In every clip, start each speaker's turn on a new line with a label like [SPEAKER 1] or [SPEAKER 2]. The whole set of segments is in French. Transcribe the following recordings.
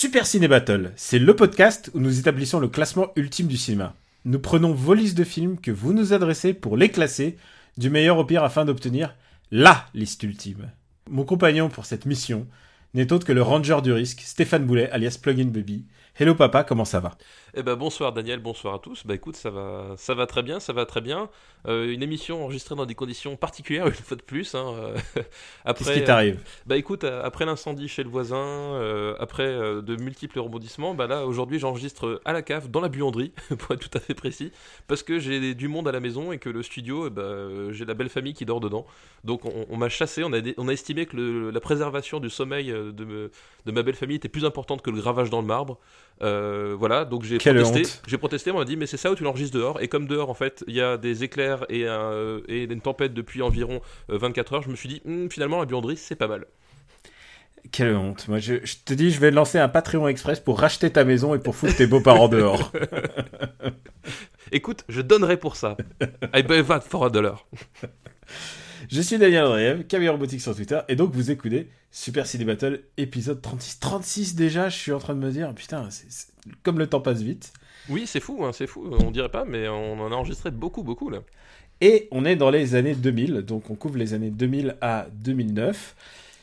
[SPEAKER 1] Super Ciné Battle, c'est le podcast où nous établissons le classement ultime du cinéma. Nous prenons vos listes de films que vous nous adressez pour les classer du meilleur au pire afin d'obtenir LA liste ultime. Mon compagnon pour cette mission n'est autre que le ranger du risque, Stéphane Boulet, alias Plugin Baby. Hello papa, comment ça va?
[SPEAKER 2] Eh ben bonsoir Daniel, bonsoir à tous. Bah écoute, ça va, ça va très bien, ça va très bien. Euh, une émission enregistrée dans des conditions particulières une fois de plus. Hein, euh, après,
[SPEAKER 1] Qu'est-ce qui t'arrive
[SPEAKER 2] euh, Bah écoute, après l'incendie chez le voisin, euh, après de multiples rebondissements, bah là aujourd'hui j'enregistre à la cave, dans la buanderie, pour être tout à fait précis, parce que j'ai du monde à la maison et que le studio, eh ben, j'ai la belle famille qui dort dedans. Donc on, on m'a chassé, on a, dé- on a estimé que le- la préservation du sommeil de, me- de ma belle famille était plus importante que le gravage dans le marbre. Euh, voilà, donc j'ai protesté. J'ai protesté, on m'a dit mais c'est ça où tu l'enregistres dehors. Et comme dehors en fait il y a des éclairs et, un- euh, et une tempête depuis environ euh, 24 heures, je me suis dit Hmm, finalement la buanderie c'est pas mal.
[SPEAKER 1] Quelle honte. Moi, je, je te dis, je vais lancer un Patreon Express pour racheter ta maison et pour foutre tes beaux-parents dehors.
[SPEAKER 2] Écoute, je donnerai pour ça. I buy that for a dollar.
[SPEAKER 1] Je suis Daniel Andreev, Caviar Robotique sur Twitter, et donc vous écoutez Super Ciné Battle, épisode 36. 36 déjà, je suis en train de me dire, putain, comme le temps passe vite.
[SPEAKER 2] Oui, c'est fou, hein, c'est fou. On dirait pas, mais on en a enregistré beaucoup, beaucoup là.
[SPEAKER 1] Et on est dans les années 2000, donc on couvre les années 2000 à 2009.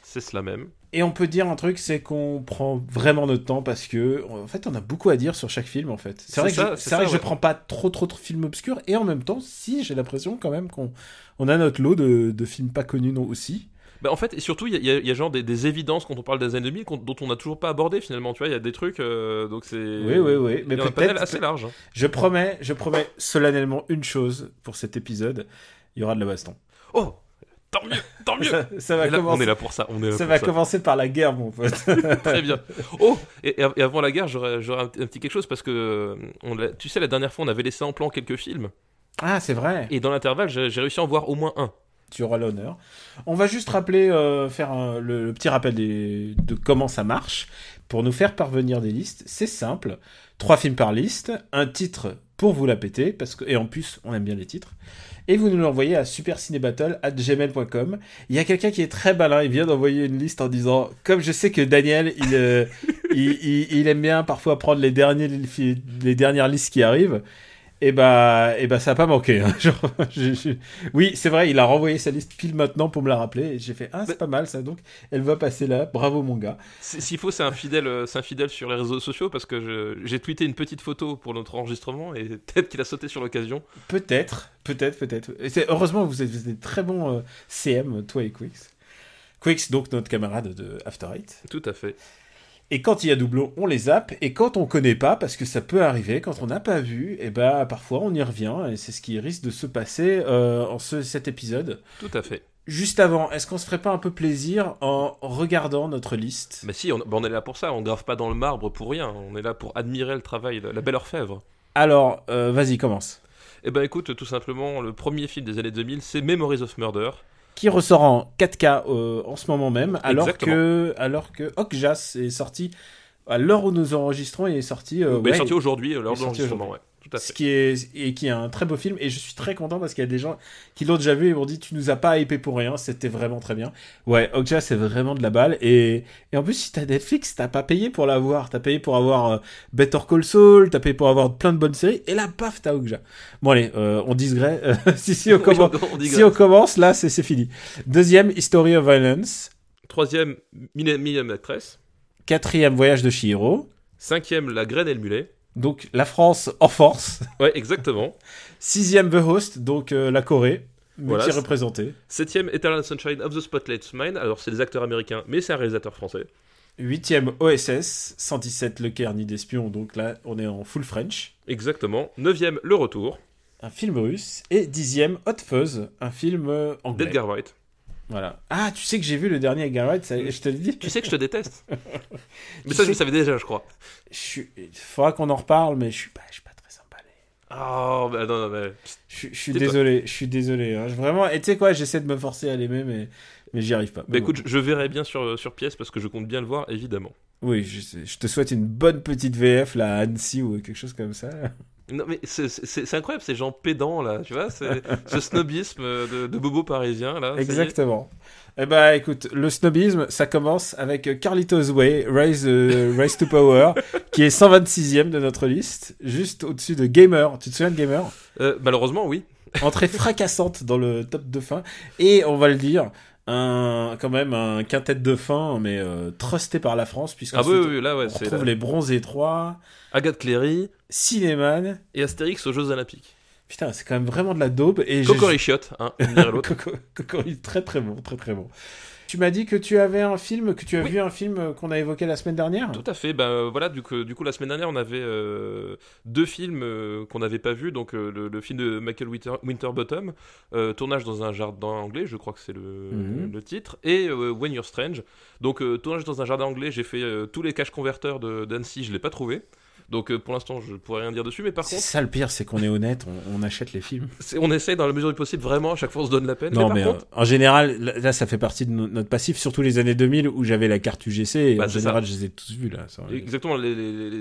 [SPEAKER 2] C'est cela même.
[SPEAKER 1] Et on peut dire un truc, c'est qu'on prend vraiment notre temps parce que, en fait, on a beaucoup à dire sur chaque film, en fait. C'est vrai que, je, vrai
[SPEAKER 2] ça,
[SPEAKER 1] que je
[SPEAKER 2] ouais.
[SPEAKER 1] prends pas trop, trop, trop de films obscurs, et en même temps, si, j'ai l'impression quand même qu'on on a notre lot de, de films pas connus non aussi.
[SPEAKER 2] Bah, en fait, et surtout, il y, a- y y genre des, des évidences quand on parle des années 2000 qu'on- dont on n'a toujours pas abordé finalement. Tu vois, il y a des trucs, euh, donc c'est.
[SPEAKER 1] Oui, oui, oui. Mais peut-être,
[SPEAKER 2] assez large. hein.
[SPEAKER 1] je promets, je promets solennellement une chose pour cet épisode, il y aura de la baston.
[SPEAKER 2] Oh, tant mieux, tant mieux.
[SPEAKER 1] Ça, ça va
[SPEAKER 2] là,
[SPEAKER 1] commencer.
[SPEAKER 2] on est là pour ça. On est là
[SPEAKER 1] Ça
[SPEAKER 2] pour
[SPEAKER 1] va
[SPEAKER 2] ça.
[SPEAKER 1] commencer par la guerre, mon pote.
[SPEAKER 2] Très bien. Oh, et, et avant la guerre, j'aurais un, un petit quelque chose parce que euh, on tu sais, la dernière fois, on avait laissé en plan quelques films
[SPEAKER 1] ah, c'est vrai.
[SPEAKER 2] et dans l'intervalle, j'ai j'ai réussi à en voir au moins un.
[SPEAKER 1] tu auras l'honneur. On va juste rappeler, euh, faire un- le, le petit rappel des- de comment ça marche pour nous faire parvenir des listes. C'est simple, trois films par liste, un titre pour vous la péter, parce que et en plus on aime bien les titres. Et vous nous l'envoyez à supercinébattle@gmail.com. Il y a quelqu'un qui est très malin, il vient d'envoyer une liste en disant, comme je sais que Daniel, il, euh, il- il aime bien parfois prendre les derniers les dernières listes qui arrivent. Et bah, et bah, ça a pas manqué. hein. Genre, je- je- Oui, c'est vrai, il a renvoyé sa liste pile maintenant pour me la rappeler. Et j'ai fait, ah, c'est pas mal ça. Donc, elle va passer là. Bravo, mon gars.
[SPEAKER 2] S'il faut, c'est un fidèle, euh, c'est un fidèle sur les réseaux sociaux parce que j'ai tweeté une petite photo pour notre enregistrement et peut-être qu'il a sauté sur l'occasion.
[SPEAKER 1] Peut-être, peut-être, peut-être. Heureusement, vous êtes, vous êtes très bons euh, CM, toi et Quix. Quix, donc notre camarade de After Eight.
[SPEAKER 2] Tout à fait.
[SPEAKER 1] Et quand il y a doublon, on les zappe. Et quand on connaît pas, parce que ça peut arriver, quand on n'a pas vu, et ben parfois on y revient. Et c'est ce qui risque de se passer euh, en ce, cet épisode.
[SPEAKER 2] Tout à fait.
[SPEAKER 1] Juste avant, est-ce qu'on se ferait pas un peu plaisir en regardant notre liste?
[SPEAKER 2] Mais si, on, bah, on est là pour ça. On grave pas dans le marbre pour rien. On est là pour admirer le travail, la, la belle orfèvre.
[SPEAKER 1] Alors, euh, vas-y, commence.
[SPEAKER 2] Eh ben écoute, tout simplement, le premier film des années 2000, c'est Memories of Murder.
[SPEAKER 1] Qui ressort en 4K euh, en ce moment même, alors
[SPEAKER 2] Exactement.
[SPEAKER 1] que, alors que Okjas est sorti, à l'heure où nous enregistrons, il est sorti. euh,
[SPEAKER 2] Bah, il est sorti aujourd'hui, l'heure de l'enregistrement, ouais. Tout à
[SPEAKER 1] ce
[SPEAKER 2] fait.
[SPEAKER 1] qui est et qui est un très beau film et je suis très content parce qu'il y a des gens qui l'ont déjà vu et m'ont dit tu nous as pas hypé pour rien c'était vraiment très bien. Ouais Okja c'est vraiment de la balle et, et en plus si t'as Netflix t'as pas payé pour l'avoir. T'as payé pour avoir euh, Better Call Saul t'as payé pour avoir plein de bonnes séries et là paf t'as Okja. Bon allez euh, on Euh, si si on
[SPEAKER 2] Oui,
[SPEAKER 1] commence
[SPEAKER 2] on- on
[SPEAKER 1] si on commence là c'est fini. Deuxième History of Violence.
[SPEAKER 2] Troisième, Millième Actress.
[SPEAKER 1] quatrième Voyage de Chihiro.
[SPEAKER 2] Cinquième, La Graine et le Mulet.
[SPEAKER 1] Donc la France en force
[SPEAKER 2] Ouais, exactement.
[SPEAKER 1] sixième The Host donc euh, la Corée
[SPEAKER 2] Voilà, c'est-
[SPEAKER 1] représentée
[SPEAKER 2] Septième, Eternal Sunshine of the Spotlight Mine. Alors, c'est des acteurs américains, mais c'est un réalisateur français.
[SPEAKER 1] Huitième OSS, 117 Le Caire ni d'espion, donc là on est en full French.
[SPEAKER 2] Exactement. Neuvième, Le Retour
[SPEAKER 1] Un film russe. Et dixième Hot Fuzz, un film euh, anglais.
[SPEAKER 2] d'Edgar Wright.
[SPEAKER 1] Voilà. Ah, tu sais que j'ai vu le dernier Edgar Wright, ça- je te le dis.
[SPEAKER 2] Tu sais que je te déteste. mais ça, je le savais déjà, je crois.
[SPEAKER 1] Je suis... Il faudra qu'on en reparle, mais je suis pas, je suis pas très sympa.
[SPEAKER 2] Oh, bah non, non, mais.
[SPEAKER 1] Je, suis- je suis
[SPEAKER 2] Tais-toi.
[SPEAKER 1] désolé, je suis désolé. hein. Je- Vraiment, et tu sais quoi, j'essaie de me forcer à l'aimer, mais, mais j'y arrive pas.
[SPEAKER 2] Bah
[SPEAKER 1] Mais
[SPEAKER 2] écoute,
[SPEAKER 1] bon.
[SPEAKER 2] je, je verrai bien sur, sur pièce parce que je compte bien le voir, évidemment.
[SPEAKER 1] Oui, je. Je te souhaite une bonne petite VF, là, à Annecy ou quelque chose comme ça.
[SPEAKER 2] Non, mais c'est- incroyable, ces gens pédants, là, tu vois, ce snobisme de, de bobo parisien, là.
[SPEAKER 1] Exactement. Eh ben, écoute, le snobisme, ça commence avec Carlitos Way, Rise, euh, Rise to Power, qui est 126e de notre liste, juste au-dessus de Gamer. Tu te souviens de Gamer?
[SPEAKER 2] Euh, malheureusement, oui.
[SPEAKER 1] Entrée fracassante dans le top de fin. Et on va le dire, un, quand même un quintet de fin, mais euh, trusté par la France, puisque
[SPEAKER 2] Ah oui, oui, oui, là, ouais,
[SPEAKER 1] on retrouve les bronzés 3,
[SPEAKER 2] Agathe Cléry
[SPEAKER 1] Cinéman.
[SPEAKER 2] et Astérix aux Jeux Olympiques.
[SPEAKER 1] Putain, c'est quand même vraiment de la daube. Et
[SPEAKER 2] Cocorichiotte, hein, l'autre.
[SPEAKER 1] Coco- Cocori, très très bon, très très bon. Tu m'as dit que tu avais un film, que tu as
[SPEAKER 2] Oui.
[SPEAKER 1] vu un film qu'on a évoqué la semaine dernière?
[SPEAKER 2] Tout à fait. Ben euh, voilà, du coup, du coup, la semaine dernière, on avait euh, deux films euh, qu'on n'avait pas vus. Donc euh, le, le film de Michael Winter, Winterbottom, tournage dans un jardin anglais, je crois que c'est le,
[SPEAKER 1] Mhm.
[SPEAKER 2] le titre, et When You're Strange. Donc tournage dans un jardin anglais. J'ai fait tous les caches converteurs de d'Annecy, je l'ai pas trouvé. Donc euh, pour l'instant, je pourrais rien dire dessus. Mais par
[SPEAKER 1] C'est
[SPEAKER 2] contre,
[SPEAKER 1] ça le pire, c'est qu'on est honnête, on, on achète les films.
[SPEAKER 2] c'est- on essaye dans la mesure du possible. Vraiment, à chaque fois, on se donne la peine.
[SPEAKER 1] Non, mais
[SPEAKER 2] contre,
[SPEAKER 1] euh, en général, là, ça fait partie de no- notre passif, surtout les années 2000 où j'avais la carte UGC, et
[SPEAKER 2] Bah,
[SPEAKER 1] en
[SPEAKER 2] c'est
[SPEAKER 1] général, je les ai tous vus là. ça.
[SPEAKER 2] Exactement,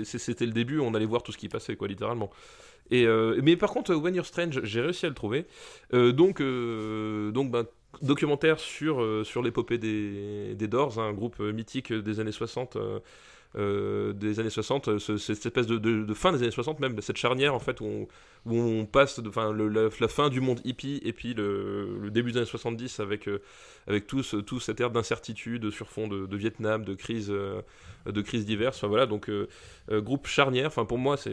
[SPEAKER 2] c'est- c'était le début, on allait voir tout ce qui passait, quoi, littéralement. Et, euh, mais par contre, When You're Strange, j'ai réussi à le trouver. Euh, donc, euh, donc ben, documentaire sur, sur l'épopée des, des Doors, un groupe mythique des années 60. Euh, des années 60, euh, ce- cette espèce de, fin des années 60 même, cette charnière en fait où on, passe de, la, fin du monde hippie et puis le, début des années 70 avec, euh, avec tout, ce- tout cette ère d'incertitude sur fond de, Vietnam, de crise, euh, de crises diverses. Enfin voilà, donc euh, groupe charnière. Enfin pour moi c'est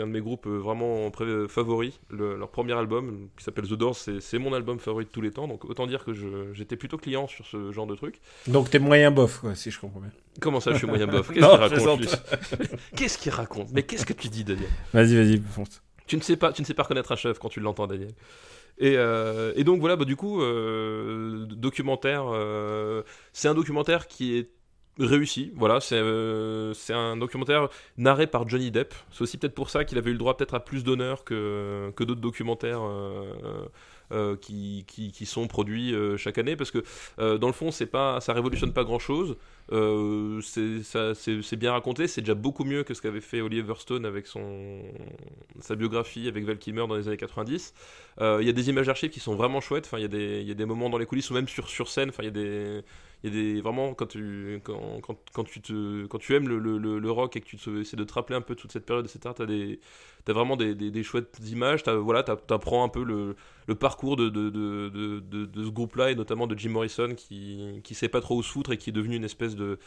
[SPEAKER 2] un de mes groupes vraiment favoris. Le- leur premier album qui s'appelle The Doors, c'est mon album favori de tous les temps. Donc autant dire que j'étais plutôt client sur ce genre de truc.
[SPEAKER 1] Donc t'es moyen bof, si je comprends bien.
[SPEAKER 2] Comment ça, je suis moyen bof? Qu'est-ce qu'il raconte Qu'est-ce qu'il raconte? Mais qu'est-ce que tu dis, Daniel?
[SPEAKER 1] Vas-y, vas-y, fonce.
[SPEAKER 2] tu ne sais pas, tu ne sais pas reconnaître un chef quand tu l'entends, Daniel. Et, euh, et donc voilà, bah, du coup, euh, documentaire, euh, c'est un documentaire qui est réussi. Voilà, c'est c'est un documentaire narré par Johnny Depp. C'est aussi peut-être pour ça qu'il avait eu le droit peut-être à plus d'honneur que, que d'autres documentaires. Euh, qui, qui, sont produits euh, chaque année parce que euh, dans le fond c'est pas ça révolutionne pas grand chose c'est bien raconté c'est déjà beaucoup mieux que ce qu'avait fait Oliver Stone avec son sa biographie avec Val Kilmer dans les années 90 Euh, il y a des images archives qui sont vraiment chouettes enfin il y a des y a des moments dans les coulisses ou même sur sur scène enfin il y a des il y a des vraiment quand tu quand, quand, quand tu te quand tu aimes le, le, le- rock et que tu essaies de te rappeler un peu toute cette période etc t'as des t'as vraiment des, des, chouettes images t'as, voilà t'apprends un peu le, le parcours de, de, de, de, ce groupe là et notamment de Jim Morrison qui qui sait pas trop où se foutre et qui est devenu une espèce de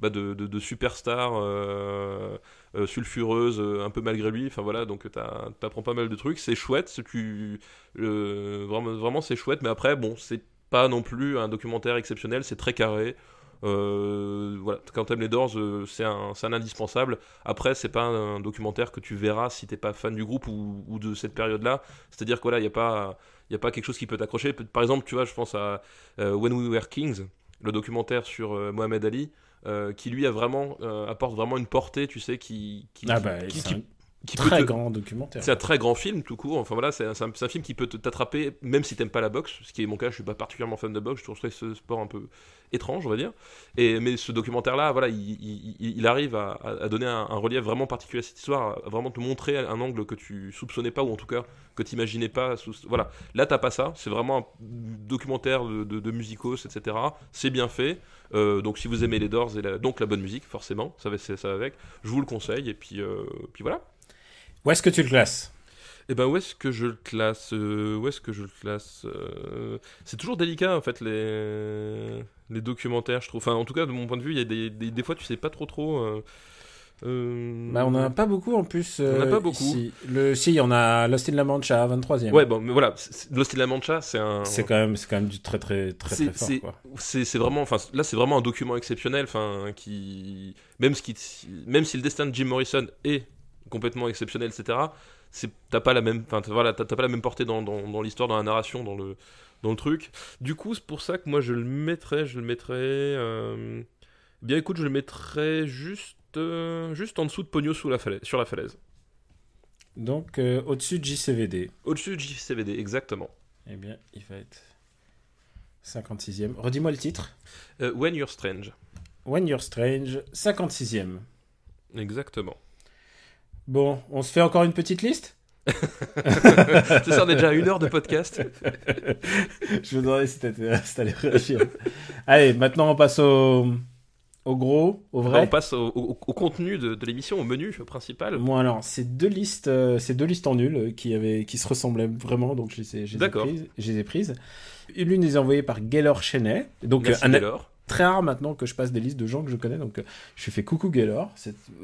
[SPEAKER 2] bah, de, superstar euh, euh, sulfureuse euh, un peu malgré lui. Enfin voilà donc t'apprends pas mal de trucs. C'est chouette tu vraiment vraiment c'est chouette. Mais après bon c'est pas non plus un documentaire exceptionnel c'est très carré euh, voilà, quand t'aimes les Doors, euh, c'est un, un indispensable. Après, c'est pas un documentaire que tu verras si t'es pas fan du groupe ou, ou de cette période-là. C'est-à-dire que voilà, il y a pas, y a pas quelque chose qui peut t'accrocher. Par exemple, tu vois, je pense à euh, When We Were Kings, le documentaire sur euh, Mohamed Ali, qui lui a vraiment apporte vraiment une portée, tu sais, qui, qui,
[SPEAKER 1] Ah
[SPEAKER 2] qui-
[SPEAKER 1] bah,
[SPEAKER 2] qui- qui-
[SPEAKER 1] très
[SPEAKER 2] te-
[SPEAKER 1] grand documentaire.
[SPEAKER 2] c'est un très grand film, tout court. Enfin voilà, c'est un, film qui peut t'attraper, même si t'aimes pas la boxe, ce qui est mon cas. Je suis pas particulièrement fan de boxe. Je trouve ce sport un peu étrange, on va dire. Et mais ce documentaire-là, voilà, il, il- il- il arrive à, donner un, un relief vraiment particulier à cette histoire, à vraiment te montrer un angle que tu soupçonnais pas ou en tout cas que tu imaginais pas. sous- voilà, là t'as pas ça. C'est vraiment un documentaire de, de, de musicos, etc. C'est bien fait. Euh, donc si vous aimez les Doors et la- donc la bonne musique, forcément, ça va ça avec. Je vous le conseille. Et puis euh, puis voilà.
[SPEAKER 1] Où est-ce que tu le classes?
[SPEAKER 2] Et ben où est-ce que je le classe euh, Où est-ce que je le classe Euh, C'est toujours délicat en fait les les documentaires, je trouve. Enfin, en tout cas, de mon point de vue, il y a des, des, des fois tu sais pas trop trop. euh, euh,
[SPEAKER 1] Bah, on en a pas beaucoup en plus.
[SPEAKER 2] On en a
[SPEAKER 1] euh,
[SPEAKER 2] pas beaucoup.
[SPEAKER 1] ici. Le, si, on a Lost in La Mancha, 23ème.
[SPEAKER 2] Ouais, bon, mais voilà, Lost in La Mancha, c'est un.
[SPEAKER 1] C'est quand même, c'est quand même du très très très très fort.
[SPEAKER 2] c'est-
[SPEAKER 1] Quoi.
[SPEAKER 2] c'est c'est vraiment enfin là c'est vraiment un document exceptionnel enfin qui même ce qui même si le destin de Jim Morrison est complètement exceptionnel etc c'est t'as pas la même, enfin voilà, t'as pas la même portée dans, dans, dans l'histoire, dans la narration, dans le dans le truc. Du coup, c'est pour ça que moi je le mettrais, je le mettrais. euh, Bien, écoute, je le mettrais juste euh, juste en dessous de Pogno sous la falaise, sur la falaise.
[SPEAKER 1] Donc, euh, au-dessus de JCVD.
[SPEAKER 2] Au-dessus de JCVD, exactement.
[SPEAKER 1] Eh bien, il va être 56e. Redis-moi le titre.
[SPEAKER 2] When You're Strange,
[SPEAKER 1] When You're Strange, 56e.
[SPEAKER 2] exactement.
[SPEAKER 1] Bon, on se fait encore une petite liste?
[SPEAKER 2] C'est ça, on est déjà à une heure de podcast.
[SPEAKER 1] Je me demandais si t'étais- si t'allais réagir. Allez, maintenant on passe au, au gros, au
[SPEAKER 2] On
[SPEAKER 1] vrai.
[SPEAKER 2] passe au, au- au contenu de, de l'émission, au menu principal.
[SPEAKER 1] Moi alors, c'est deux listes, euh, c'est deux listes en nul euh, qui avaient, qui se ressemblaient vraiment, donc je les ai, je les ai
[SPEAKER 2] D'accord.
[SPEAKER 1] prises. Je les ai prises. Une l'une est envoyée par Gaylor Chenet, donc
[SPEAKER 2] Merci
[SPEAKER 1] euh, un,
[SPEAKER 2] Gaylor.
[SPEAKER 1] Très rare maintenant que je passe des listes de gens que je connais, donc euh, je lui fais coucou Gaylor.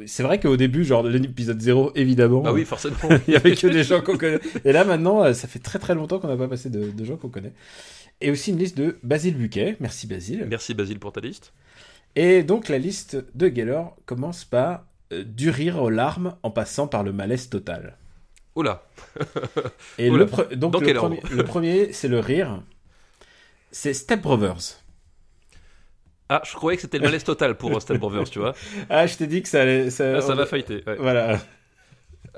[SPEAKER 1] C'est vrai qu'au début, genre de l'épisode 0, évidemment,
[SPEAKER 2] Bah oui, forcément.
[SPEAKER 1] il y avait que des gens qu'on connaît. Et là maintenant, euh, ça fait très très longtemps qu'on n'a pas passé de, de gens qu'on connaît. Et aussi une liste de Basile Buquet, merci Basile.
[SPEAKER 2] Merci Basile pour ta liste.
[SPEAKER 1] Et donc la liste de Gaylor commence par euh, du rire aux larmes en passant par le malaise total.
[SPEAKER 2] Là,
[SPEAKER 1] Et
[SPEAKER 2] Oula.
[SPEAKER 1] le donc
[SPEAKER 2] Dans
[SPEAKER 1] le,
[SPEAKER 2] quel
[SPEAKER 1] premier,
[SPEAKER 2] ordre
[SPEAKER 1] le premier, c'est le rire. C'est Step Brothers.
[SPEAKER 2] Ah, je croyais que c'était le malaise total pour Step Brothers, tu vois.
[SPEAKER 1] Ah, je t'ai dit que ça allait. Ça,
[SPEAKER 2] Ah, ça va fighter. Ouais.
[SPEAKER 1] Voilà.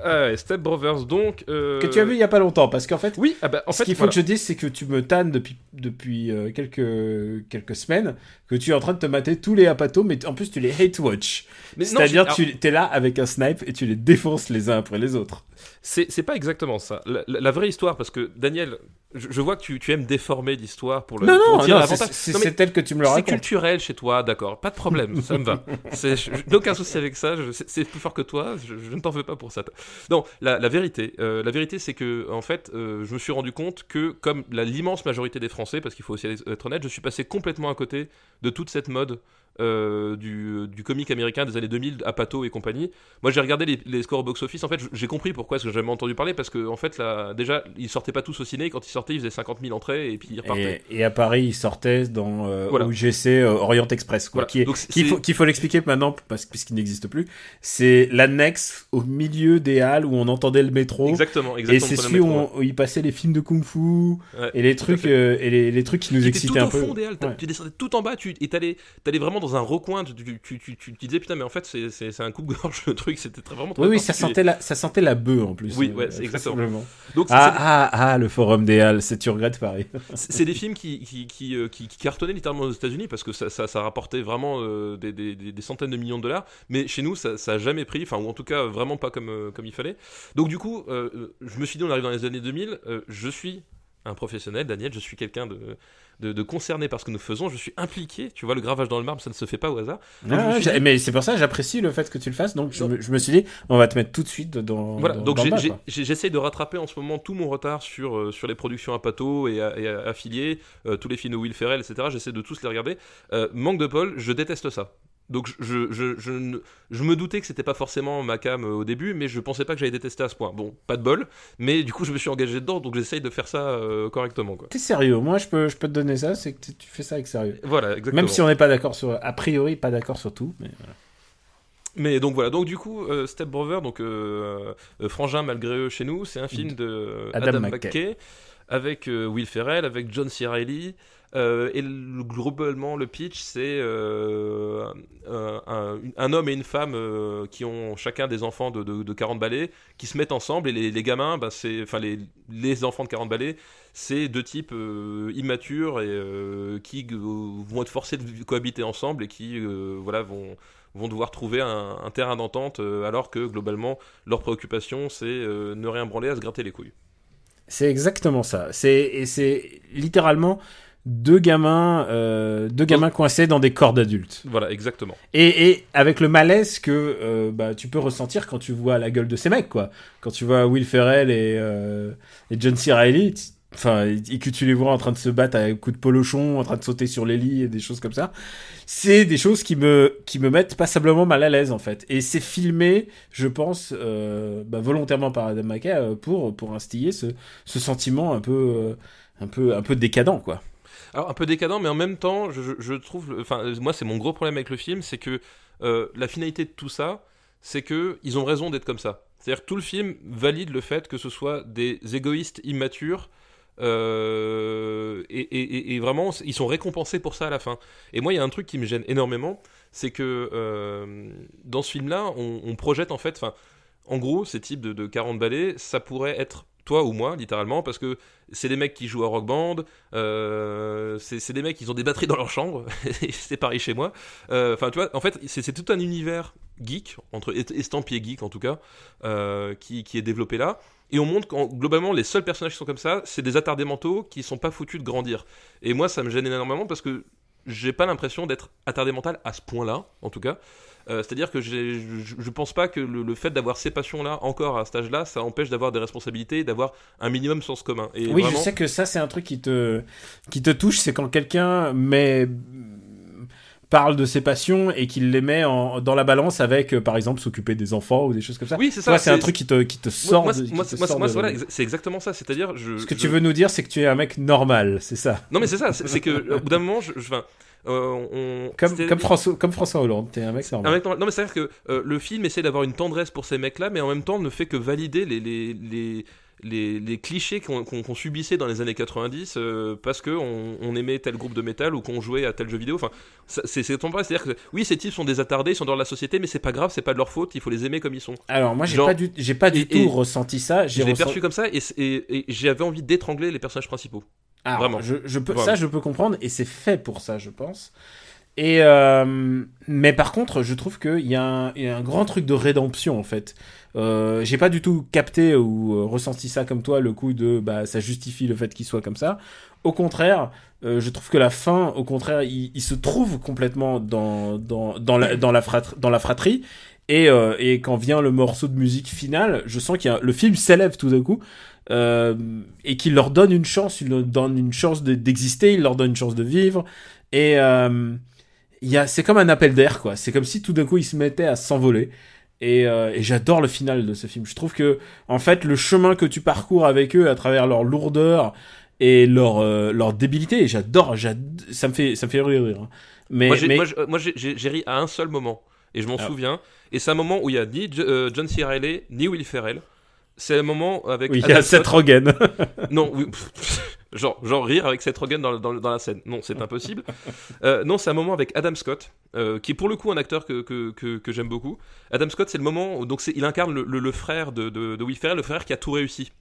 [SPEAKER 2] Ah ouais, Step Brothers, donc. euh,
[SPEAKER 1] Que tu as vu il y a pas longtemps, parce qu'en fait,
[SPEAKER 2] Oui, ah bah, en
[SPEAKER 1] ce
[SPEAKER 2] fait,
[SPEAKER 1] qu'il faut
[SPEAKER 2] voilà.
[SPEAKER 1] que je dise, c'est que tu me tannes depuis, depuis euh, quelques, quelques semaines, que tu es en train de te mater tous les apatos, mais en plus tu les hate watch.
[SPEAKER 2] Mais non,
[SPEAKER 1] C'est-à-dire
[SPEAKER 2] j'ai-
[SPEAKER 1] tu es là avec un snipe et tu les défonces les uns après les autres.
[SPEAKER 2] C'est c'est pas exactement ça. La, la- la vraie histoire, parce que Daniel, je, je vois que tu, tu aimes déformer l'histoire pour le
[SPEAKER 1] non,
[SPEAKER 2] pour
[SPEAKER 1] non,
[SPEAKER 2] dire
[SPEAKER 1] non, c'est- c'est c'est tel que tu me le
[SPEAKER 2] C'est
[SPEAKER 1] racontes.
[SPEAKER 2] culturel chez toi, d'accord, pas de problème, ça me va. C'est- je- Aucun souci avec ça, c'est c'est plus fort que toi, je, je ne t'en veux pas pour ça. Non, la, la vérité, euh, la vérité, c'est que en fait, euh, je me suis rendu compte que comme la- l'immense majorité des Français, parce qu'il faut aussi être honnête, je suis passé complètement à côté de toute cette mode. Euh, du, du comique américain des années 2000 à Pato et compagnie. Moi j'ai regardé les, les scores au box-office, en fait j'ai compris pourquoi, parce que j'avais entendu parler, parce que en fait là, déjà ils sortaient pas tous au ciné, quand ils sortaient ils faisaient 50 000 entrées et puis ils repartaient.
[SPEAKER 1] Et, et à Paris, il sortait dans euh,
[SPEAKER 2] Voilà.
[SPEAKER 1] OGC euh, Orient Express, quoi,
[SPEAKER 2] Voilà.
[SPEAKER 1] qui est,
[SPEAKER 2] Donc, c'est-
[SPEAKER 1] faut, qu'il faut l'expliquer maintenant, parce puisqu'il n'existe plus. C'est l'annexe au milieu des halles où on entendait le métro.
[SPEAKER 2] Exactement,
[SPEAKER 1] Et
[SPEAKER 2] exactement.
[SPEAKER 1] c'est
[SPEAKER 2] pour le
[SPEAKER 1] celui où,
[SPEAKER 2] métro,
[SPEAKER 1] on- où il passait les films de kung-fu
[SPEAKER 2] Ouais,
[SPEAKER 1] et les trucs euh, et les, les trucs qui nous
[SPEAKER 2] qui
[SPEAKER 1] excitaient
[SPEAKER 2] tout
[SPEAKER 1] un
[SPEAKER 2] au
[SPEAKER 1] peu.
[SPEAKER 2] fond des halles, t'as-
[SPEAKER 1] Ouais.
[SPEAKER 2] tu descendais tout en bas, tu et t'allais, t'allais vraiment dans un recoin, tu, tu, tu, tu, tu te disais putain mais en fait c'est, un coupe-gorge le truc, c'était très vraiment très
[SPEAKER 1] Oui, oui, ça sentait la, ça sentait la bœuf en plus.
[SPEAKER 2] Oui,
[SPEAKER 1] euh,
[SPEAKER 2] ouais, exactement. Donc
[SPEAKER 1] Ah, ah, ah, le forum des halles, c'est tu regrettes Paris.
[SPEAKER 2] c'est, des films qui, qui, qui, euh, qui, qui cartonnaient littéralement aux États-Unis parce que ça, ça, ça rapportait vraiment euh, des, des, des, centaines de millions de dollars, mais chez nous ça, ça a jamais pris, enfin ou en tout cas vraiment pas comme, euh, comme il fallait. Donc du coup, euh, je me suis dit on arrive dans les années 2000, euh, je suis un professionnel, Daniel, je suis quelqu'un de, de, de concerné par ce que nous faisons, je suis impliqué, tu vois, le gravage dans le marbre, ça ne se fait pas au hasard. Donc,
[SPEAKER 1] Ah,
[SPEAKER 2] dit-
[SPEAKER 1] mais c'est pour ça que j'apprécie le fait que tu le fasses. Donc je,
[SPEAKER 2] Donc-
[SPEAKER 1] me, je me suis dit, on va te mettre tout de suite dans.
[SPEAKER 2] Voilà,
[SPEAKER 1] dans-
[SPEAKER 2] donc j'essaye de rattraper en ce moment tout mon retard sur, euh, sur les productions à Pato et, à- et à- affiliés, euh, tous les films de Will Ferrell, etc. J'essaie de tous les regarder. Euh, manque de Paul, je déteste ça. Donc je, je, je, me doutais que c'était pas forcément ma cam euh, au début, mais je pensais pas que j'allais détester à ce point. Bon, pas de bol, mais du coup je me suis engagé dedans, donc j'essaye de faire ça euh, correctement. Quoi.
[SPEAKER 1] T'es sérieux Moi, je peux, je peux te donner ça. C'est que tu- fais ça avec sérieux.
[SPEAKER 2] Voilà, exactement.
[SPEAKER 1] Même si on n'est pas d'accord sur, a priori, pas d'accord sur tout. Mais voilà.
[SPEAKER 2] Mais donc voilà, donc du coup, euh, Step Brother, donc euh, Frangin malgré eux chez nous, c'est un film de
[SPEAKER 1] Adam
[SPEAKER 2] Adam,
[SPEAKER 1] McKay.
[SPEAKER 2] McKay avec Will Ferrell, avec John C. Reilly. Euh, et le- globalement, le pitch, c'est euh, un, homme et une femme euh, qui ont chacun des enfants de, de, de 40 balais, qui se mettent ensemble. Et les, gamins, bah, c'est, enfin les, les enfants de 40 balais, c'est deux types immatures et qui vont être forcés de cohabiter ensemble et qui, voilà, vont vont devoir trouver un, terrain d'entente alors que globalement leur préoccupation c'est ne rien branler à se gratter les couilles.
[SPEAKER 1] C'est exactement ça. C'est et c'est littéralement deux gamins, euh, deux gamins coincés dans des corps d'adultes.
[SPEAKER 2] Voilà, exactement.
[SPEAKER 1] Et, et avec le malaise que euh, bah, tu peux ressentir quand tu vois la gueule de ces mecs, quoi. Quand tu vois Will Ferrell et, euh, et John C. Reilly, enfin, et que tu les vois en train de se battre à coups de polochon, en train de sauter sur les lits et des choses comme ça, c'est des choses qui me qui me mettent passablement mal à l'aise en fait. Et c'est filmé, je pense, euh, bah, volontairement par Adam McKay euh, pour pour instiller ce, ce sentiment un peu euh, un peu un peu décadent, quoi.
[SPEAKER 2] Alors un peu décadent, mais en même temps, je, trouve, enfin moi c'est mon gros problème avec le film, c'est que euh, la finalité de tout ça, c'est que ils ont raison d'être comme ça. C'est-à-dire que tout le film valide le fait que ce soit des égoïstes immatures. euh, et, vraiment, ils sont récompensés pour ça à la fin. Et moi, il y a un truc qui me gêne énormément, c'est que euh, dans ce film-là, on, projette en fait, en gros, ces types de, de 40 balais, ça pourrait être toi ou moi, littéralement, parce que c'est des mecs qui jouent à Rock Band, euh, c'est des mecs qui ont des batteries dans leur chambre, c'est pareil chez moi. Euh, Enfin, tu vois, en fait, c'est tout un univers geek, entre est- estampillé geek en tout cas, euh, qui, est développé là. Et on montre qu'en globalement, les seuls personnages qui sont comme ça, c'est des attardés mentaux qui sont pas foutus de grandir. Et moi, ça me gêne énormément parce que j'ai pas l'impression d'être attardé mental à ce point-là, en tout cas. Euh, C'est-à-dire que je, je pense pas que le, le fait d'avoir ces passions-là encore à cet âge-là, ça empêche d'avoir des responsabilités, et d'avoir un minimum sens commun. Et
[SPEAKER 1] oui,
[SPEAKER 2] vraiment-
[SPEAKER 1] je sais que ça, c'est un truc qui te, qui te touche, c'est quand quelqu'un met parle de ses passions et qu'il les met en, dans la balance avec, euh, par exemple, s'occuper des enfants ou des choses comme ça.
[SPEAKER 2] Oui, c'est ça.
[SPEAKER 1] C'est un truc qui te, qui te sort
[SPEAKER 2] Moi, voilà, c'est exactement ça. C'est-à-dire, je.
[SPEAKER 1] Ce que
[SPEAKER 2] je-
[SPEAKER 1] tu veux nous dire, c'est que tu es un mec normal, c'est ça.
[SPEAKER 2] Non, mais c'est ça. C'est que au bout d'un moment, je, je- on.
[SPEAKER 1] Comme, François, comme François Hollande, t'es un mec normal.
[SPEAKER 2] Un mec normal. Non, mais c'est-à-dire que euh, le film essaie d'avoir une tendresse pour ces mecs-là, mais en même temps ne fait que valider les, les, les, les, les clichés qu'on subissait dans les années 90 euh, parce qu'on on aimait tel groupe de métal ou qu'on jouait à tel jeu vidéo. Enfin, c'est c'est ton C'est-à-dire que oui, ces types sont des attardés, ils sont dans la société, mais c'est pas grave, c'est pas de leur faute, il faut les aimer comme ils sont.
[SPEAKER 1] Alors, moi, j'ai pas du, j'ai pas du
[SPEAKER 2] et-
[SPEAKER 1] tout
[SPEAKER 2] et-
[SPEAKER 1] ressenti ça. J'ai
[SPEAKER 2] l'ai
[SPEAKER 1] ressenti-
[SPEAKER 2] perçu comme ça et j'avais envie d'étrangler les personnages principaux.
[SPEAKER 1] Alors,
[SPEAKER 2] Vraiment.
[SPEAKER 1] Je, je peux,
[SPEAKER 2] Vraiment.
[SPEAKER 1] ça, je peux comprendre, et c'est fait pour ça, je pense. Et euh, mais par contre, je trouve qu'il y, a un- il y a un grand truc de rédemption en fait. Euh, J'ai pas du tout capté ou euh, ressenti ça comme toi, le coup de bah ça justifie le fait qu'il soit comme ça. Au contraire, euh, je trouve que la fin, au contraire, il, il se trouve complètement dans dans dans la dans la, fratrie, dans la fratrie. Et, et quand vient le morceau de musique final, je sens qu'il y a le film s'élève tout d'un coup euh, et qu'il leur donne une chance, il leur donne une chance de- d'exister, il leur donne une chance de vivre. Et euh, il y a, c'est comme un appel d'air, quoi. C'est comme si tout d'un coup ils se mettaient à s'envoler. Et, euh, et j'adore le final de ce film. Je trouve que, en fait, le chemin que tu parcours avec eux à travers leur lourdeur et leur, euh, leur débilité, j'adore, j'ad- ça me fait, ça me fait rire. hein. Mais,
[SPEAKER 2] moi, j'ai,
[SPEAKER 1] mais-
[SPEAKER 2] euh, ri à un seul moment, et je m'en
[SPEAKER 1] Ah.
[SPEAKER 2] souviens. Et c'est un moment où il y a ni euh, John C. Reilly, ni Will Ferrell. C'est un moment avec.
[SPEAKER 1] oui, il y a Seth. Rogen.
[SPEAKER 2] Non, oui, genre, genre rire avec Seth Rogen dans, dans, dans la scène. Non, c'est impossible. Euh, non, c'est un moment avec Adam Scott, euh, qui est pour le coup un acteur que, que, que, que j'aime beaucoup. Adam Scott, c'est le moment où donc il incarne le, le, le frère de, de, de Will Ferrell, le frère qui a tout réussi.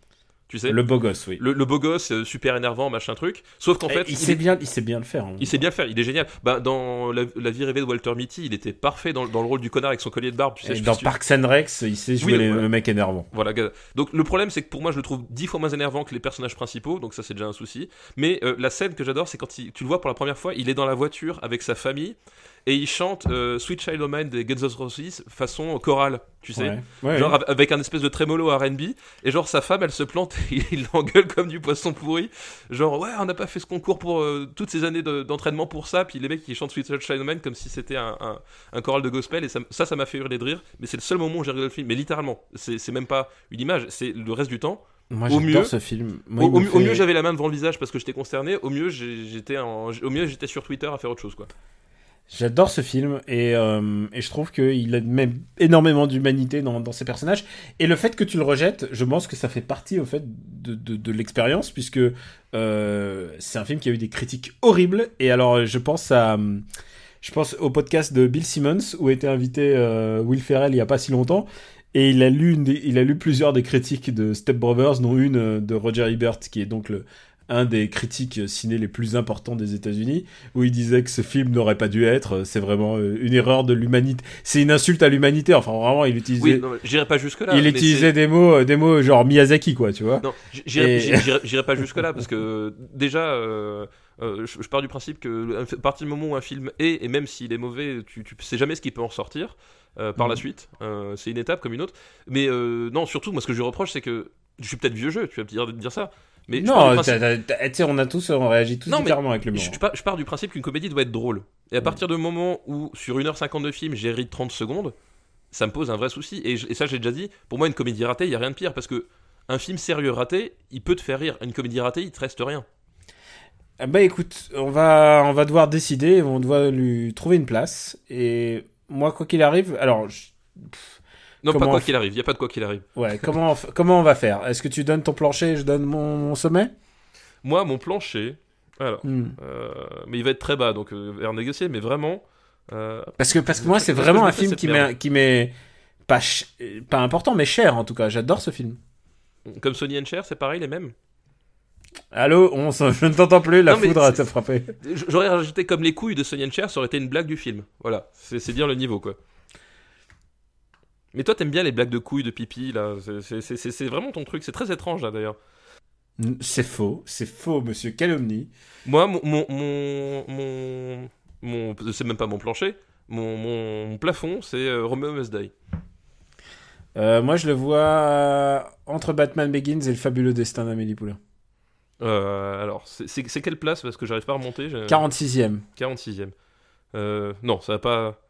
[SPEAKER 2] Tu sais
[SPEAKER 1] le beau gosse, oui.
[SPEAKER 2] le, le beau gosse, euh, super énervant, machin truc. Sauf qu'en
[SPEAKER 1] Et
[SPEAKER 2] fait,
[SPEAKER 1] il,
[SPEAKER 2] il
[SPEAKER 1] sait
[SPEAKER 2] est-
[SPEAKER 1] bien, il sait bien le faire. hein.
[SPEAKER 2] il sait bien le faire, il est génial. Bah, dans la, la vie rêvée de Walter Mitty, il était parfait dans, dans le rôle du connard avec son collier de barbe. Tu sais,
[SPEAKER 1] Et
[SPEAKER 2] je
[SPEAKER 1] dans Parks and Rec, il sait jouer
[SPEAKER 2] Oui,
[SPEAKER 1] les-
[SPEAKER 2] voilà.
[SPEAKER 1] le mec énervant.
[SPEAKER 2] Voilà. Donc le problème, c'est que pour moi, je le trouve dix fois moins énervant que les personnages principaux, donc ça c'est déjà un souci. Mais euh, la scène que j'adore, c'est quand il- tu le vois pour la première fois, il est dans la voiture avec sa famille et il chante euh, Sweet Child O' Mine des Guns N' Roses façon chorale, tu sais.
[SPEAKER 1] Ouais. Ouais,
[SPEAKER 2] Genre
[SPEAKER 1] ouais.
[SPEAKER 2] avec un espèce de trémolo R&B et genre sa femme elle se plante et il l'engueule comme du poisson pourri. Genre ouais on n'a pas fait ce concours pour euh, toutes ces années de- d'entraînement pour ça. Puis les mecs qui chantent Sweet Child O' Mine comme si c'était un, un, un choral de gospel. Et ça ça m'a fait hurler de rire. Mais c'est le seul moment où j'ai regardé le film. Mais littéralement c'est même pas une image c'est le reste du temps.
[SPEAKER 1] Moi,
[SPEAKER 2] au mieux-
[SPEAKER 1] ce film. Moi,
[SPEAKER 2] au, mieux- au
[SPEAKER 1] fait-
[SPEAKER 2] mieux j'avais la main devant le visage parce que j'étais concerné au mieux j'étais en- au mieux j'étais sur Twitter à faire autre chose quoi
[SPEAKER 1] J'adore ce film et, euh, et je trouve qu'il a même énormément d'humanité dans, ses personnages. Et le fait que tu le rejettes, je pense que ça fait partie au fait de, l'expérience puisque euh, c'est un film qui a eu des critiques horribles. Et alors je pense à, je pense au podcast de Bill Simmons où était invité euh, Will Ferrell il y a pas si longtemps. Et il a lu, il a lu plusieurs des critiques de Step Brothers, dont une de Roger Ebert, qui est donc le, un des critiques ciné les plus importants des États-Unis, où il disait que ce film n'aurait pas dû être. C'est vraiment euh, une erreur de l'humanité. C'est une insulte à l'humanité. Enfin, vraiment, il utilisait,
[SPEAKER 2] oui j'irai pas jusque là
[SPEAKER 1] il utilisait des mots, euh, des mots genre Miyazaki, quoi, tu vois.
[SPEAKER 2] Non, j'irai
[SPEAKER 1] Et-
[SPEAKER 2] pas jusque là parce que déjà, euh, euh, je, je pars du principe que à partir du moment où un film est et même s'il est mauvais, tu, tu sais jamais ce qui peut en sortir euh, par la
[SPEAKER 1] Mhm.
[SPEAKER 2] suite. Euh, c'est une étape comme une autre. Mais euh, non, surtout moi ce que je reproche c'est que je suis peut-être vieux jeu, tu vas me dire, dire ça. Mais
[SPEAKER 1] non,
[SPEAKER 2] principe-
[SPEAKER 1] on a tous, on réagit tous
[SPEAKER 2] Non,
[SPEAKER 1] différemment avec l'humour.
[SPEAKER 2] je, je pars, je pars du principe qu'une comédie doit être drôle. Et à
[SPEAKER 1] Mhm.
[SPEAKER 2] partir du moment où, sur 1h50 de film, j'ai ri de 30 secondes, ça me pose un vrai souci. Et, je- et ça, j'ai déjà dit, pour moi, une comédie ratée, il n'y a rien de pire. Parce que un film sérieux raté, il peut te faire rire. Une comédie ratée, il te reste rien.
[SPEAKER 1] Ah Bah écoute, on va, on va devoir décider, on doit lui trouver une place. Et moi, quoi qu'il arrive, alors, je- pff,
[SPEAKER 2] Non,
[SPEAKER 1] Comment
[SPEAKER 2] pas quoi qu'il arrive, il y a pas de quoi qu'il arrive.
[SPEAKER 1] Ouais, comment on, comment on va faire? Est-ce que tu donnes ton plancher et je donne mon, mon sommet?
[SPEAKER 2] Moi, mon plancher, alors,
[SPEAKER 1] Hmm.
[SPEAKER 2] euh, mais il va être très bas, donc euh, négocier, mais vraiment, euh,
[SPEAKER 1] Parce que, parce que moi, c'est vraiment un film qui m'est, qui m'est pas, ch- pas important, mais cher en tout cas. J'adore ce film.
[SPEAKER 2] comme Sony and Cher, c'est pareil, les mêmes?
[SPEAKER 1] Allô, on je ne t'entends plus, la
[SPEAKER 2] Non,
[SPEAKER 1] foudre a frappé.
[SPEAKER 2] J'aurais rajouté comme les couilles de Sony and Cher, ça aurait été une blague du film. Voilà, c'est c'est dire le niveau, quoi. Mais toi, t'aimes bien les blagues de couilles, de pipi, là. C'est- vraiment ton truc. C'est très étrange, là, d'ailleurs.
[SPEAKER 1] C'est faux, c'est faux, monsieur Calomnie.
[SPEAKER 2] Moi, mon. mon, mon, mon, mon- c'est même pas mon plancher. Mon, plafond, c'est euh, Romeo Must Die.
[SPEAKER 1] Euh, moi, je le vois entre Batman Begins et le fabuleux destin d'Amélie Poulain.
[SPEAKER 2] Euh, alors, c'est- quelle place? Parce que j'arrive pas à remonter. j'ai-
[SPEAKER 1] 46ème.
[SPEAKER 2] 46ème. Euh, non, ça va pas.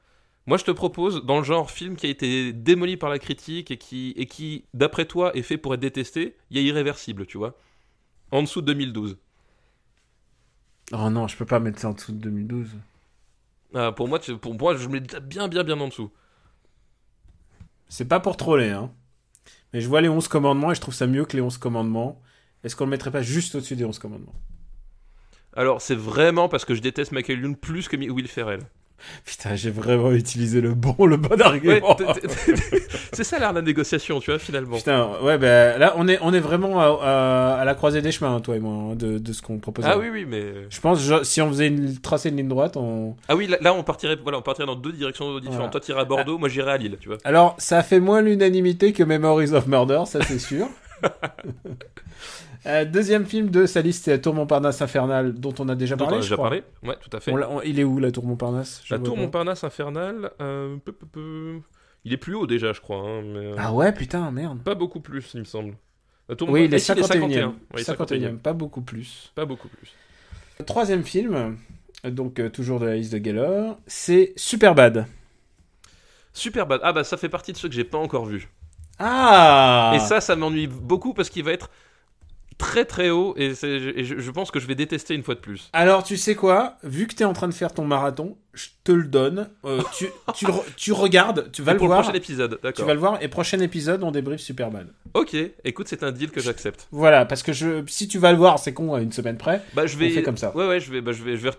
[SPEAKER 2] Moi, je te propose, dans le genre film qui a été démoli par la critique et qui, et qui d'après toi, est fait pour être détesté, il y a Irréversible, tu vois. En dessous de 2012.
[SPEAKER 1] Oh non, je peux pas mettre ça en dessous de 2012.
[SPEAKER 2] Ah, pour, moi, tu- pour moi, je mets bien, bien, bien en dessous.
[SPEAKER 1] C'est pas pour troller, hein. Mais je vois les 11 commandements et je trouve ça mieux que les 11 commandements. Est-ce qu'on le mettrait pas juste au-dessus des 11 commandements?
[SPEAKER 2] Alors, c'est vraiment parce que je déteste Michael Youn plus que Will Ferrell.
[SPEAKER 1] Putain, j'ai vraiment utilisé le bon, le bon argument.
[SPEAKER 2] c'est ça l'art de la négociation, tu vois, finalement.
[SPEAKER 1] Putain, ouais, bah là, on est, on est vraiment à, à- à la croisée des chemins, toi et moi, hein, de, de ce qu'on propose.
[SPEAKER 2] Ah oui, oui, mais.
[SPEAKER 1] Je pense, je- si on faisait une, tracer une ligne droite, on.
[SPEAKER 2] Ah oui, là, là, on, partirait, voilà, on partirait dans deux directions différentes.
[SPEAKER 1] Voilà.
[SPEAKER 2] Toi, t'irais à Bordeaux, moi, j'irais à Lille, tu vois.
[SPEAKER 1] Alors, ça fait moins l'unanimité que Memories of Murder, ça c'est sûr. Euh, deuxième film de sa liste, c'est La Tour Montparnasse Infernale, dont on a déjà
[SPEAKER 2] Dont on
[SPEAKER 1] parlé.
[SPEAKER 2] a
[SPEAKER 1] je
[SPEAKER 2] déjà
[SPEAKER 1] crois.
[SPEAKER 2] parlé. Ouais, tout à fait.
[SPEAKER 1] On l'a- on- il est où la Tour Montparnasse?
[SPEAKER 2] La tour. Montparnasse infernale, euh, peu, peu, peu. il est plus haut déjà, je crois. hein, mais, euh,
[SPEAKER 1] Ah ouais, putain, merde.
[SPEAKER 2] Pas beaucoup plus, il me semble. La tour
[SPEAKER 1] Oui, il est
[SPEAKER 2] Ah, si,
[SPEAKER 1] 51e.
[SPEAKER 2] Oui,
[SPEAKER 1] 51e, pas beaucoup plus.
[SPEAKER 2] Pas beaucoup plus.
[SPEAKER 1] Troisième film, donc toujours de la liste de Geller, c'est Superbad.
[SPEAKER 2] Super bad. Ah bah ça fait partie de ceux que j'ai pas encore vus.
[SPEAKER 1] Ah
[SPEAKER 2] Et ça, ça m'ennuie beaucoup parce qu'il va être très très haut et, et je, je pense que je vais détester une fois de plus.
[SPEAKER 1] Alors, tu sais quoi? Vu que t'es en train de faire ton marathon, je te le donne. Euh, tu, tu, tu regardes, tu vas
[SPEAKER 2] Et
[SPEAKER 1] le
[SPEAKER 2] pour
[SPEAKER 1] voir.
[SPEAKER 2] le prochain épisode,
[SPEAKER 1] Tu
[SPEAKER 2] d'accord.
[SPEAKER 1] vas le voir et prochain épisode on débrief Superbad.
[SPEAKER 2] Ok, écoute, c'est un deal que j'accepte.
[SPEAKER 1] Voilà, parce que je, si tu vas le voir, c'est con à une semaine près.
[SPEAKER 2] Bah je vais.
[SPEAKER 1] On fait comme ça.
[SPEAKER 2] Ouais ouais, je vais, bah, je vais, je vais,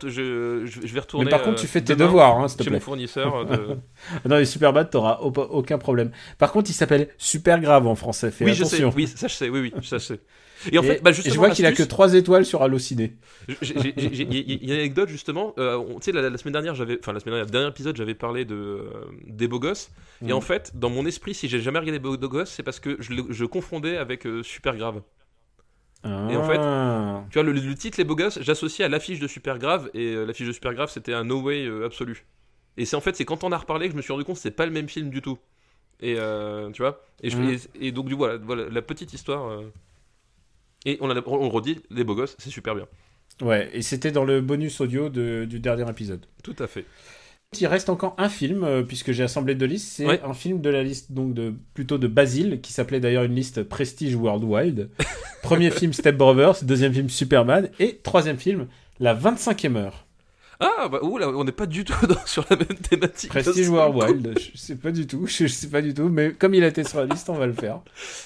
[SPEAKER 2] je, vais retourner.
[SPEAKER 1] Mais par contre,
[SPEAKER 2] euh,
[SPEAKER 1] tu fais tes
[SPEAKER 2] demain
[SPEAKER 1] devoirs, hein, s'il te
[SPEAKER 2] Chez
[SPEAKER 1] plaît.
[SPEAKER 2] mon fournisseur. euh, de-
[SPEAKER 1] Dans les Superbad, t'auras au- aucun problème. Par contre, il s'appelle Super Grave en français. Fais
[SPEAKER 2] oui, je sais. Oui, ça je sais. Oui, oui, ça je sais. Et en
[SPEAKER 1] Et-
[SPEAKER 2] fait, bah
[SPEAKER 1] et
[SPEAKER 2] justement,
[SPEAKER 1] je vois qu'il a que
[SPEAKER 2] l'astuce-
[SPEAKER 1] 3 étoiles sur Allociné.
[SPEAKER 2] Il y, a- une anecdote justement. euh, tu sais, la, la semaine dernière, j'avais, enfin la semaine dernière, le dernier épisode, j'avais parlé de euh, des beaux gosses. Et en fait, dans mon esprit, si j'ai jamais regardé beaux gosses, c'est parce que je, je confondais avec euh, Super Grave. Et en fait,
[SPEAKER 1] Ah.
[SPEAKER 2] Tu vois, le, le titre Les beaux gosses, j'associais à l'affiche de Super Grave et euh, l'affiche de Super Grave, c'était un no way absolu. Et c'est en fait, c'est quand on a reparlé que je me suis rendu compte que c'est pas le même film du tout. Et tu vois. Et, je- et- et donc du voilà, voilà la petite histoire. Et on, a- on redit, Les beaux gosses, c'est super bien.
[SPEAKER 1] Ouais, et c'était dans le bonus audio de- du dernier épisode.
[SPEAKER 2] Tout à fait.
[SPEAKER 1] Il reste encore un film, euh, puisque j'ai assemblé deux listes. C'est
[SPEAKER 2] Ouais.
[SPEAKER 1] un film de la liste, donc de, plutôt de Basile, qui s'appelait d'ailleurs une liste Prestige Worldwide. Premier film Step Brothers, deuxième film Superman, et troisième film La 25e heure.
[SPEAKER 2] Ah bah ouh, là, on n'est pas du tout dans- sur la même thématique.
[SPEAKER 1] Prestige
[SPEAKER 2] Ça,
[SPEAKER 1] Worldwide, je sais pas du tout, je sais pas du tout, mais comme il a été sur la liste, on va le faire.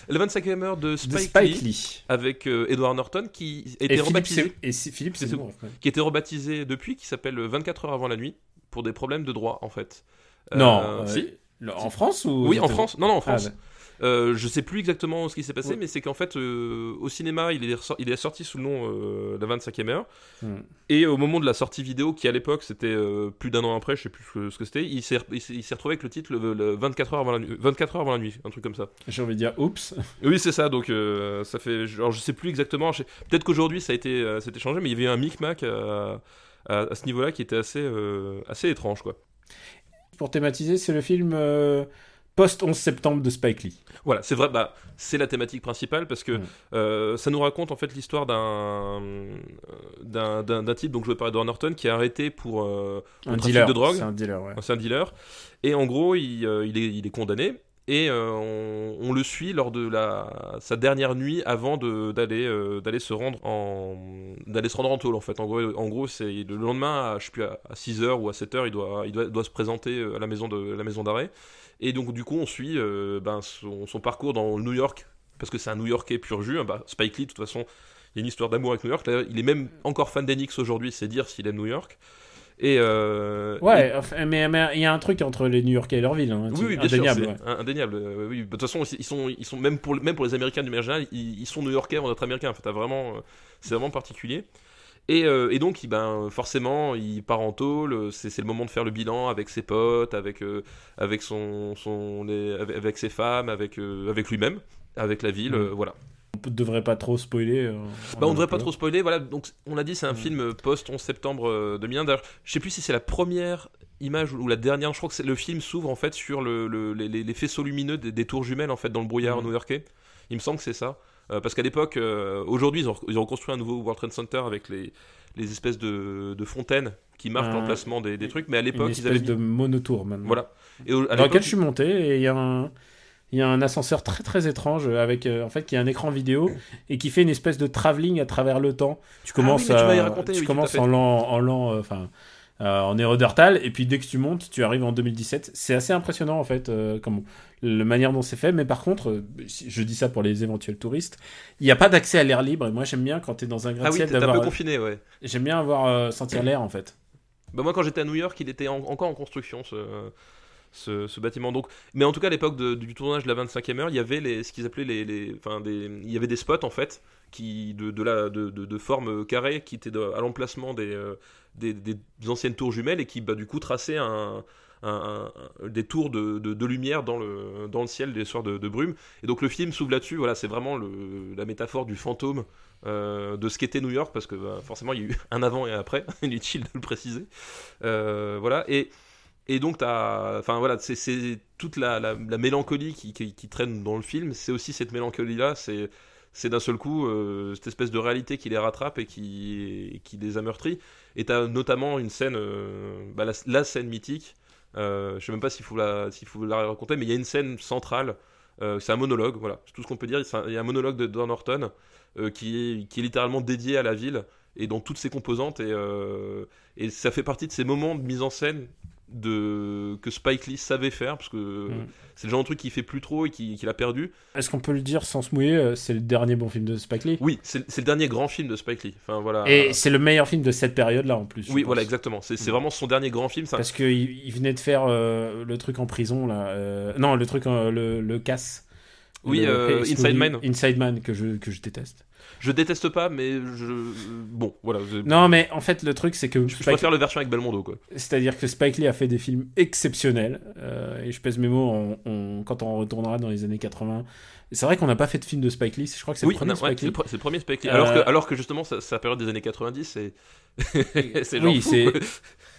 [SPEAKER 2] Le 25e heure de
[SPEAKER 1] De
[SPEAKER 2] Spike, Lee,
[SPEAKER 1] Lee.
[SPEAKER 2] avec euh, Edward Norton qui
[SPEAKER 1] Et
[SPEAKER 2] était
[SPEAKER 1] Philippe,
[SPEAKER 2] rebaptisé.
[SPEAKER 1] Sé- et si- Philippe ouais.
[SPEAKER 2] qui était rebaptisé depuis, qui s'appelle 24 heures avant la nuit, pour des problèmes de droit en fait. Euh,
[SPEAKER 1] Non, euh,
[SPEAKER 2] si.
[SPEAKER 1] le- en France ou
[SPEAKER 2] Oui, en France. Non, non, en
[SPEAKER 1] Ah,
[SPEAKER 2] France. Euh, je sais plus exactement ce qui s'est passé, mais c'est qu'en fait, euh, au cinéma, il est, il est sorti sous le nom euh, La 25e heure.
[SPEAKER 1] Hmm.
[SPEAKER 2] Et au moment de la sortie vidéo, qui à l'époque, c'était euh, plus d'un an après, je sais plus ce que c'était, il s'est retrouvé avec le titre le, le 24, heures avant la nuit, 24 heures avant la nuit, un truc comme ça.
[SPEAKER 1] J'ai envie de dire oups.
[SPEAKER 2] Oui, c'est ça, donc ça fait. Alors, je sais plus exactement, sais- peut-être qu'aujourd'hui ça a été c'était changé, mais il y avait un micmac à, à, à ce niveau-là qui était assez, assez étrange, quoi.
[SPEAKER 1] Pour thématiser, c'est le film post-11 septembre de Spike Lee.
[SPEAKER 2] Voilà, c'est vrai, bah, c'est la thématique principale parce que
[SPEAKER 1] Mm.
[SPEAKER 2] euh, ça nous raconte en fait l'histoire d'un d'un d'un d'un type, donc joué par Edward Norton, qui est arrêté pour, euh, pour
[SPEAKER 1] Un
[SPEAKER 2] trafic
[SPEAKER 1] dealer.
[SPEAKER 2] de drogue.
[SPEAKER 1] C'est un dealer, ouais.
[SPEAKER 2] C'est un dealer. Et en gros, il, euh, il, est, il est condamné. et euh, on, on le suit lors de la, sa dernière nuit avant de- d'aller euh, d'aller se rendre en d'aller se rendre en tôle en fait. En gros, en gros c'est le lendemain, à, je sais plus à, 6h ou à 7h, il doit, il doit, doit se présenter euh, à la maison de la maison d'arrêt. Et donc du coup, on suit euh, ben, son, son parcours dans New York parce que c'est un New Yorkais pur jus. hein. Bah, Spike Lee, de toute façon, il y a une histoire d'amour avec New York. Là, il est même encore fan d'Enix aujourd'hui, c'est dire s'il aime New York. Et euh,
[SPEAKER 1] Ouais, mais il y a un truc entre les New Yorkais et leur ville. Hein,
[SPEAKER 2] oui, oui, bien
[SPEAKER 1] indéniable.
[SPEAKER 2] sûr,
[SPEAKER 1] ouais.
[SPEAKER 2] indéniable. euh, oui, de toute façon, ils sont, ils sont même pour, même pour les Américains du manière générale, ils, ils sont New-Yorkais avant d'être Américains. En fait, vraiment, c'est vraiment particulier. Et, euh, et donc, il- ben, forcément, il part en tôle. C'est le moment de faire le bilan avec ses potes, avec, euh, avec son, son, les- avec, avec ses femmes, avec, euh, avec lui-même, avec la ville.
[SPEAKER 1] Mm.
[SPEAKER 2] euh, voilà.
[SPEAKER 1] On ne devrait pas trop spoiler. euh,
[SPEAKER 2] Bah, on devrait pas trop spoiler. Voilà, donc on l'a dit, c'est un
[SPEAKER 1] Mm.
[SPEAKER 2] film post 11 septembre euh, 2001. D'ailleurs, je sais plus si c'est la première image ou la dernière. Je crois que le film s'ouvre en fait sur le, le- les, faisceaux lumineux des, des tours jumelles en fait dans le brouillard
[SPEAKER 1] Mm.
[SPEAKER 2] new-yorkais. Il me semble que c'est ça. Euh, parce qu'à l'époque, euh, aujourd'hui, ils ont, ils ont reconstruit un nouveau World Trade Center avec les, les espèces de, de fontaines qui marquent l'emplacement des, des trucs. Mais à
[SPEAKER 1] Une
[SPEAKER 2] l'époque, ils avaient
[SPEAKER 1] espèce de monotour maintenant.
[SPEAKER 2] Voilà. Et au- à
[SPEAKER 1] Dans lequel je suis monté et il y a un. Il y a un ascenseur très très étrange avec euh, en fait qui a un écran vidéo et qui fait une espèce de travelling à travers le temps. Tu commences
[SPEAKER 2] Ah oui, mais tu
[SPEAKER 1] à-
[SPEAKER 2] m'avais raconté,
[SPEAKER 1] tu
[SPEAKER 2] oui, tout à
[SPEAKER 1] commences en l'an en l'an euh, euh, en Néandertal et puis dès que tu montes, tu arrives en 2017. C'est assez impressionnant en fait euh, comme la manière dont c'est fait mais par contre euh, je dis ça pour les éventuels touristes, il n'y a pas d'accès à l'air libre et moi j'aime bien quand tu es dans un
[SPEAKER 2] ah oui, t'es un peu
[SPEAKER 1] d'avoir
[SPEAKER 2] confiné, ouais.
[SPEAKER 1] j'aime bien avoir euh, sentir l'air en fait.
[SPEAKER 2] Bah moi quand j'étais à New York, il était en- encore en construction ce, ce, ce bâtiment. Donc, mais en tout cas à l'époque du tournage de la 25e heure, il y avait les, ce qu'ils appelaient les, les- enfin des, il y avait des spots en fait qui de, de la de, de, forme carrée qui étaient de- à l'emplacement des, euh, des, des anciennes tours jumelles et qui bah, du coup traçaient un, des tours de, de, lumière dans le, dans le ciel des soirs de, de brume. Et donc le film s'ouvre là-dessus. Voilà, c'est vraiment le, la métaphore du fantôme euh, de ce qu'était New York parce que bah, forcément il y a eu un avant et un après. Inutile de le préciser. Euh, voilà et et donc voilà c'est toute la, la, la mélancolie qui, qui, qui traîne dans le film c'est aussi cette mélancolie là c'est c'est d'un seul coup euh, cette espèce de réalité qui les rattrape et qui qui les a meurtris et t'as notamment une scène euh, bah, la, scène mythique euh, je sais même pas s'il faut la la raconter mais il y a une scène centrale euh, c'est un monologue voilà. C'est tout ce qu'on peut dire. Il y a un monologue de Don Horton euh, qui est littéralement dédié à la ville et dans toutes ses composantes. Et ça fait partie de ces moments de mise en scène que Spike Lee savait faire parce que
[SPEAKER 1] Mm.
[SPEAKER 2] C'est le genre de truc qu'il fait plus trop et qu'il qu'il a perdu.
[SPEAKER 1] Est-ce qu'on peut le dire sans se mouiller euh, C'est le dernier bon film de Spike Lee.
[SPEAKER 2] Oui, c'est le dernier grand film de Spike Lee. Enfin voilà.
[SPEAKER 1] Et c'est le meilleur film de cette période-là en plus.
[SPEAKER 2] oui, voilà exactement. C'est
[SPEAKER 1] Mm.
[SPEAKER 2] vraiment son dernier grand film. Ça-
[SPEAKER 1] Parce qu'il il venait de faire euh, le truc en prison, là. euh, non, le truc, euh, le, le casse.
[SPEAKER 2] Oui,
[SPEAKER 1] Le
[SPEAKER 2] Inside Man.
[SPEAKER 1] Inside Man, que je, que je déteste.
[SPEAKER 2] Je déteste pas, mais je bon voilà.
[SPEAKER 1] Non, mais en fait, le truc, c'est que.
[SPEAKER 2] je
[SPEAKER 1] Spike-
[SPEAKER 2] préfère la version avec Belmondo quoi.
[SPEAKER 1] C'est-à-dire que Spike Lee a fait des films exceptionnels. euh, et je pèse mes mots on- on- quand on retournera dans les années 80. C'est vrai qu'on n'a pas fait de film de Spike Lee. Je crois que c'est
[SPEAKER 2] Oui,
[SPEAKER 1] le
[SPEAKER 2] ouais,
[SPEAKER 1] Spike
[SPEAKER 2] c'est
[SPEAKER 1] Lee.
[SPEAKER 2] le, le premier Spike Lee.
[SPEAKER 1] Euh,
[SPEAKER 2] Alors que alors que justement sa, sa période des années 90 c'est c'est
[SPEAKER 1] Oui, c'est-.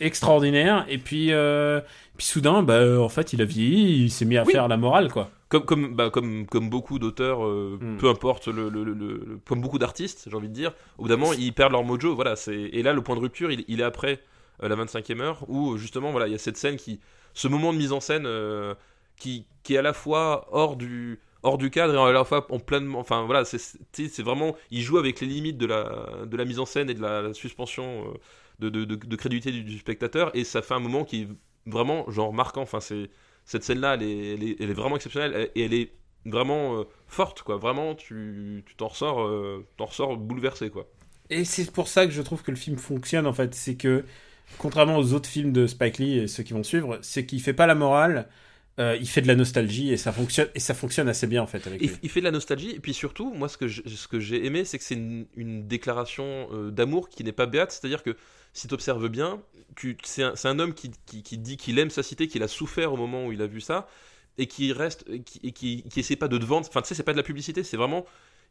[SPEAKER 1] Extraordinaire. Et puis, euh, puis soudain, bah, en fait, il a vieilli. Il s'est mis à
[SPEAKER 2] Oui.
[SPEAKER 1] faire la morale, quoi.
[SPEAKER 2] comme comme bah, comme comme beaucoup d'auteurs euh,
[SPEAKER 1] Mm.
[SPEAKER 2] peu importe le, le, le- le- comme beaucoup d'artistes j'ai envie de dire au bout d'un moment ils perdent leur mojo voilà c'est et là le point de rupture il, il est après euh, la 25e heure où justement voilà il y a cette scène qui ce moment de mise en scène euh, qui qui est à la fois hors du hors du cadre et à la fois en pleinement enfin voilà c'est vraiment il joue avec les limites de la de la mise en scène et de la, la suspension euh, de, de, de, de crédibilité du, du spectateur et ça fait un moment qui est vraiment genre marquant. Enfin c'est cette scène là elle est, elle est, elle est vraiment exceptionnelle elle- et elle est vraiment euh, forte quoi. Vraiment tu tu t'en ressors euh, t'en ressors bouleversé quoi.
[SPEAKER 1] Et c'est pour ça que je trouve que le film fonctionne en fait, c'est que contrairement aux autres films de Spike Lee et ceux qui vont suivre, c'est qu'il fait pas la morale, euh, il fait de la nostalgie et ça fonctionne et ça fonctionne assez bien en fait avec
[SPEAKER 2] il,
[SPEAKER 1] lui.
[SPEAKER 2] il fait de la nostalgie et puis surtout moi ce que je- ce que j'ai aimé c'est que c'est une, une déclaration d'amour qui n'est pas béate. C'est à dire que si tu observes bien c'est un, homme qui, dit qu'il aime sa cité qu'il a souffert au moment où il a vu ça et qui reste et qui, essaie pas de te vendre enfin tu sais c'est pas de la publicité c'est vraiment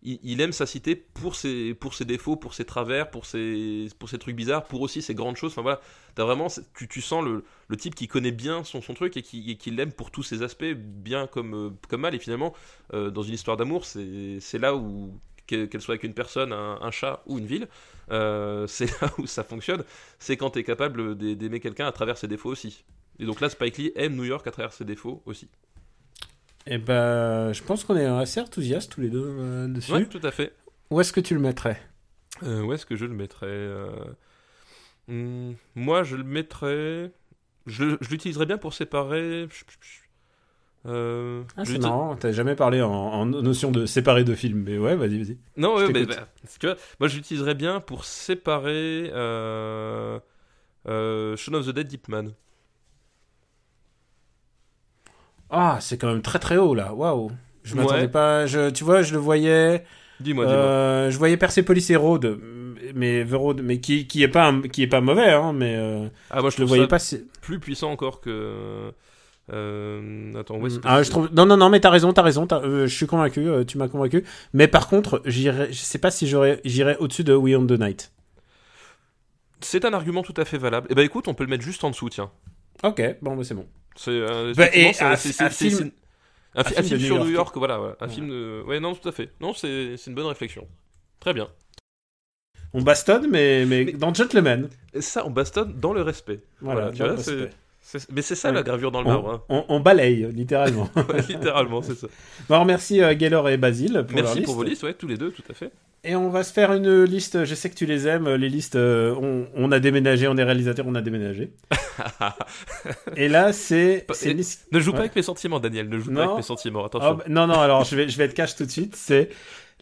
[SPEAKER 2] il, aime sa cité pour ses, pour ses défauts, pour ses travers, pour ses, pour ses trucs bizarres, pour aussi ses grandes choses. Enfin voilà, t'as vraiment, tu, sens le, type qui connaît bien son, truc et qui, l'aime pour tous ses aspects, bien comme, euh, comme mal. Et finalement, euh, dans une histoire d'amour, c'est là où, que- qu'elle soit avec une personne, un chat ou une ville, euh, c'est là où ça fonctionne. C'est quand t'es capable d'ai- d'aimer quelqu'un à travers ses défauts aussi. Et donc là, Spike Lee aime New York à travers ses défauts aussi.
[SPEAKER 1] Et ben, je pense qu'on est assez enthousiastes tous les deux euh, dessus.
[SPEAKER 2] Ouais, tout à fait.
[SPEAKER 1] Où est-ce que tu le mettrais?
[SPEAKER 2] Euh, où est-ce que je le mettrais euh, hmm, Moi, je le mettrais. Je, je l'utiliserais bien pour séparer. Euh,
[SPEAKER 1] Ah, c'est marrant, t'as jamais parlé en, en notion de séparer deux films, mais ouais, vas-y, vas-y.
[SPEAKER 2] Non, ouais,
[SPEAKER 1] t'écoute.
[SPEAKER 2] bah, tu vois, moi je l'utiliserais bien pour séparer euh, euh, Shaun of the Dead Deep Man.
[SPEAKER 1] Ah, c'est quand même très très haut là, waouh. Je m'attendais
[SPEAKER 2] Ouais.
[SPEAKER 1] pas, je, tu vois, je le voyais,
[SPEAKER 2] Dis-moi, dis-moi.
[SPEAKER 1] euh, je voyais Persepolis et Road, mais The Road, mais qui, qui est pas, qui est pas mauvais, hein, mais euh,
[SPEAKER 2] Ah, moi je
[SPEAKER 1] je le voyais pas si...
[SPEAKER 2] plus puissant encore que. Euh, attends, est-ce que
[SPEAKER 1] Ah,
[SPEAKER 2] c'est
[SPEAKER 1] je trouve... Non, non, non, mais t'as raison, t'as raison, euh, je suis convaincu, euh, tu m'as convaincu. Mais par contre, je sais pas si j'irais au-dessus de We on the Night.
[SPEAKER 2] C'est un argument tout à fait valable. Et bah écoute, on peut le mettre juste en dessous, tiens.
[SPEAKER 1] Ok, bon, bah, c'est bon.
[SPEAKER 2] C'est
[SPEAKER 1] Bah, un- film-
[SPEAKER 2] un, fi- un
[SPEAKER 1] film
[SPEAKER 2] film sur
[SPEAKER 1] New
[SPEAKER 2] New
[SPEAKER 1] York.
[SPEAKER 2] Voilà, ouais, un
[SPEAKER 1] Ouais.
[SPEAKER 2] film de... Ouais, non, tout à fait. Non, c'est c'est une bonne réflexion. Très bien.
[SPEAKER 1] On bastonne, mais, mais,
[SPEAKER 2] Mais-
[SPEAKER 1] dans Gentleman.
[SPEAKER 2] Ça, on bastonne dans le respect.
[SPEAKER 1] Voilà,
[SPEAKER 2] Voilà, tu
[SPEAKER 1] le
[SPEAKER 2] vois, c'est-
[SPEAKER 1] respect.
[SPEAKER 2] Mais c'est ça
[SPEAKER 1] Ouais.
[SPEAKER 2] la gravure dans le marbre. hein.
[SPEAKER 1] on- on balaye, littéralement.
[SPEAKER 2] Ouais, littéralement, c'est ça.
[SPEAKER 1] bon, merci euh, Gaylor et Basile pour
[SPEAKER 2] Merci pour vos listes, ouais, tous les deux, tout à fait.
[SPEAKER 1] Et on va se faire une liste, je sais que tu les aimes, les listes, euh, on, on a déménagé, on est réalisateur, on a déménagé. et là, c'est... Liste-
[SPEAKER 2] Ne joue pas
[SPEAKER 1] Ouais.
[SPEAKER 2] avec mes sentiments, Daniel. Ne joue
[SPEAKER 1] Non.
[SPEAKER 2] pas avec mes sentiments.
[SPEAKER 1] Ah,
[SPEAKER 2] Attention.
[SPEAKER 1] bah, non, non, alors je vais, je vais être cash tout de suite. C'est.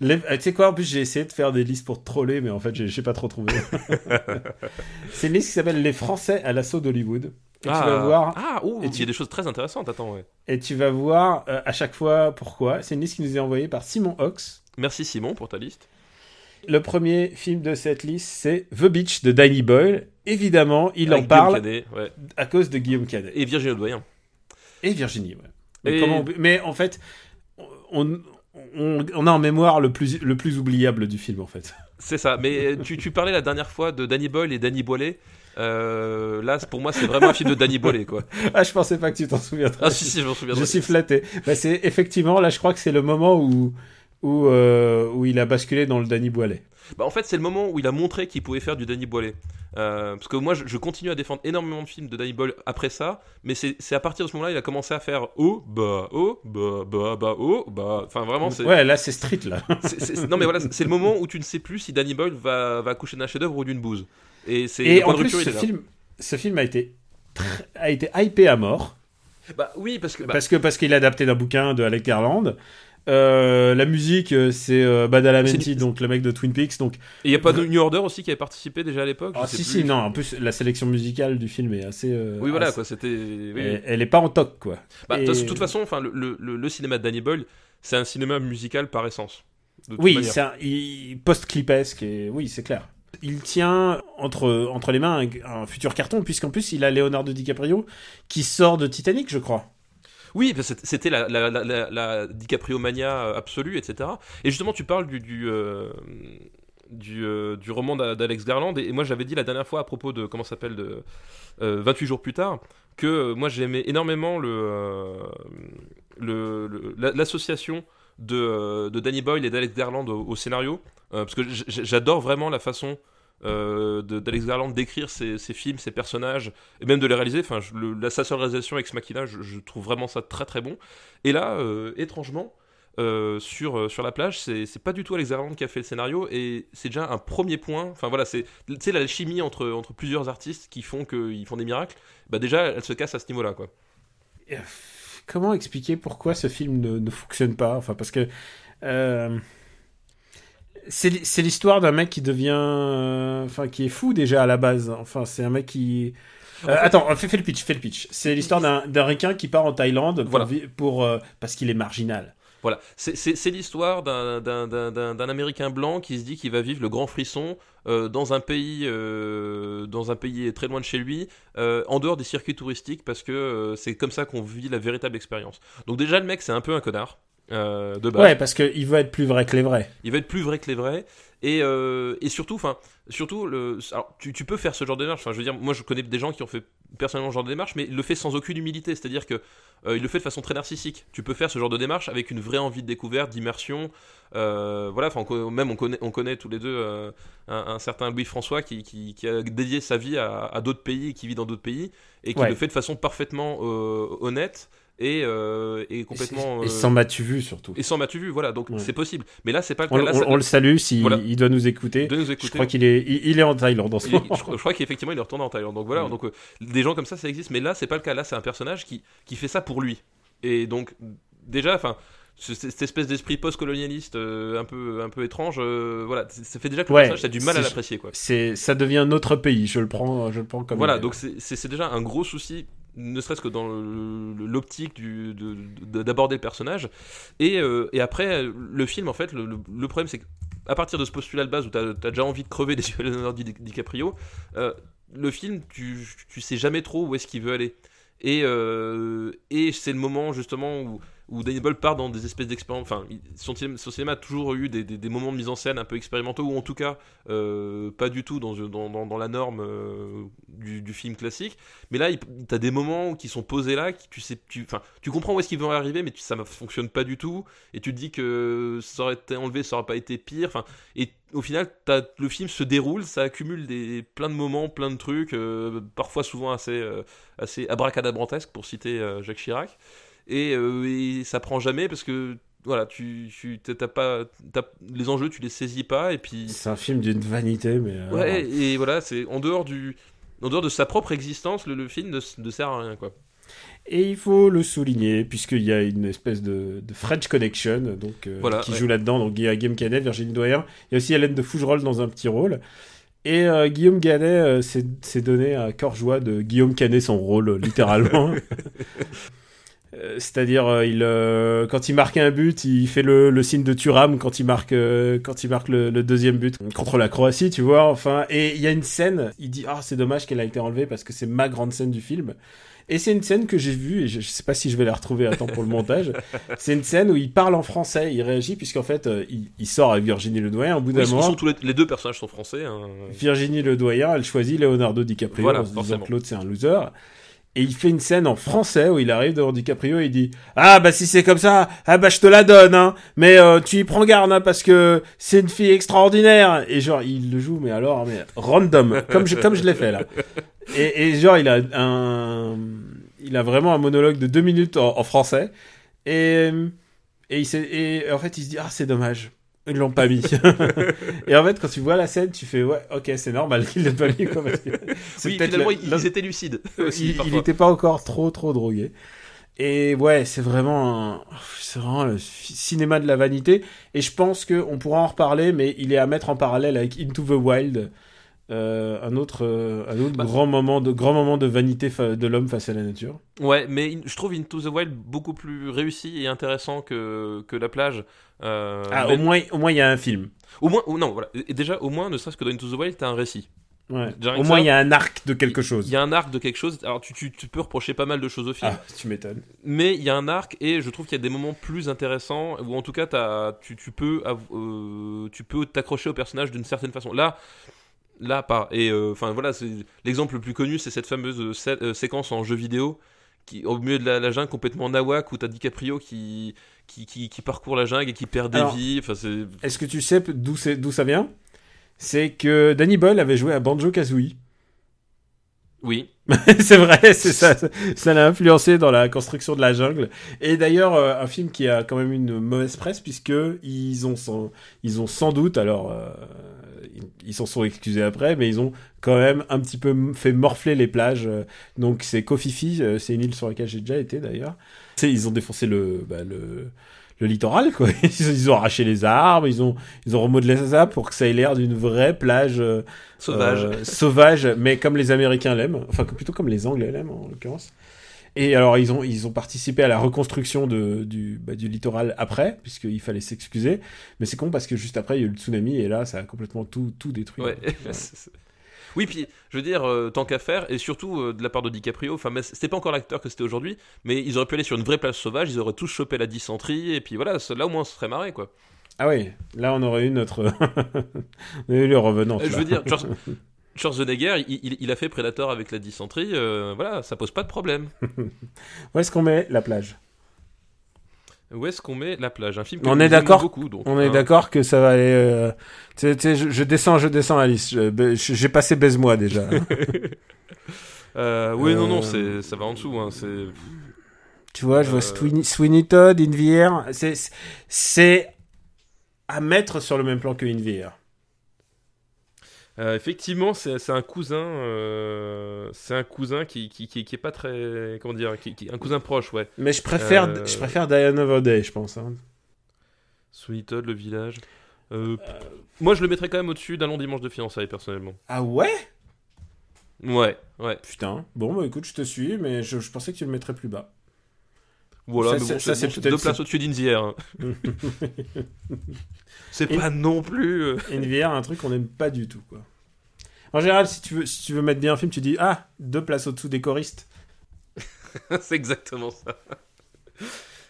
[SPEAKER 1] les- euh, Tu sais quoi, en plus j'ai essayé de faire des listes pour troller, mais en fait j'ai j'ai pas trop trouvé. c'est une liste qui s'appelle Les Français à l'assaut d'Hollywood. Et
[SPEAKER 2] ah,
[SPEAKER 1] tu vas voir,
[SPEAKER 2] Ah, oh,
[SPEAKER 1] et
[SPEAKER 2] il
[SPEAKER 1] tu-
[SPEAKER 2] y a des choses très intéressantes. Attends, ouais.
[SPEAKER 1] et tu vas voir euh, à chaque fois pourquoi. C'est une liste qui nous est envoyée par Simon Ox.
[SPEAKER 2] Merci Simon pour ta liste.
[SPEAKER 1] Le premier film de cette liste, c'est The Beach de Danny Boyle. Évidemment, il
[SPEAKER 2] Avec
[SPEAKER 1] en parle
[SPEAKER 2] ouais.
[SPEAKER 1] à cause de Guillaume Canet.
[SPEAKER 2] Et Virginie Audoyen.
[SPEAKER 1] Et Virginie, ouais. Mais,
[SPEAKER 2] Et-
[SPEAKER 1] comment on peut- mais en fait, on, on, on a en mémoire le plus, le plus oubliable du film, en fait.
[SPEAKER 2] C'est ça. Mais euh, tu, tu parlais la dernière fois de Danny Boyle et Danny Boilet. Euh, là, pour moi, c'est vraiment un film de Danny Boilet, quoi.
[SPEAKER 1] Ah, je pensais pas que tu t'en souviendrais.
[SPEAKER 2] Ah, si, si, je m'en souviens.
[SPEAKER 1] Je suis flatté. Bah, c'est effectivement, là, je crois que c'est le moment où, où, euh, où il a basculé dans le Danny Boilet.
[SPEAKER 2] Bah, en fait, c'est le moment où il a montré qu'il pouvait faire du Danny Boilet. Euh, parce que moi, je, je continue à défendre énormément de films de Danny Boyle après ça, mais c'est à partir de ce moment-là, il a commencé à faire oh, bah, oh, bah, bah, bah, oh, bah. Enfin, vraiment, c'est.
[SPEAKER 1] Ouais, là, c'est street, là.
[SPEAKER 2] non, mais voilà, c'est le moment où tu ne sais plus si Danny Boyle va, va accoucher d'un chef-d'œuvre ou d'une bouse. Et
[SPEAKER 1] en
[SPEAKER 2] de
[SPEAKER 1] plus, ce film, ce film a été, a été hypé à mort.
[SPEAKER 2] Bah oui, parce que. bah,
[SPEAKER 1] Parce que parce qu'il est adapté d'un bouquin de Alec Garland. Euh, la musique, euh, c'est euh, Badalamenti, donc le mec de Twin Peaks. Donc,
[SPEAKER 2] il n'y a pas de New Order aussi qui avait participé déjà à l'époque
[SPEAKER 1] ah, si,
[SPEAKER 2] plus.
[SPEAKER 1] si, non. En plus, la sélection musicale du film est assez. euh,
[SPEAKER 2] Oui, voilà,
[SPEAKER 1] assez-
[SPEAKER 2] quoi, c'était. oui, oui.
[SPEAKER 1] Elle, est pas en toc, quoi.
[SPEAKER 2] Bah, de
[SPEAKER 1] Et-
[SPEAKER 2] toute- toute façon, enfin, le, le- le- le cinéma de Danny Boyle, c'est un cinéma musical par essence. de
[SPEAKER 1] Oui, c'est un post-clipesque et oui, c'est clair. Il tient entre, entre les mains un, futur carton, puisqu'en plus il a Leonardo DiCaprio qui sort de Titanic, je crois.
[SPEAKER 2] Oui, c'était- la, DiCaprio mania euh, absolue, etc. Et justement, tu parles du, du, euh, euh, du roman d'A- d'Alex Garland. Et, moi, j'avais dit la dernière fois à propos de, comment s'appelle, de euh, 28 jours plus tard, que euh, moi, j'aimais énormément euh, le, l'association de, euh, de Danny Boyle et d'Alex Garland au scénario. Euh, parce que j'adore vraiment la façon euh, d'Alex Garland d'écrire ses, films, ses personnages, et même de les réaliser. Enfin, la seule réalisation Ex Machina, je, je trouve vraiment ça très très bon. Et là, euh, étrangement, euh, sur, sur la plage, c'est pas du tout Alex Garland qui a fait le scénario, et c'est déjà un premier point. Enfin voilà, c'est tu sais la chimie entre, entre plusieurs artistes qui font qu'ils font des miracles. Bah déjà, elle se casse à ce niveau-là, quoi.
[SPEAKER 1] Comment expliquer pourquoi ce film ne, ne fonctionne pas? Enfin, parce que. C'est l'histoire d'un mec qui devient. euh, Enfin, qui est fou déjà à la base. Enfin, c'est un mec qui. Euh, attends, fais, fais le pitch, fais le pitch. C'est l'histoire d'un requin qui part en Thaïlande pour,
[SPEAKER 2] Voilà.
[SPEAKER 1] vi- pour, euh, parce qu'il est marginal.
[SPEAKER 2] Voilà, c'est- l'histoire d'un- Américain blanc qui se dit qu'il va vivre le grand frisson euh, dans un pays euh, dans un pays très loin de chez lui, euh, en dehors des circuits touristiques, parce que c'est comme ça qu'on vit la véritable expérience. Donc déjà le mec c'est un peu un connard euh, de base.
[SPEAKER 1] Ouais, parce qu'il veut être plus vrai que les vrais.
[SPEAKER 2] Il va être plus vrai que les vrais. Et, euh, et surtout, enfin, surtout, le, alors, tu, tu peux faire ce genre de démarche. Enfin, je veux dire, moi, je connais des gens qui ont fait personnellement ce genre de démarche, mais il le fait sans aucune humilité. C'est-à-dire que euh, il le fait de façon très narcissique. Tu peux faire ce genre de démarche avec une vraie envie de découverte, d'immersion. Euh, voilà, enfin, même on connaît, on connaît tous les deux un, un certain Louis François qui, qui, qui a dédié sa vie à, à d'autres pays et qui vit dans d'autres pays et qui
[SPEAKER 1] Ouais.
[SPEAKER 2] le fait de façon parfaitement honnête et, euh, et complètement.
[SPEAKER 1] Et,
[SPEAKER 2] euh,
[SPEAKER 1] sans m'as-tu vu surtout.
[SPEAKER 2] et sans m'as-tu vu, voilà, donc
[SPEAKER 1] Ouais.
[SPEAKER 2] c'est possible. Mais là, c'est pas.
[SPEAKER 1] On,
[SPEAKER 2] Là,
[SPEAKER 1] on-
[SPEAKER 2] ça-
[SPEAKER 1] on le salue s'il
[SPEAKER 2] Voilà.
[SPEAKER 1] il doit nous écouter.
[SPEAKER 2] de nous
[SPEAKER 1] Je
[SPEAKER 2] écouter.
[SPEAKER 1] crois qu'il est, il, il est en Thaïlande en ce moment.
[SPEAKER 2] je crois, je crois qu'effectivement il est retourné en Thaïlande. Donc voilà, donc euh, des gens comme ça, ça existe. Mais là, c'est pas le cas. Là, c'est un personnage qui, qui fait ça pour lui. Et donc déjà, enfin, ce- cette espèce d'esprit post-colonialiste euh, un peu un peu étrange, euh, voilà, ça fait déjà que le
[SPEAKER 1] Ouais,
[SPEAKER 2] personnage, t'as du mal à l'apprécier, quoi.
[SPEAKER 1] C'est, ça devient notre pays. Je le prends, je le prends comme.
[SPEAKER 2] Voilà, donc c'est déjà un gros souci, ne serait-ce que dans l'optique d'aborder le personnage. Et, euh, et après, le film, en fait, le, problème, c'est qu'à partir de ce postulat de base où t'as as déjà envie de crever des yeux à Leonardo Di- DiCaprio, euh, le film, tu, tu sais jamais trop où est-ce qu'il veut aller. Et, euh, et c'est le moment justement où, où Danny Boyle part dans des espèces d'expériences. Enfin, son, cinéma- a toujours eu des, moments de mise en scène un peu expérimentaux, ou en tout cas euh, pas du tout dans, la norme euh, du, film classique. Mais là, il- t'as des moments qui sont posés là, tu sais, tu, tu comprends où est-ce qu'ils vont arriver, mais tu, ça ne fonctionne pas du tout. Et tu te dis que ça aurait été enlevé, ça aurait pas été pire. Et au final, le film se déroule, ça accumule des, plein de moments, plein de trucs, euh, parfois souvent assez, assez abracadabrantesques, pour citer Jacques Chirac. Et, euh, et ça prend jamais parce que voilà, tu, tu t'as pas, t'as- les enjeux, tu les saisis pas, et puis
[SPEAKER 1] C'est un film d'une vanité, mais. euh,
[SPEAKER 2] Ouais, et voilà, c'est en dehors du, en dehors de sa propre existence, le, le film ne, sert à rien, quoi.
[SPEAKER 1] Et il faut le souligner, puisqu'il y a une espèce de, de French Connection donc, euh,
[SPEAKER 2] Voilà,
[SPEAKER 1] qui
[SPEAKER 2] ouais.
[SPEAKER 1] joue là-dedans. Donc il y a Guillaume Canet, Virginie Doyen. Il y a aussi Hélène de Fougerolles dans un petit rôle. Et euh, Guillaume Canet euh, s'est s'est donné à cœur joie de Guillaume Canet son rôle, littéralement. Euh, C'est-à-dire, euh, il, euh, quand il marque un but, il fait le, le signe de Turam quand il marque, euh, quand il marque le, le deuxième but contre la Croatie, tu vois. Enfin, et il y a une scène. Il dit, ah, c'est dommage qu'elle a été enlevée parce que c'est ma grande scène du film. Et c'est une scène que j'ai vue, et je, je sais pas si je vais la retrouver à temps pour le montage. C'est une scène où il parle en français, il réagit, puisqu'en fait, euh, il, il sort avec Virginie Ledoyen. Au bout d'un moment,
[SPEAKER 2] sont tous les, les deux personnages sont français. hein.
[SPEAKER 1] Virginie Ledoyen, elle choisit Leonardo DiCaprio
[SPEAKER 2] Voilà,
[SPEAKER 1] en se disant
[SPEAKER 2] forcément.
[SPEAKER 1] que l'autre c'est un loser. Et il fait une scène en français où il arrive devant DiCaprio et il dit Ah bah si c'est comme ça, ah bah je te la donne, hein. Mais euh, tu y prends garde, hein, parce que c'est une fille extraordinaire. Et genre il le joue, mais alors mais random, comme je comme je l'ai fait là. Et, et genre il a un, il a vraiment un monologue de deux minutes en, français. Et et il et en fait il se dit ah c'est dommage. Ils l'ont pas mis. et en fait, quand tu vois la scène, tu fais ouais, ok, c'est normal qu'ils l'aient pas mis. Quoi, parce que
[SPEAKER 2] Oui, finalement, ils, étaient lucides. aussi,
[SPEAKER 1] il, il
[SPEAKER 2] parfois.
[SPEAKER 1] était pas encore trop trop drogué. Et ouais, c'est vraiment, c'est vraiment le cinéma de la vanité. Et je pense que on pourra en reparler, mais il est à mettre en parallèle avec Into the Wild, euh, un autre, euh, un autre
[SPEAKER 2] Bah.
[SPEAKER 1] grand moment de grand moment de vanité de l'homme face à la nature.
[SPEAKER 2] Ouais, mais in- je trouve Into the Wild beaucoup plus réussi et intéressant que, que La Plage. Euh,
[SPEAKER 1] Ah,
[SPEAKER 2] mais-
[SPEAKER 1] au moins, au moins il y a un film.
[SPEAKER 2] au moins, ou non, voilà. Et déjà, au moins, ne serait-ce que dans Into the Wild, t'as un récit.
[SPEAKER 1] Ouais. Au moins il y a un arc de quelque chose.
[SPEAKER 2] Il y a un arc de quelque chose. Alors, tu, tu, tu peux reprocher pas mal de choses au film.
[SPEAKER 1] Ah, tu m'étonnes.
[SPEAKER 2] Mais il y a un arc et je trouve qu'il y a des moments plus intéressants où en tout cas t'as- tu, tu peux euh, tu peux t'accrocher au personnage d'une certaine façon. Là, là pas. Et euh, enfin voilà, c'est l'exemple le plus connu, c'est cette fameuse sé- euh, séquence en jeu vidéo qui au milieu de la, la jungle complètement nawak où t'as DiCaprio qui qui, qui qui parcourt la jungle et qui perd des
[SPEAKER 1] Alors,
[SPEAKER 2] vies. Enfin c'est
[SPEAKER 1] Est-ce que tu sais d'où d'où ça vient? C'est que Danny Boyle avait joué à Banjo Kazooie.
[SPEAKER 2] oui.
[SPEAKER 1] c'est vrai, c'est ça. Ça l'a influencé dans la construction de la jungle. Et d'ailleurs, euh, un film qui a quand même une mauvaise presse puisque ils ont sans, ils ont sans doute, alors euh, ils- s'en sont excusés après, mais ils ont quand même un petit peu fait morfler les plages. euh. Donc c'est Kofifi, euh, c'est une île sur laquelle j'ai déjà été d'ailleurs. Ils ont défoncé le, bah, le le littoral quoi. Ils, ont- ils ont arraché les arbres, ils ont ils ont remodelé ça pour que ça ait l'air d'une vraie plage euh,
[SPEAKER 2] Sauvage.
[SPEAKER 1] euh, sauvage, mais comme les Américains l'aiment, enfin plutôt comme les Anglais l'aiment en l'occurrence. Et alors ils ont ils ont participé à la reconstruction de, du bah, du littoral après, puisqu'il fallait s'excuser. Mais c'est con parce que juste après il y a eu le tsunami et là ça a complètement tout tout détruit.
[SPEAKER 2] Ouais. Oui, puis je veux dire, euh, tant qu'à faire, et surtout euh, de la part de DiCaprio, enfin, c'était pas encore l'acteur que c'était aujourd'hui, mais ils auraient pu aller sur une vraie plage sauvage, ils auraient tous chopé la dysenterie, et puis voilà, là au moins on se serait marré quoi.
[SPEAKER 1] Ah oui, là on aurait eu notre on aurait eu le revenant.
[SPEAKER 2] Euh, je veux dire, Schwarz- Schwarzenegger, il, il- il a fait Predator avec la dysenterie, euh, voilà, ça pose pas de problème.
[SPEAKER 1] Où est-ce qu'on met la plage?
[SPEAKER 2] Où est-ce qu'on met la plage? Un film que
[SPEAKER 1] On est d'accord
[SPEAKER 2] beaucoup, donc,
[SPEAKER 1] On est
[SPEAKER 2] hein.
[SPEAKER 1] d'accord que ça va aller. euh, je, je descends, je descends Alice. J'ai passé baise-moi déjà.
[SPEAKER 2] Euh, oui, non, non,
[SPEAKER 1] Euh,
[SPEAKER 2] ça va en dessous. Hein, c'est...
[SPEAKER 1] Tu vois, je vois. Sweeney, Sweeney Todd, In. C'est, c'est à mettre sur le même plan que In.
[SPEAKER 2] Euh, effectivement, c'est un cousin, euh, c'est un cousin qui, qui, qui, qui est pas très, comment dire, qui, qui- un cousin proche, ouais.
[SPEAKER 1] Mais je préfère,
[SPEAKER 2] Euh.
[SPEAKER 1] je préfère Diana of a Day, je pense. hein.
[SPEAKER 2] Sweet Todd, le village. Euh, Moi, je le mettrais quand même au-dessus d'un long dimanche de fiançailles, personnellement.
[SPEAKER 1] Ah ouais?
[SPEAKER 2] Ouais, ouais.
[SPEAKER 1] Putain. Bon, bah écoute, je te suis, mais je, je pensais que tu le mettrais plus bas.
[SPEAKER 2] Voilà,
[SPEAKER 1] Ça,
[SPEAKER 2] mais
[SPEAKER 1] c'est-
[SPEAKER 2] bon,
[SPEAKER 1] ça,
[SPEAKER 2] c'est bon, c'est
[SPEAKER 1] peut-être-
[SPEAKER 2] deux places au-dessus d'Inzier. c'est pas non plus. euh,
[SPEAKER 1] Air, un truc qu'on n'aime pas du tout, quoi. En général, si tu veux, si tu veux mettre bien un film, tu dis Ah, deux places au-dessous des choristes.
[SPEAKER 2] c'est exactement ça.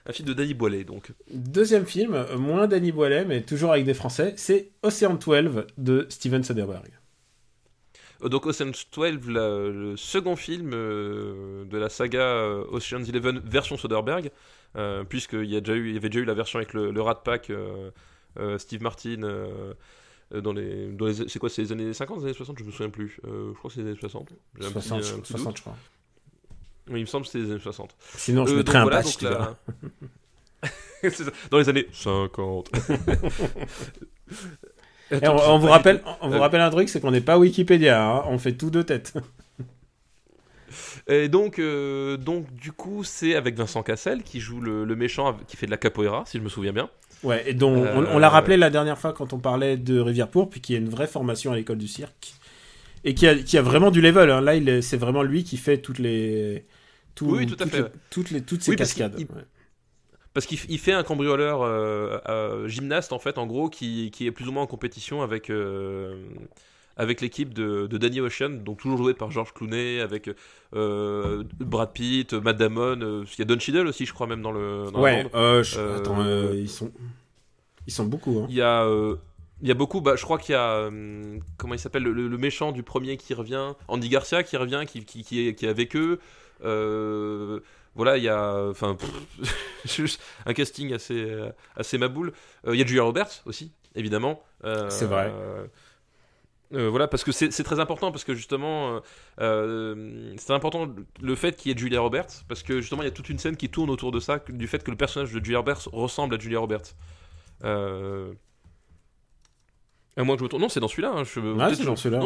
[SPEAKER 2] Un film de Danny Boilet, donc.
[SPEAKER 1] Deuxième film, moins Danny Boilet, mais toujours avec des Français, c'est Ocean 12 de Steven Soderbergh.
[SPEAKER 2] Euh, Donc Ocean's 12, la- le second film euh, de la saga Ocean's Eleven version Soderbergh, euh, puisqu'il y, a déjà eu, il y avait déjà eu la version avec le, le Rat Pack, euh, Steve Martin, euh, euh, dans les, dans les c'est quoi, c'est les années 50, les années 60, je me souviens plus. Euh, je crois que c'est les années 60. J'ai un petit-
[SPEAKER 1] 60,
[SPEAKER 2] un
[SPEAKER 1] je-
[SPEAKER 2] petit
[SPEAKER 1] 60,
[SPEAKER 2] doute.
[SPEAKER 1] je crois.
[SPEAKER 2] Oui, il me semble que c'était les années 60.
[SPEAKER 1] Sinon, je
[SPEAKER 2] Euh,
[SPEAKER 1] mettrais un
[SPEAKER 2] voilà,
[SPEAKER 1] patch,
[SPEAKER 2] la- dans les années 50.
[SPEAKER 1] Et on, on vous rappelle, on vous
[SPEAKER 2] Euh,
[SPEAKER 1] rappelle un truc, c'est qu'on n'est pas Wikipédia, hein, on fait tout de tête.
[SPEAKER 2] Et donc, euh, donc du coup, c'est avec Vincent Cassel qui joue le, le méchant qui fait de la capoeira, si je me souviens bien.
[SPEAKER 1] Ouais, et dont on,
[SPEAKER 2] Euh,
[SPEAKER 1] on l'a rappelé la dernière fois quand on parlait de Rivière Pourpre, puis qui a une vraie formation à l'école du cirque. Et qui a, qui a vraiment du level. hein. Là, est- c'est vraiment lui qui fait toutes les. tout-
[SPEAKER 2] Oui, tout à
[SPEAKER 1] toutes
[SPEAKER 2] fait,
[SPEAKER 1] les-
[SPEAKER 2] ouais.
[SPEAKER 1] toutes, les, toutes ces
[SPEAKER 2] Oui,
[SPEAKER 1] cascades.
[SPEAKER 2] il-
[SPEAKER 1] ouais.
[SPEAKER 2] Parce qu'il fait un cambrioleur euh, euh, gymnaste, en fait, en gros, qui, qui est plus ou moins en compétition avec, euh, avec l'équipe de, de Danny Ocean, donc toujours joué par George Clooney, avec euh, Brad Pitt, Matt Damon, euh, il y a Don Cheadle aussi, je crois, même dans le dans
[SPEAKER 1] Ouais, euh, je- attends, ils sont. Ils sont beaucoup. Hein.
[SPEAKER 2] Il y a, il y a beaucoup, bah, je crois qu'il y a, euh, comment il s'appelle, le, méchant du premier qui revient, Andy Garcia qui revient, qui, qui, qui est, qui est avec eux. Euh, voilà, il y a, enfin, juste un casting assez, assez maboule. Euh, il y a Julia Roberts aussi, évidemment.
[SPEAKER 1] C'est vrai.
[SPEAKER 2] Euh, voilà, parce que c'est très important, parce que justement, euh, euh, c'est important le fait qu'il y ait Julia Roberts, parce que justement, il y a toute une scène qui tourne autour de ça, du fait que le personnage de Julia Roberts ressemble à Julia Roberts. Euh... À moins que je me trompe. Non, c'est dans celui-là. hein, je-
[SPEAKER 1] c'est dans celui-là,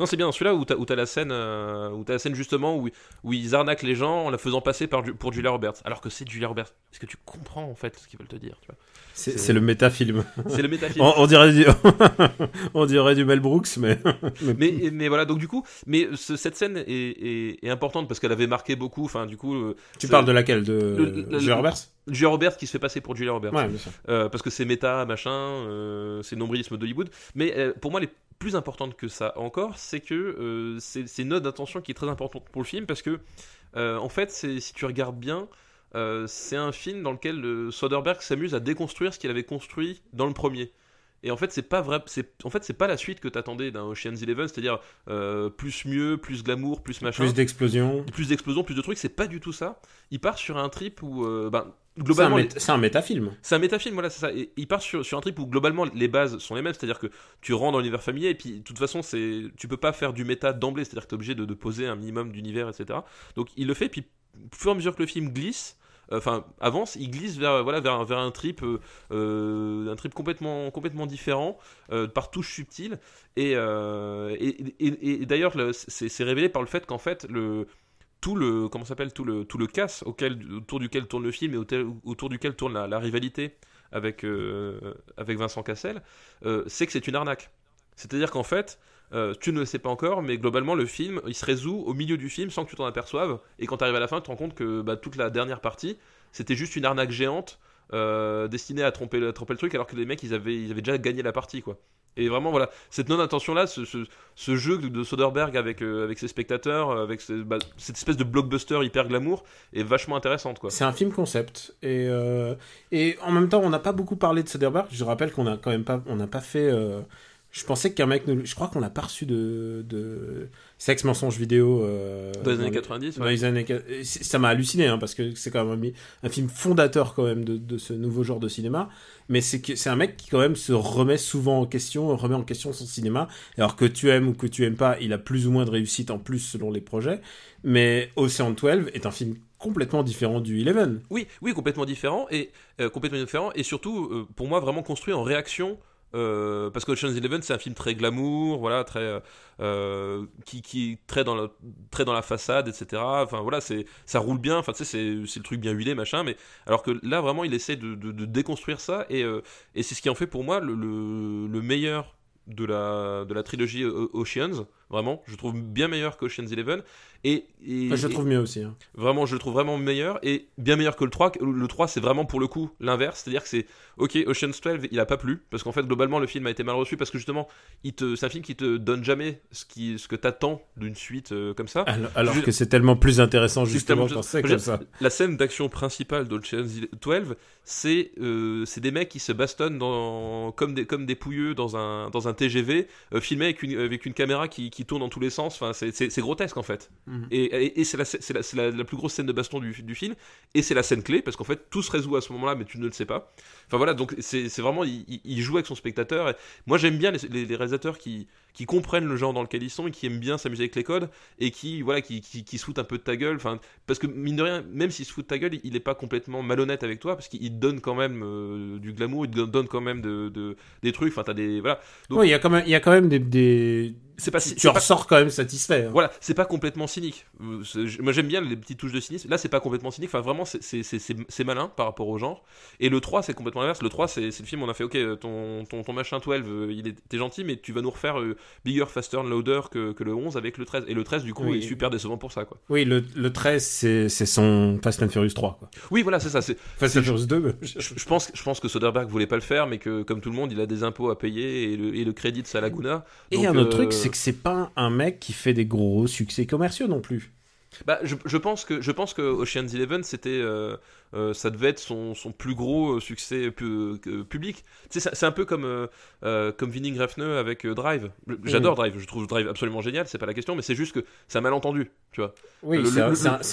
[SPEAKER 2] Non, c'est bien dans celui-là où t'as t'as la scène, euh, où la scène justement où, où ils arnaquent les gens en la faisant passer par, pour Julia Roberts, alors que c'est Julia Roberts. Est-ce que tu comprends en fait ce qu'ils veulent te dire tu vois?
[SPEAKER 1] C'est le métafilm.
[SPEAKER 2] C'est le métafilm.
[SPEAKER 1] on, on dirait du... on dirait du Mel Brooks, mais.
[SPEAKER 2] mais, mais voilà, donc du coup, mais ce- cette scène est, est- est importante parce qu'elle avait marqué beaucoup. Enfin, du coup, euh,
[SPEAKER 1] tu parles de laquelle? De
[SPEAKER 2] Le- le-
[SPEAKER 1] Julia Roberts?
[SPEAKER 2] Julia Roberts qui se fait passer pour Julia Roberts.
[SPEAKER 1] Ouais, bien sûr.
[SPEAKER 2] Euh, parce que c'est méta, machin, euh, c'est nombrilisme d'Hollywood. Mais euh, pour moi, les plus importantes que ça encore, c'est que c'est une note d'intention qui est très importante pour le film parce que, en fait, si tu regardes bien, euh, c'est un film dans lequel euh, Soderbergh s'amuse à déconstruire ce qu'il avait construit dans le premier. Et en fait, c'est pas vrai. En fait, c'est pas la suite que t'attendais d'un Ocean's Eleven, c'est-à-dire euh, plus mieux, plus glamour, plus machin,
[SPEAKER 1] Plus d'explosions.
[SPEAKER 2] plus d'explosions, plus de trucs. C'est pas du tout ça. Il part sur un trip où, ben,
[SPEAKER 1] C'est un,
[SPEAKER 2] globalement,
[SPEAKER 1] mét- c'est un métafilm.
[SPEAKER 2] c'est un métafilm, voilà, c'est ça. Et il part sur, sur un trip où globalement les bases sont les mêmes, c'est-à-dire que tu rentres dans l'univers familier et puis de toute façon c'est, tu peux pas faire du méta d'emblée, c'est-à-dire que tu es obligé de, de poser un minimum d'univers, etc. Donc il le fait, puis au fur et à mesure que le film glisse, enfin avance, il glisse vers, voilà, vers, un- vers un trip, euh, euh, un trip complètement, complètement différent, euh, par touches subtiles. Et, et, et- d'ailleurs le- c'est, révélé par le fait qu'en fait le tout le comment s'appelle tout le tout le casse auquel autour duquel tourne le film et autour, autour duquel tourne la, rivalité avec avec Vincent Cassel c'est que c'est une arnaque c'est-à-dire qu'en fait euh, tu ne le sais pas encore mais globalement le film il se résout au milieu du film sans que tu t'en aperçoives et quand tu arrives à la fin tu te rends compte que bah, toute la dernière partie c'était juste une arnaque géante euh, destinée à tromper, tromper le truc alors que les mecs ils avaient, ils avaient déjà gagné la partie quoi et vraiment voilà cette non intention là ce, jeu de Soderbergh avec, euh, ses spectateurs, avec bah, cette espèce de blockbuster hyper glamour, est vachement intéressante.
[SPEAKER 1] C'est un film concept. Et, en même temps, on n'a pas beaucoup parlé de Soderbergh. Je rappelle qu'on a quand même pas, on n'a pas fait. Je pensais qu'un mec. nous- Je crois qu'on l'a pas reçu de, de sexe mensonge vidéo. euh,
[SPEAKER 2] Dans les années 90,
[SPEAKER 1] dans
[SPEAKER 2] ouais.
[SPEAKER 1] les années Ça m'a halluciné, hein, parce que c'est quand même un, un film fondateur quand même de, de ce nouveau genre de cinéma. Mais c'est un mec qui quand même se remet souvent en question, remet en question son cinéma. Alors que tu aimes ou que tu aimes pas, il a plus ou moins de réussite en plus selon les projets. Mais Ocean 12 est un film complètement différent du Eleven.
[SPEAKER 2] Oui, oui, complètement différent et euh, complètement différent et surtout euh, pour moi vraiment construit en réaction. Euh, parce que Ocean's Eleven c'est un film très glamour, voilà, très euh, euh, qui, qui très dans la, façade, etc. Enfin voilà, c'est ça roule bien. Enfin tu sais c'est le truc bien huilé machin. Mais alors que là vraiment il essaie de, déconstruire ça et c'est ce qui en fait pour moi le meilleur de la de la trilogie Oceans. Vraiment, je trouve bien meilleur que Ocean's Eleven et, et-
[SPEAKER 1] Enfin, je le
[SPEAKER 2] et-
[SPEAKER 1] trouve mieux aussi. hein.
[SPEAKER 2] Vraiment, je le trouve vraiment meilleur et bien meilleur que le 3. Le 3, c'est vraiment pour le coup l'inverse. C'est-à-dire que c'est, ok, Ocean's 12, il a pas plu. Parce qu'en fait, globalement, le film a été mal reçu. Parce que justement, il te, c'est un film qui te donne jamais ce, qui, ce que t'attends d'une suite euh, comme ça.
[SPEAKER 1] Alors, alors
[SPEAKER 2] Je-
[SPEAKER 1] que c'est tellement plus intéressant justement
[SPEAKER 2] Justement,
[SPEAKER 1] quand c'est comme ça.
[SPEAKER 2] La scène d'action principale d'Ocean's 12, c'est, euh, c'est des mecs qui se bastonnent dans, comme, des, comme des pouilleux dans un, dans un TGV, euh, filmé avec une, avec une caméra qui, qui tourne dans tous les sens. Enfin, c'est, grotesque en fait.
[SPEAKER 1] Mhm.
[SPEAKER 2] Et, et, et c'est, la, c'est, la, c'est la- la plus grosse scène de baston du, du film. Et c'est la scène clé, parce qu'en fait, tout se résout à ce moment-là, mais tu ne le sais pas. Enfin voilà, donc c'est, vraiment, il, il- il joue avec son spectateur. Et moi, j'aime bien les, les- les réalisateurs qui, qui comprennent le genre dans lequel ils sont et qui aiment bien s'amuser avec les codes et qui, voilà, qui, qui, qui se foutent un peu de ta gueule. Enfin, parce que mine de rien, même s'il se fout de ta gueule, il n'est pas complètement malhonnête avec toi, parce qu'il te donne quand même euh, du glamour, il te donne quand même de, de- des trucs. Enfin, t'as des. Voilà.
[SPEAKER 1] Il y a quand même, il y a quand même des, des...
[SPEAKER 2] C'est pas,
[SPEAKER 1] tu tu
[SPEAKER 2] pas-
[SPEAKER 1] ressors quand même satisfait. hein.
[SPEAKER 2] Voilà, c'est pas complètement cynique. Euh, Moi j'aime bien les petites touches de cynisme. Là, c'est pas complètement cynique. Enfin, vraiment, c'est- malin par rapport au genre. Et le 3, c'est complètement l'inverse. Le 3, c'est le film, on a fait, ok, ton, ton, ton machin 12, euh, il est, t'es gentil, mais tu vas nous refaire euh, Bigger, Faster and Louder que, que le 11 avec le 13. Et le 13, du coup,
[SPEAKER 1] Oui.
[SPEAKER 2] est super décevant pour ça, quoi.
[SPEAKER 1] Oui, le, le 13, c'est son Fast and Furious 3. Quoi.
[SPEAKER 2] Oui, voilà, c'est ça.
[SPEAKER 1] Fast and Furious 2, mais-
[SPEAKER 2] Je, je pense, je pense que Soderbergh voulait pas le faire, mais que, comme tout le monde, il a des impôts à payer et le, et le crédit de sa Laguna.
[SPEAKER 1] Et un autre
[SPEAKER 2] euh,
[SPEAKER 1] truc, c'est que c'est pas un mec qui fait des gros succès commerciaux non plus.
[SPEAKER 2] Bah, je, je pense que je pense que Ocean's Eleven c'était euh, euh, ça devait être son, son plus gros euh, succès pu- public. Tu sais, c'est- c'est un peu comme euh, euh, comme Winning Refn avec Drive. J'adore Drive, je trouve Drive absolument génial, c'est pas la question, mais c'est juste que c'est un malentendu, tu vois.
[SPEAKER 1] Oui, c'est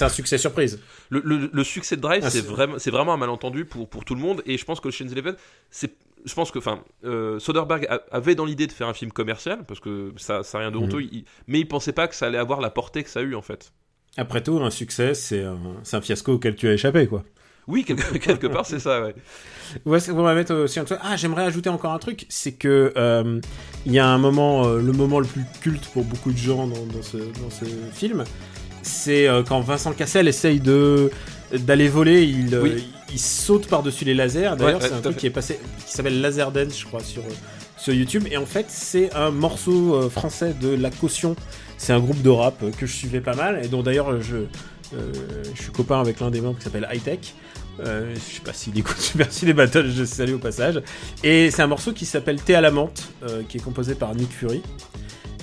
[SPEAKER 1] un, succès surprise.
[SPEAKER 2] Le, le- le succès de Drive,
[SPEAKER 1] Ah,
[SPEAKER 2] c'est vraiment c'est vraiment un malentendu pour pour tout le monde, et je pense que Ocean's Eleven, c'est je pense que, enfin, euh, Soderbergh a- avait dans l'idée de faire un film commercial parce que ça, ça a rien de
[SPEAKER 1] Mhm.
[SPEAKER 2] honteux, il- mais il pensait pas que ça allait avoir la portée que ça a eu en fait.
[SPEAKER 1] Après tout, un succès, c'est un, fiasco auquel tu as échappé, quoi.
[SPEAKER 2] Oui, quelque, quelque part, c'est ça, ouais.
[SPEAKER 1] Va mettre aussi un truc. Ah, j'aimerais ajouter encore un truc, c'est que euh, il y a un moment, euh, le moment le plus culte pour beaucoup de gens dans, dans ce, dans ce film, c'est euh, quand Vincent Cassel essaye de d'aller voler, il,
[SPEAKER 2] Oui.
[SPEAKER 1] il saute par-dessus les lasers. D'ailleurs,
[SPEAKER 2] Ouais,
[SPEAKER 1] c'est un truc
[SPEAKER 2] fait.
[SPEAKER 1] qui est passé, qui s'appelle Laser Dance, je crois, sur sur YouTube. Et en fait, c'est un morceau français de La Caution. C'est un groupe de rap que je suivais pas mal et dont d'ailleurs euh, je euh, je suis copain avec l'un des membres qui s'appelle High Tech. Euh, je sais pas s'il écoute super si les battles, je salue au passage. Et c'est un morceau qui s'appelle Thé à la menthe, qui est composé par Nick Fury.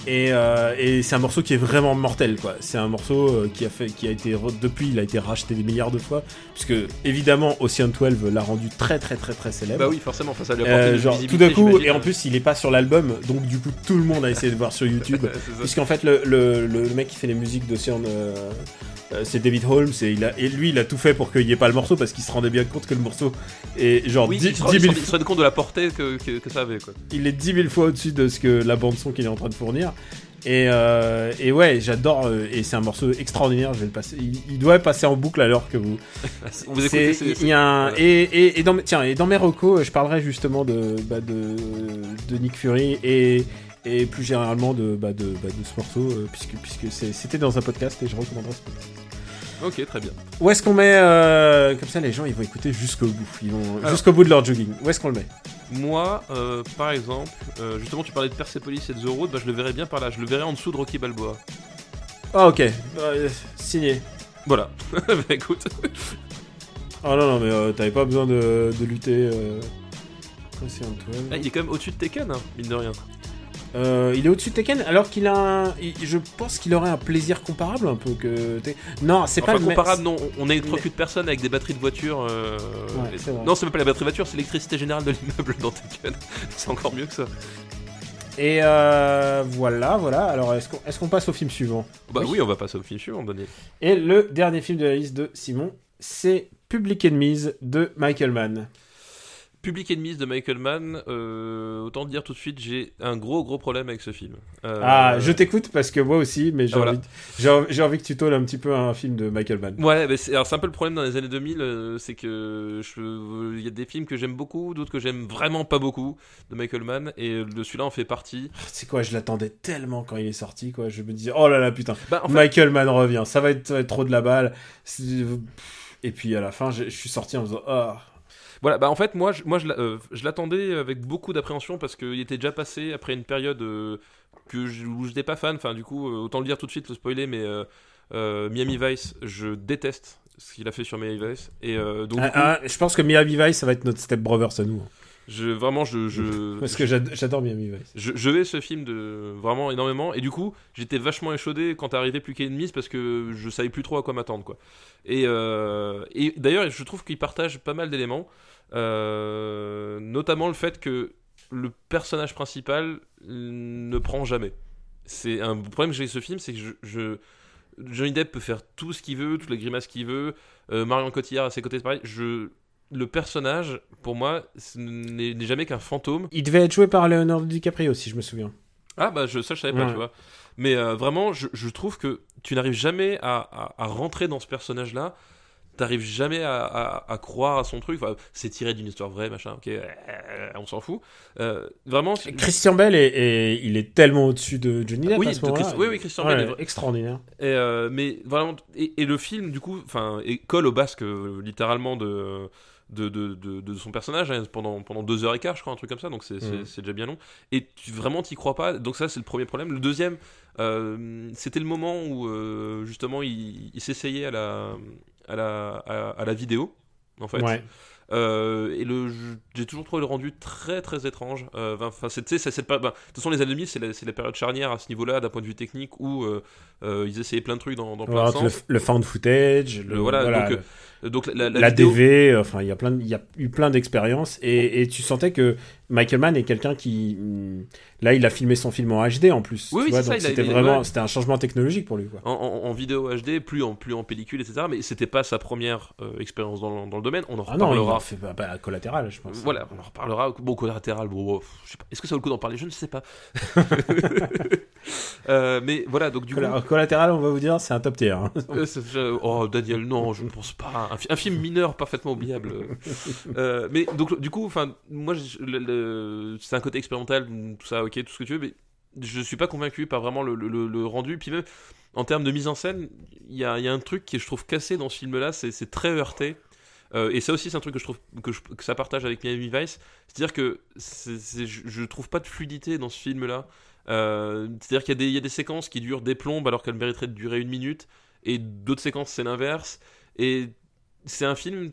[SPEAKER 1] Et, euh, et c'est un morceau qui est vraiment mortel, quoi. C'est un morceau euh, qui a fait, qui a été depuis, il a été racheté des milliards de fois, puisque évidemment Ocean 12 l'a rendu très très très très célèbre.
[SPEAKER 2] Bah oui, forcément, ça lui a apporté
[SPEAKER 1] Euh, genre tout d'un coup, et en plus il est pas sur l'album, donc du coup tout le monde a essayé de voir sur YouTube. Puisqu'en fait, le, le, le mec qui fait les musiques d'Ocean, euh, euh, c'est David Holmes, et, il a, et lui, il a tout fait pour qu'il n'y ait pas le morceau, parce qu'il se rendait bien compte que le morceau est genre
[SPEAKER 2] Oui,
[SPEAKER 1] 10,
[SPEAKER 2] il se
[SPEAKER 1] 10
[SPEAKER 2] rend-
[SPEAKER 1] 000
[SPEAKER 2] il se rend- il se rendait compte de la portée que, que, que ça avait, quoi.
[SPEAKER 1] il est 10 000 fois au-dessus de ce que la bande-son qu'il est en train de fournir. Et, euh, et ouais, j'adore, euh, et c'est un morceau extraordinaire, je vais le passer. Il, il doit passer en boucle l'heure que vous.
[SPEAKER 2] Vous écoutez,
[SPEAKER 1] C'est-
[SPEAKER 2] c'est-
[SPEAKER 1] il y a un-
[SPEAKER 2] voilà.
[SPEAKER 1] et, et, et dans, tiens, et dans mes recos, je parlerai justement de, bah, de, de Nick Fury et, et plus généralement de, bah, de, bah, de ce morceau, euh, puisque, puisque c'était dans un podcast et je recommanderai ce podcast.
[SPEAKER 2] Ok, très bien.
[SPEAKER 1] Où est-ce qu'on met euh, Comme ça, les gens ils vont écouter jusqu'au bout. Ils vont jusqu'au bout de leur jogging. Où est-ce qu'on le met?
[SPEAKER 2] Moi, euh, par exemple, euh, justement, tu parlais de Persepolis et de The Road, bah, je le verrais bien par là. Je le verrais en dessous de Rocky Balboa.
[SPEAKER 1] Ah, ok. Euh, signé.
[SPEAKER 2] Voilà. bah écoute.
[SPEAKER 1] Oh non, non, mais euh, t'avais pas besoin de, de lutter. Euh... Ocean 12.
[SPEAKER 2] Ah, il est quand même au-dessus de Tekken, hein, mine de rien.
[SPEAKER 1] Euh, il est au-dessus de Tekken alors qu'il a un... Je pense qu'il aurait un plaisir comparable un peu que... Non, c'est
[SPEAKER 2] Enfin,
[SPEAKER 1] pas
[SPEAKER 2] comparable, non. On électrocute personne avec des batteries de voiture. euh,
[SPEAKER 1] Ouais.
[SPEAKER 2] Non, c'est même pas la batterie de voiture, c'est l'électricité générale de l'immeuble dans Tekken. c'est encore mieux que ça.
[SPEAKER 1] Et euh, voilà, voilà. Alors, est-ce qu'on est passe au film suivant?
[SPEAKER 2] Bah oui. on va passer au film suivant, Daniel.
[SPEAKER 1] Et le dernier film de la liste de Simon, c'est Public Enemies de Michael Mann.
[SPEAKER 2] Public Enemies de Michael Mann, euh, autant dire tout de suite, j'ai un gros gros problème avec ce film. Euh,
[SPEAKER 1] Ah, je t'écoute parce que moi aussi, mais j'ai
[SPEAKER 2] Ah,
[SPEAKER 1] envie, que tu tolles un petit peu un film de Michael Mann.
[SPEAKER 2] Ouais, mais c'est alors, c'est un peu le problème dans les années 2000, euh, c'est que il y a des films que j'aime beaucoup, d'autres que j'aime vraiment pas beaucoup de Michael Mann, et de celui-là en fait partie.
[SPEAKER 1] C'est quoi, je l'attendais tellement quand il est sorti, quoi. Je me disais, oh là là, putain,
[SPEAKER 2] Bah, en fait,
[SPEAKER 1] Michael Mann revient, ça va, être, ça va être trop de la balle. Et puis à la fin, je, je suis sorti en me disant, oh.
[SPEAKER 2] Voilà, bah en fait, moi, je, moi, je, euh, je l'attendais avec beaucoup d'appréhension parce qu'il était déjà passé après une période euh, que je, où j'étais pas fan. Enfin, du coup, euh, autant le dire tout de suite, le spoiler, mais Miami Vice, je déteste ce qu'il a fait sur Miami Vice. Et donc, coup,
[SPEAKER 1] Ah, ah, je pense que Miami Vice, ça va être notre Step Brothers à nous.
[SPEAKER 2] Je, vraiment, je, je,
[SPEAKER 1] Parce que j'ad- j'adore Miami Vice.
[SPEAKER 2] je, je vais ce film de vraiment énormément. Et du coup j'étais vachement échaudé quand arrivait plus qu'Enemies parce que je savais plus trop à quoi m'attendre quoi. Et, euh, et d'ailleurs je trouve qu'il partage pas mal d'éléments euh, notamment le fait que le personnage principal ne prend jamais. C'est un problème que j'ai avec ce film c'est que je, je Johnny Depp peut faire tout ce qu'il veut toutes les grimaces qu'il veut euh, Marion Cotillard à ses côtés c'est pareil. Je le personnage, pour moi, n'est jamais qu'un fantôme
[SPEAKER 1] Il devait être joué par Leonardo DiCaprio, si je me souviens.
[SPEAKER 2] ah bah je, ça je savais pas,
[SPEAKER 1] Ouais.
[SPEAKER 2] tu vois. Mais euh, vraiment, je, je trouve que tu n'arrives jamais à, à- à rentrer dans ce personnage-là. T'arrives jamais à, à- croire à son truc. Enfin, c'est tiré d'une histoire vraie, machin. Ok, euh, on s'en fout. Euh, vraiment.
[SPEAKER 1] Christian Bell, est, est- il est tellement au-dessus de Johnny Depp
[SPEAKER 2] Oui,
[SPEAKER 1] à ce
[SPEAKER 2] de
[SPEAKER 1] moment-là.
[SPEAKER 2] Christ- oui, oui, Christian
[SPEAKER 1] Ouais,
[SPEAKER 2] Bale est
[SPEAKER 1] extraordinaire.
[SPEAKER 2] Et, mais vraiment, et, et le film, du coup, enfin, colle au basque littéralement de. De, de, de, de son personnage hein, pendant, pendant deux heures et quart, je crois, un truc comme ça, donc c'est
[SPEAKER 1] Mhm.
[SPEAKER 2] déjà bien long. Et tu, vraiment, t'y crois pas, donc ça, c'est le premier problème. Le deuxième, euh, c'était le moment où euh, justement il, il s'essayait à la, à, la, à, à la vidéo, en fait.
[SPEAKER 1] Ouais.
[SPEAKER 2] Euh, et le, j'ai toujours trouvé le rendu très très étrange. Euh, Enfin, c'est, période- ben, de toute façon, les années 2000, c'est la, la période charnière à ce niveau-là, d'un point de vue technique, où euh, ils essayaient plein de trucs dans, dans plein de
[SPEAKER 1] le,
[SPEAKER 2] sens.
[SPEAKER 1] le found footage, le,
[SPEAKER 2] voilà,
[SPEAKER 1] voilà,
[SPEAKER 2] donc,
[SPEAKER 1] le-
[SPEAKER 2] Donc la, la
[SPEAKER 1] la,
[SPEAKER 2] vidéo-
[SPEAKER 1] DV, enfin il y a plein, il y a eu plein d'expériences et, et tu sentais que Michael Mann est quelqu'un qui, hum, là il a filmé son film en HD en plus.
[SPEAKER 2] Oui, oui,
[SPEAKER 1] vois,
[SPEAKER 2] c'est ça,
[SPEAKER 1] donc
[SPEAKER 2] il a-
[SPEAKER 1] c'était vraiment,
[SPEAKER 2] ouais.
[SPEAKER 1] c'était un changement technologique pour lui quoi.
[SPEAKER 2] en, en- en vidéo HD, plus en, plus en pellicule, etc. Mais c'était pas sa première euh, expérience dans, le- dans le domaine. On en
[SPEAKER 1] Ah
[SPEAKER 2] reparlera.
[SPEAKER 1] a fait bah, bah, collatéral, je pense.
[SPEAKER 2] Voilà, on en reparlera. Bon, collatéral, bon, bon. Est-ce que ça vaut le coup d'en parler? Je ne sais pas. Euh, mais voilà, donc du coup.
[SPEAKER 1] Colla- Collatéral, on va vous dire, c'est un top tier. hein.
[SPEAKER 2] Euh, oh Daniel, non, je ne pense pas. Un, fi- un film mineur parfaitement oubliable. Mais donc du coup, enfin, moi, je- le- le- c'est un côté expérimental, tout ça, ok, tout ce que tu veux, mais je suis pas convaincu par vraiment le, rendu. Puis même en termes de mise en scène, il y a, un truc qui je trouve cassé dans ce film-là, c'est très heurté. Euh, et ça aussi, c'est un truc que je trouve que, ça partage avec Miami Vice. C'est-à-dire que je, je trouve pas de fluidité dans ce film-là. Euh, C'est-à-dire qu'il y, a des- séquences qui durent des plombes alors qu'elles mériteraient de durer une minute, et d'autres séquences c'est l'inverse. Et c'est un film,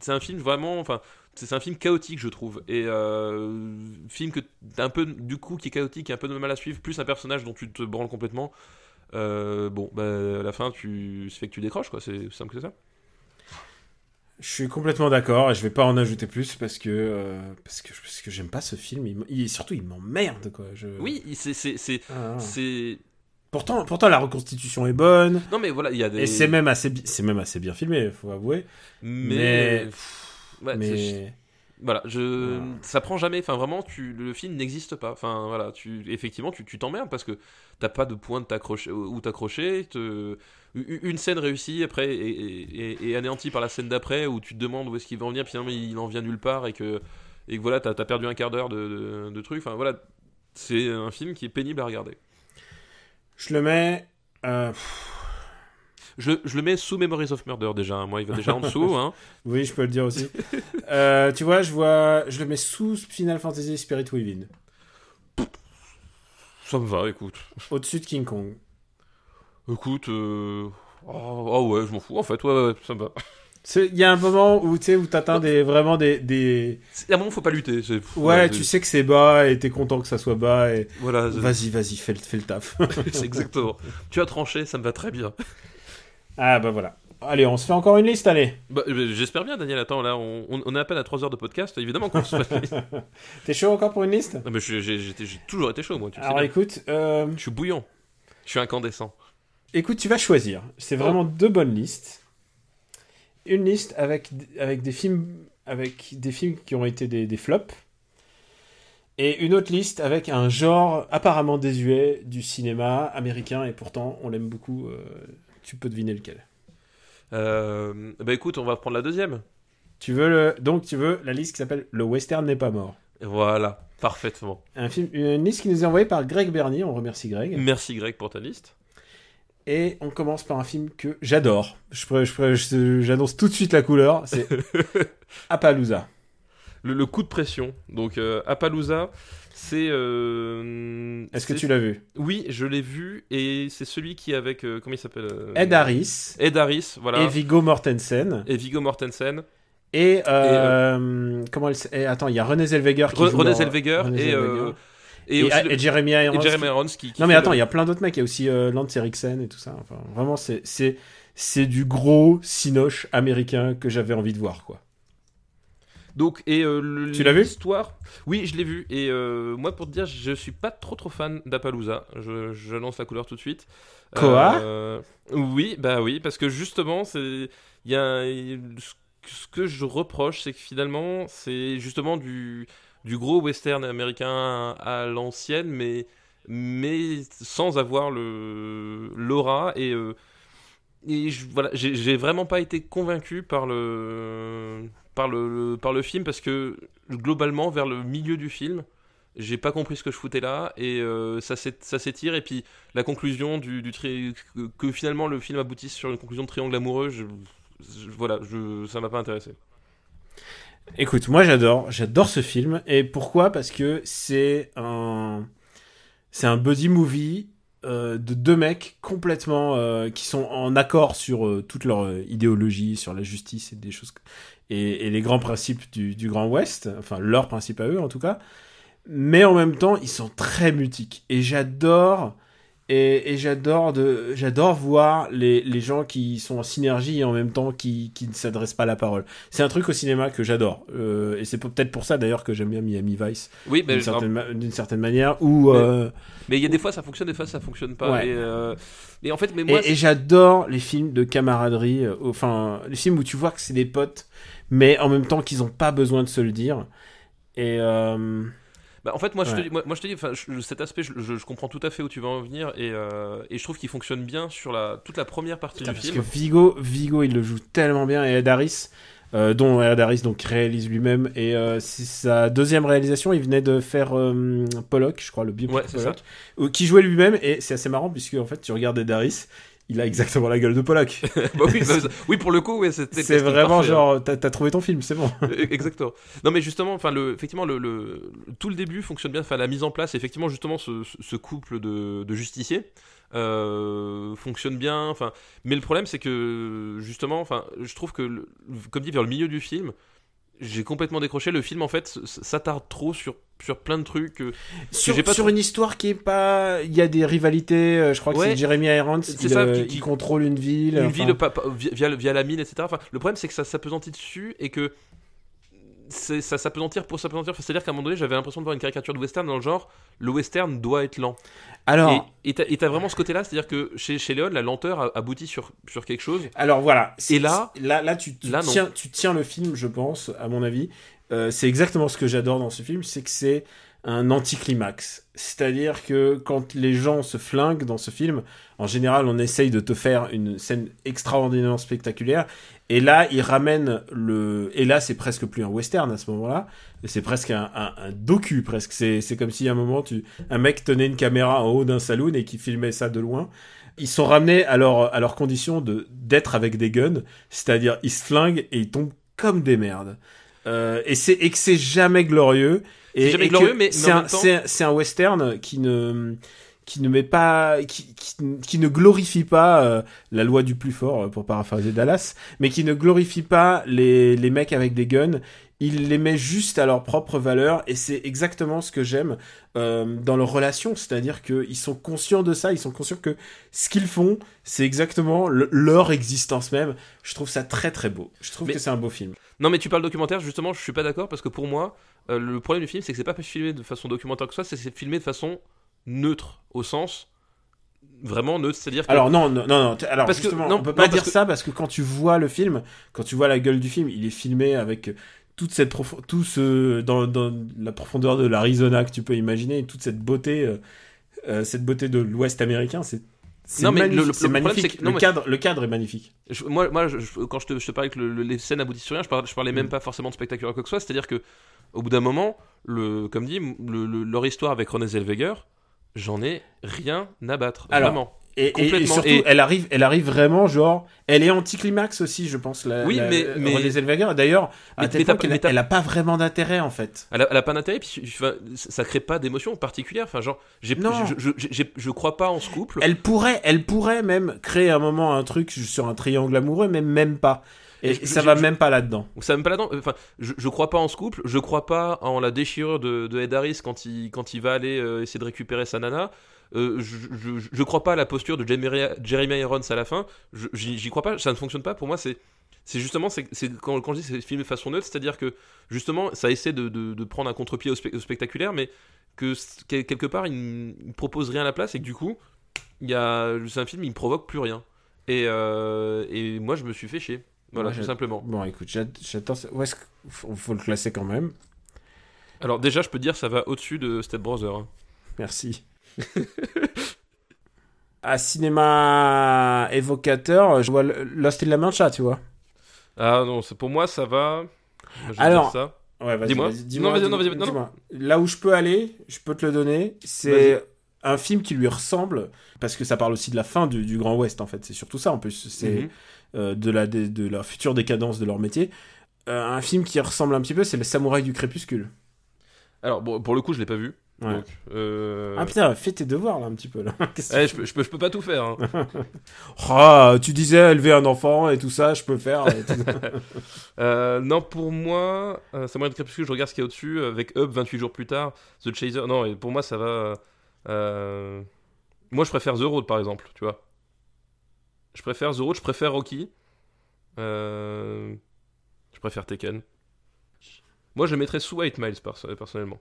[SPEAKER 2] c'est un film vraiment, enfin, c'est un film chaotique je trouve. Et euh, film que un peu du coup qui est chaotique, qui a un peu de mal à suivre, plus un personnage dont tu te branles complètement. Euh, bon, bah, à la fin, tu, ça fait que tu décroches quoi. C'est simple que ça.
[SPEAKER 1] Je suis complètement d'accord et je vais pas en ajouter plus parce que euh, parce que parce que j'aime pas ce film. Il, il- surtout, il m'emmerde quoi. Je...
[SPEAKER 2] Oui, c'est, c'est, c'est,
[SPEAKER 1] Ah, ah.
[SPEAKER 2] c'est-
[SPEAKER 1] Pourtant, pourtant la reconstitution est bonne
[SPEAKER 2] non mais voilà, il y a des.
[SPEAKER 1] et c'est même assez, c'est même assez bien filmé, faut avouer.
[SPEAKER 2] mais,
[SPEAKER 1] mais-
[SPEAKER 2] Ouais,
[SPEAKER 1] mais
[SPEAKER 2] Voilà, je, ça prend jamais. Enfin, vraiment, tu, le film n'existe pas. Enfin, voilà, tu, effectivement, tu, tu t'emmerdes parce que t'as pas de point de t'accrocher où t'accrocher. te- Une scène réussie après et, et, anéantie par la scène d'après où tu te demandes où est-ce qu'il va en venir. Puis finalement, il en vient nulle part et que et que voilà, t'as as perdu un quart d'heure de, de, de trucs. Enfin, voilà, c'est un film qui est pénible à regarder.
[SPEAKER 1] je le mets. euh,
[SPEAKER 2] Je, je le mets sous Memories of Murder déjà. hein. Moi, il va déjà en dessous. Hein.
[SPEAKER 1] oui, je peux le dire aussi. Euh, tu vois, je vois, je le mets sous Final Fantasy Spirit Within,
[SPEAKER 2] Ça me va, écoute.
[SPEAKER 1] au-dessus de King Kong.
[SPEAKER 2] Écoute, euh... oh, oh ouais, je m'en fous en fait. Ouais, ouais, ouais, ça me va.
[SPEAKER 1] Il y a un moment où tu sais où t'atteins des vraiment des, des...
[SPEAKER 2] À un moment, faut pas lutter. c'est-
[SPEAKER 1] ouais,
[SPEAKER 2] c'est-
[SPEAKER 1] tu sais que c'est bas et t'es content que ça soit bas et
[SPEAKER 2] Voilà,
[SPEAKER 1] vas-y vas-y fais le fais le taf.
[SPEAKER 2] c'est exactement. Tu as tranché, ça me va très bien.
[SPEAKER 1] Ah bah voilà. Allez, on se fait encore une liste, allez.
[SPEAKER 2] Bah, euh, J'espère bien, Daniel. Attends, là, on, on- on est à peine à 3 heures de podcast. Évidemment qu'on se fait liste.
[SPEAKER 1] T'es chaud encore pour une liste?
[SPEAKER 2] Non, mais j'ai toujours été chaud, moi. Tu sais
[SPEAKER 1] Alors écoute, euh,
[SPEAKER 2] Je suis bouillant. Je suis incandescent.
[SPEAKER 1] écoute, tu vas choisir. C'est vraiment deux bonnes listes. Une liste avec, avec des films avec des films qui ont été des, des flops. Et une autre liste avec un genre apparemment désuet du cinéma américain et pourtant on l'aime beaucoup. euh, tu peux deviner lequel.
[SPEAKER 2] Euh, bah écoute, on va prendre la deuxième.
[SPEAKER 1] Tu veux le... donc tu veux la liste qui s'appelle Le Western n'est pas mort.
[SPEAKER 2] Voilà, parfaitement.
[SPEAKER 1] Un film, une liste qui nous est envoyée par Greg Bernier. On remercie Greg.
[SPEAKER 2] Merci Greg pour ta liste.
[SPEAKER 1] Et on commence par un film que j'adore. Je pourrais- je je- J'annonce tout de suite la couleur. C'est Appaloosa.
[SPEAKER 2] Le, le coup de pression. Donc, euh, Appaloosa, c'est. euh,
[SPEAKER 1] Est-ce que tu l'as vu?
[SPEAKER 2] Oui, je l'ai vu et c'est celui qui est avec. euh, comment il s'appelle euh,
[SPEAKER 1] Ed Harris
[SPEAKER 2] Ed Harris, voilà.
[SPEAKER 1] et Viggo Mortensen.
[SPEAKER 2] Et Viggo Mortensen.
[SPEAKER 1] Et, comment elle et attends, il y a René Zellweger qui
[SPEAKER 2] Re-
[SPEAKER 1] joue
[SPEAKER 2] René Zellweger
[SPEAKER 1] René
[SPEAKER 2] et, et,
[SPEAKER 1] et,
[SPEAKER 2] aussi le-
[SPEAKER 1] et Jeremy Irons.
[SPEAKER 2] et Jeremy
[SPEAKER 1] qui-
[SPEAKER 2] Irons qui, qui
[SPEAKER 1] Non mais attends,
[SPEAKER 2] le-
[SPEAKER 1] il y a plein d'autres mecs. Il y a aussi euh, Lance Eriksen et tout ça. Enfin, vraiment, c'est c'est c'est du gros cinoche américain que j'avais envie de voir quoi.
[SPEAKER 2] Donc, et euh,
[SPEAKER 1] Tu l'as vu?
[SPEAKER 2] l'histoire Oui, je l'ai vu. Et euh, moi, pour te dire, je suis pas trop trop fan d'Appaloosa. Je, je lance la couleur tout de suite.
[SPEAKER 1] Quoi
[SPEAKER 2] Euh, Oui, bah oui, parce que justement, c'est. Il y a. Ce que je reproche, c'est que finalement, c'est justement du, du gros western américain à l'ancienne, mais, mais sans avoir le l'aura. Et. euh, et je- voilà, j'ai vraiment pas été convaincu par le, par le, par le film parce que globalement, vers le milieu du film, j'ai pas compris ce que je foutais là et euh, ça s'é- ça s'étire. Et puis la conclusion du, tri- que, finalement le film aboutisse sur une conclusion de triangle amoureux, je, voilà, je, ça m'a pas intéressé.
[SPEAKER 1] Écoute, moi j'adore, j'adore ce film. Et pourquoi? Parce que c'est un, c'est un buddy movie de deux mecs complètement euh, qui sont en accord sur euh, toute leur euh, idéologie, sur la justice et des choses et, et les grands principes du, du Grand Ouest, enfin leurs principes à eux en tout cas. Mais en même temps, ils sont très mutiques. Et j'adore. Et, et j'adore de j'adore voir les, les gens qui sont en synergie et en même temps qui, qui ne s'adressent pas la parole. C'est un truc au cinéma que j'adore. Euh, et c'est peut-être pour ça d'ailleurs que j'aime bien Miami Vice
[SPEAKER 2] Oui, mais
[SPEAKER 1] d'une certaine, ma- d'une certaine manière. Où,
[SPEAKER 2] Mais-
[SPEAKER 1] euh,
[SPEAKER 2] mais il y a des fois ça fonctionne, des fois ça fonctionne pas.
[SPEAKER 1] Ouais.
[SPEAKER 2] Et, euh, et en fait, mais
[SPEAKER 1] et,
[SPEAKER 2] moi,
[SPEAKER 1] et j'adore les films de camaraderie. enfin, les films où tu vois que c'est des potes, mais en même temps qu'ils n'ont pas besoin de se le dire. Et
[SPEAKER 2] Bah, en fait, moi, je te moi, moi, je te dis, enfin, je- cet aspect, je, je- je comprends tout à fait où tu veux en venir, et, euh, et je trouve qu'il fonctionne bien sur la, toute la première partie
[SPEAKER 1] putain,
[SPEAKER 2] du
[SPEAKER 1] parce
[SPEAKER 2] film.
[SPEAKER 1] que Vigo, Vigo, il le joue tellement bien. Et Ed Harris, euh, dont Ed Harris donc réalise lui-même. Et euh, c'est sa deuxième réalisation. Il venait de faire euh, Pollock, je crois, le biopic
[SPEAKER 2] Ouais,
[SPEAKER 1] Pollock, qui jouait lui-même. Et c'est assez marrant puisque en fait, tu regardes Ed Harris. Il a exactement la gueule de Pollock.
[SPEAKER 2] Bah oui, bah, oui, pour le coup, ouais, c'était.
[SPEAKER 1] C'est vraiment
[SPEAKER 2] parfait, hein.
[SPEAKER 1] genre, t'as t'as trouvé ton film, c'est bon.
[SPEAKER 2] Exactement. Non, mais justement, enfin, le, effectivement, le, le- tout le début fonctionne bien. Enfin, la mise en place, effectivement, justement, ce, couple de, de justiciers euh, fonctionne bien. Enfin, mais le problème, c'est que justement, enfin, je trouve que, comme dit, vers le milieu du film, j'ai complètement décroché. Le film, en fait, s'attarde trop sur sur plein de trucs. euh,
[SPEAKER 1] Sur,
[SPEAKER 2] j'ai pas
[SPEAKER 1] sur
[SPEAKER 2] trop-
[SPEAKER 1] une histoire qui est pas. Il y a des rivalités, euh, je crois que c'est Jeremy Irons,
[SPEAKER 2] C'est
[SPEAKER 1] il,
[SPEAKER 2] ça,
[SPEAKER 1] euh,
[SPEAKER 2] qui-
[SPEAKER 1] contrôle une ville.
[SPEAKER 2] une
[SPEAKER 1] enfin.
[SPEAKER 2] ville via, via, le- via la mine, etc. Enfin, le problème, c'est que ça s'apesantit dessus et que ça s'apesantir pour s'apesantir. C'est-à-dire qu'à un moment donné, j'avais l'impression de voir une caricature de western dans le genre le western doit être lent.
[SPEAKER 1] Alors,
[SPEAKER 2] Et- t'as vraiment ce côté-là, c'est-à-dire que chez, chez Léon, la lenteur aboutit sur, sur quelque chose.
[SPEAKER 1] alors voilà.
[SPEAKER 2] Et là-
[SPEAKER 1] là, là, tu, tu
[SPEAKER 2] là, non.
[SPEAKER 1] tiens, tu tiens le film, je pense, à mon avis. Euh, c'est exactement ce que j'adore dans ce film, c'est que c'est un anticlimax. C'est-à-dire que quand les gens se flinguent dans ce film, en général, on essaye de te faire une scène extraordinairement spectaculaire. Et là, il ramène le. Et là, c'est presque plus un western à ce moment-là. C'est presque un, docu, presque. C'est comme si à un moment, tu... un mec tenait une caméra en haut d'un saloon et qui filmait ça de loin. Ils sont ramenés à leur, à leur condition de d'être avec des guns, c'est-à-dire ils se flinguent et ils tombent comme des merdes. Euh, et c'est et que c'est jamais glorieux. Et,
[SPEAKER 2] C'est jamais
[SPEAKER 1] et
[SPEAKER 2] glorieux, mais-
[SPEAKER 1] c'est un,
[SPEAKER 2] temps-
[SPEAKER 1] c'est un- western qui ne qui ne met pas qui, qui, qui ne glorifie pas euh, la loi du plus fort euh, pour paraphraser Dallas, mais qui ne glorifie pas les les mecs avec des guns. Il les met juste à leur propre valeur et c'est exactement ce que j'aime euh, dans leurs relations, c'est-à-dire qu'ils sont conscients de ça, ils sont conscients que ce qu'ils font, c'est exactement le- leur existence même. Je trouve ça très très beau. Je trouve
[SPEAKER 2] Mais-
[SPEAKER 1] que c'est un beau film.
[SPEAKER 2] Non, mais tu parles documentaire, justement, je suis pas d'accord parce que pour moi, euh, le problème du film, c'est que c'est pas filmé de façon documentaire que soit, c'est filmé de façon neutre, au sens vraiment neutre, c'est-à-dire que.
[SPEAKER 1] Alors non, non, non, alors
[SPEAKER 2] Parce que-
[SPEAKER 1] justement,
[SPEAKER 2] non,
[SPEAKER 1] on peut pas dire
[SPEAKER 2] que-
[SPEAKER 1] ça parce que quand tu vois le film, quand tu vois la gueule du film, il est filmé avec toute cette tout ce dans, dans la profondeur de l'Arizona que tu peux imaginer, toute cette beauté, euh, euh, cette beauté de l'Ouest américain, c'est
[SPEAKER 2] Non, mais le-
[SPEAKER 1] magnifique,
[SPEAKER 2] le-
[SPEAKER 1] c'est
[SPEAKER 2] le problème,
[SPEAKER 1] magnifique.
[SPEAKER 2] c'est que- non,
[SPEAKER 1] le
[SPEAKER 2] mais-
[SPEAKER 1] cadre, le cadre est magnifique.
[SPEAKER 2] Je- moi, moi je- quand je te, je te parlais que le- le- les scènes aboutissent sur rien, je parlais, je parlais même
[SPEAKER 1] Mm.
[SPEAKER 2] pas forcément de spectaculaire quoi que ce soit. C'est-à-dire que, au bout d'un moment, le, comme dit, le- le- leur histoire avec René Zellweger, j'en ai rien à battre.
[SPEAKER 1] Alors,
[SPEAKER 2] vraiment.
[SPEAKER 1] Et, et- et surtout,
[SPEAKER 2] Et-
[SPEAKER 1] elle arrive, elle arrive vraiment genre, elle est anticlimax aussi, je pense. La,
[SPEAKER 2] Oui,
[SPEAKER 1] la-
[SPEAKER 2] mais- mais-
[SPEAKER 1] Renée Zellweger. D'ailleurs, à
[SPEAKER 2] Mais-
[SPEAKER 1] tel
[SPEAKER 2] mais
[SPEAKER 1] point qu'elle
[SPEAKER 2] mais
[SPEAKER 1] elle a pas vraiment d'intérêt en fait.
[SPEAKER 2] Elle a, elle a pas d'intérêt, puis enfin, ça crée pas d'émotion particulière. Enfin, genre, j'ai, je, je, je, je crois pas en ce couple.
[SPEAKER 1] Elle pourrait, elle pourrait même créer un moment un truc sur un triangle amoureux, mais même pas. Et,
[SPEAKER 2] je-
[SPEAKER 1] ça
[SPEAKER 2] je-
[SPEAKER 1] va
[SPEAKER 2] je-
[SPEAKER 1] même pas là-dedans.
[SPEAKER 2] Ça va même pas là-dedans. Enfin, je, crois pas en ce couple. Je crois pas en la déchirure de, de Ed Harris quand il, quand il va aller euh, essayer de récupérer sa nana. Euh, je, crois pas à la posture de Jeremy, Jeremy Irons à la fin. J'y crois pas. Ça ne fonctionne pas. Pour moi, c'est c'est justement c'est quand, quand je dis c'est filmé de façon neutre, c'est-à-dire que justement ça essaie de, de, de prendre un contre-pied au, spe- au spectaculaire, mais que quelque part il, n- il propose rien à la place et que du coup c'est un film il me provoque plus rien. Et, euh, et moi je me suis fait chier. Voilà,
[SPEAKER 1] Moi,
[SPEAKER 2] tout simplement.
[SPEAKER 1] Bon, écoute, j'att- j'attends. Où est-ce qu'il faut, le classer quand même
[SPEAKER 2] Alors déjà, je peux dire, ça va au-dessus de Step Brother. hein.
[SPEAKER 1] Merci. à cinéma évocateur, je vois Lost in La Mancha, tu vois.
[SPEAKER 2] Ah non, pour moi, ça va. Je
[SPEAKER 1] Alors,
[SPEAKER 2] dire ça.
[SPEAKER 1] Ouais, vas-y,
[SPEAKER 2] Dis-moi.
[SPEAKER 1] vas-y,
[SPEAKER 2] Non, vas-y, non,
[SPEAKER 1] dis-
[SPEAKER 2] vas-y, non.
[SPEAKER 1] Là où je peux aller, je peux te le donner, c'est un film qui lui ressemble, parce que ça parle aussi de la fin du, du Grand Ouest, en fait. C'est surtout ça, en plus. C'est
[SPEAKER 2] Mhm.
[SPEAKER 1] De, la, de, de la future décadence de leur métier. Euh, un film qui ressemble un petit peu, c'est Le Samouraï du Crépuscule.
[SPEAKER 2] Alors, bon, pour le coup, je l'ai pas vu.
[SPEAKER 1] Ouais.
[SPEAKER 2] Donc, euh...
[SPEAKER 1] Ah putain, fais tes devoirs là un petit peu là.
[SPEAKER 2] Eh, je, peux, je, peux, je peux pas tout faire. hein.
[SPEAKER 1] Ah, tu disais élever un enfant et tout ça, je peux faire.
[SPEAKER 2] Euh, non, pour moi, euh, Samurai de Crépuscule, je regarde ce qu'il y a au-dessus. euh, Avec Up, 28 jours plus tard, The Chaser. Non, et pour moi, ça va. euh, Moi, je préfère The Road, par exemple, tu vois. Je préfère The Road, je préfère Rocky. Euh, Je préfère Tekken. Moi, je mettrais sous 8 Miles, perso- personnellement.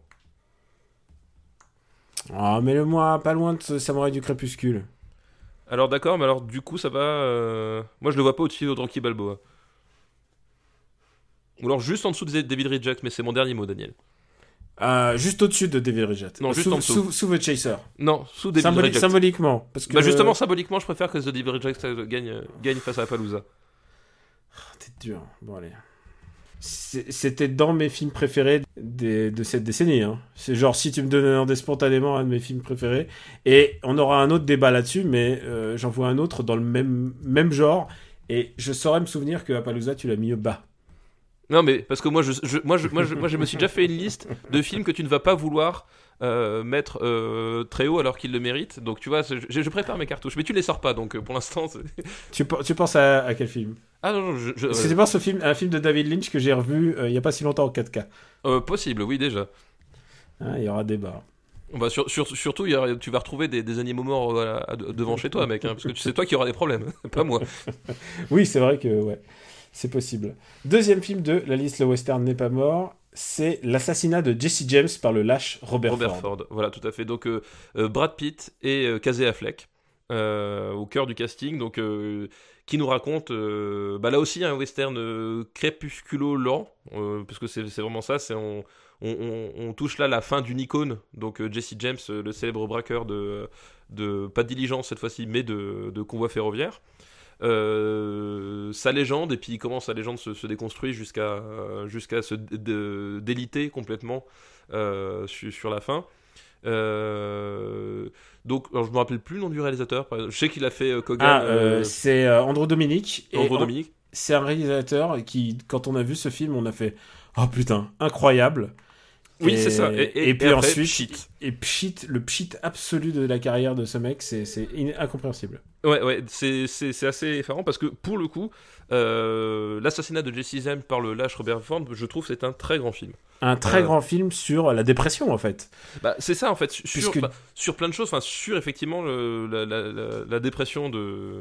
[SPEAKER 1] Ah, mets-le-moi pas loin de ce Samouraï du Crépuscule.
[SPEAKER 2] Alors d'accord, mais alors du coup ça va. euh, Moi je le vois pas au-dessus de Rocky Balboa. Ou alors juste en dessous de David Reject, mais c'est mon dernier mot, Daniel.
[SPEAKER 1] Euh, juste au-dessus de David Reject.
[SPEAKER 2] Non, juste
[SPEAKER 1] sous,
[SPEAKER 2] en dessous.
[SPEAKER 1] Sous, sous The Chaser.
[SPEAKER 2] Non, sous David
[SPEAKER 1] Symboli-
[SPEAKER 2] Reject.
[SPEAKER 1] symboliquement. Parce que
[SPEAKER 2] Bah justement, symboliquement, je préfère que The David Reject euh, gagne, euh, gagne face à Palooza.
[SPEAKER 1] T'es dur. Bon, allez. C'était dans mes films préférés des- de cette décennie. Hein. C'est genre, si tu me demandais spontanément un de mes films préférés, et on aura un autre débat là-dessus, mais euh, j'en vois un autre dans le même, même genre, et je saurais me souvenir que Appaloosa, tu l'as mis bas.
[SPEAKER 2] Non mais parce que moi je, je- moi, je, moi, je, moi je me suis déjà fait une liste de films que tu ne vas pas vouloir euh, mettre euh, très haut alors qu'ils le méritent. Donc tu vois, je, je prépare mes cartouches, mais tu les sors pas donc euh, pour l'instant.
[SPEAKER 1] Tu, pe- tu penses à, à quel film?
[SPEAKER 2] Ah non, non, je,
[SPEAKER 1] C'était pas ce film, un film de David Lynch que j'ai revu il y a pas si longtemps en 4K.
[SPEAKER 2] euh, possible, oui déjà.
[SPEAKER 1] Hein, il y aura débat.
[SPEAKER 2] Bah, sur, sur- surtout, il y aura- tu vas retrouver des, des animaux morts à- à- devant chez toi, mec, hein, parce que c'est toi qui auras des problèmes, pas moi.
[SPEAKER 1] Oui, c'est vrai que ouais, c'est possible. Deuxième film de la liste Le Western n'est pas mort, c'est l'assassinat de Jesse James par le lâche Robert,
[SPEAKER 2] Robert
[SPEAKER 1] Ford.
[SPEAKER 2] Ford. Voilà, tout à fait. Donc, euh, euh, Brad Pitt et euh, Casey Affleck euh, au cœur du casting, donc qui nous raconte, bah, là aussi un western crépusculo lent, euh, parce que c'est vraiment ça. C'est on, on, on- on touche là la fin d'une icône. Donc Jesse James, le célèbre braqueur de, de pas de diligence cette fois-ci, mais de, de convoi ferroviaire. Euh, sa légende et puis comment sa légende se, se déconstruit jusqu'à jusqu'à se dé- dé- déliter complètement euh, su- sur la fin. Euh, donc, alors, je me rappelle plus le nom du réalisateur. Je sais qu'il a fait euh, Kogan.
[SPEAKER 1] Ah, euh, c'est Dominique. En-
[SPEAKER 2] Dominique.
[SPEAKER 1] C'est un réalisateur qui, quand on a vu ce film, on a fait Oh putain, incroyable.
[SPEAKER 2] Oui, c'est ça. Et, et-
[SPEAKER 1] et puis
[SPEAKER 2] et après,
[SPEAKER 1] ensuite. Et pchit, le pchit absolu de la carrière de ce mec, c'est c'est in- incompréhensible.
[SPEAKER 2] Ouais, ouais, c'est, assez effarant parce que pour le coup, euh, l'assassinat de Jesse James par le lâche Robert Ford, je trouve c'est un très grand film.
[SPEAKER 1] Un très
[SPEAKER 2] Euh.
[SPEAKER 1] grand film sur la dépression, en fait.
[SPEAKER 2] Bah, c'est ça en fait, sur,
[SPEAKER 1] Puisque-
[SPEAKER 2] bah, sur plein de choses, enfin sur effectivement le- la, la- la- la dépression de,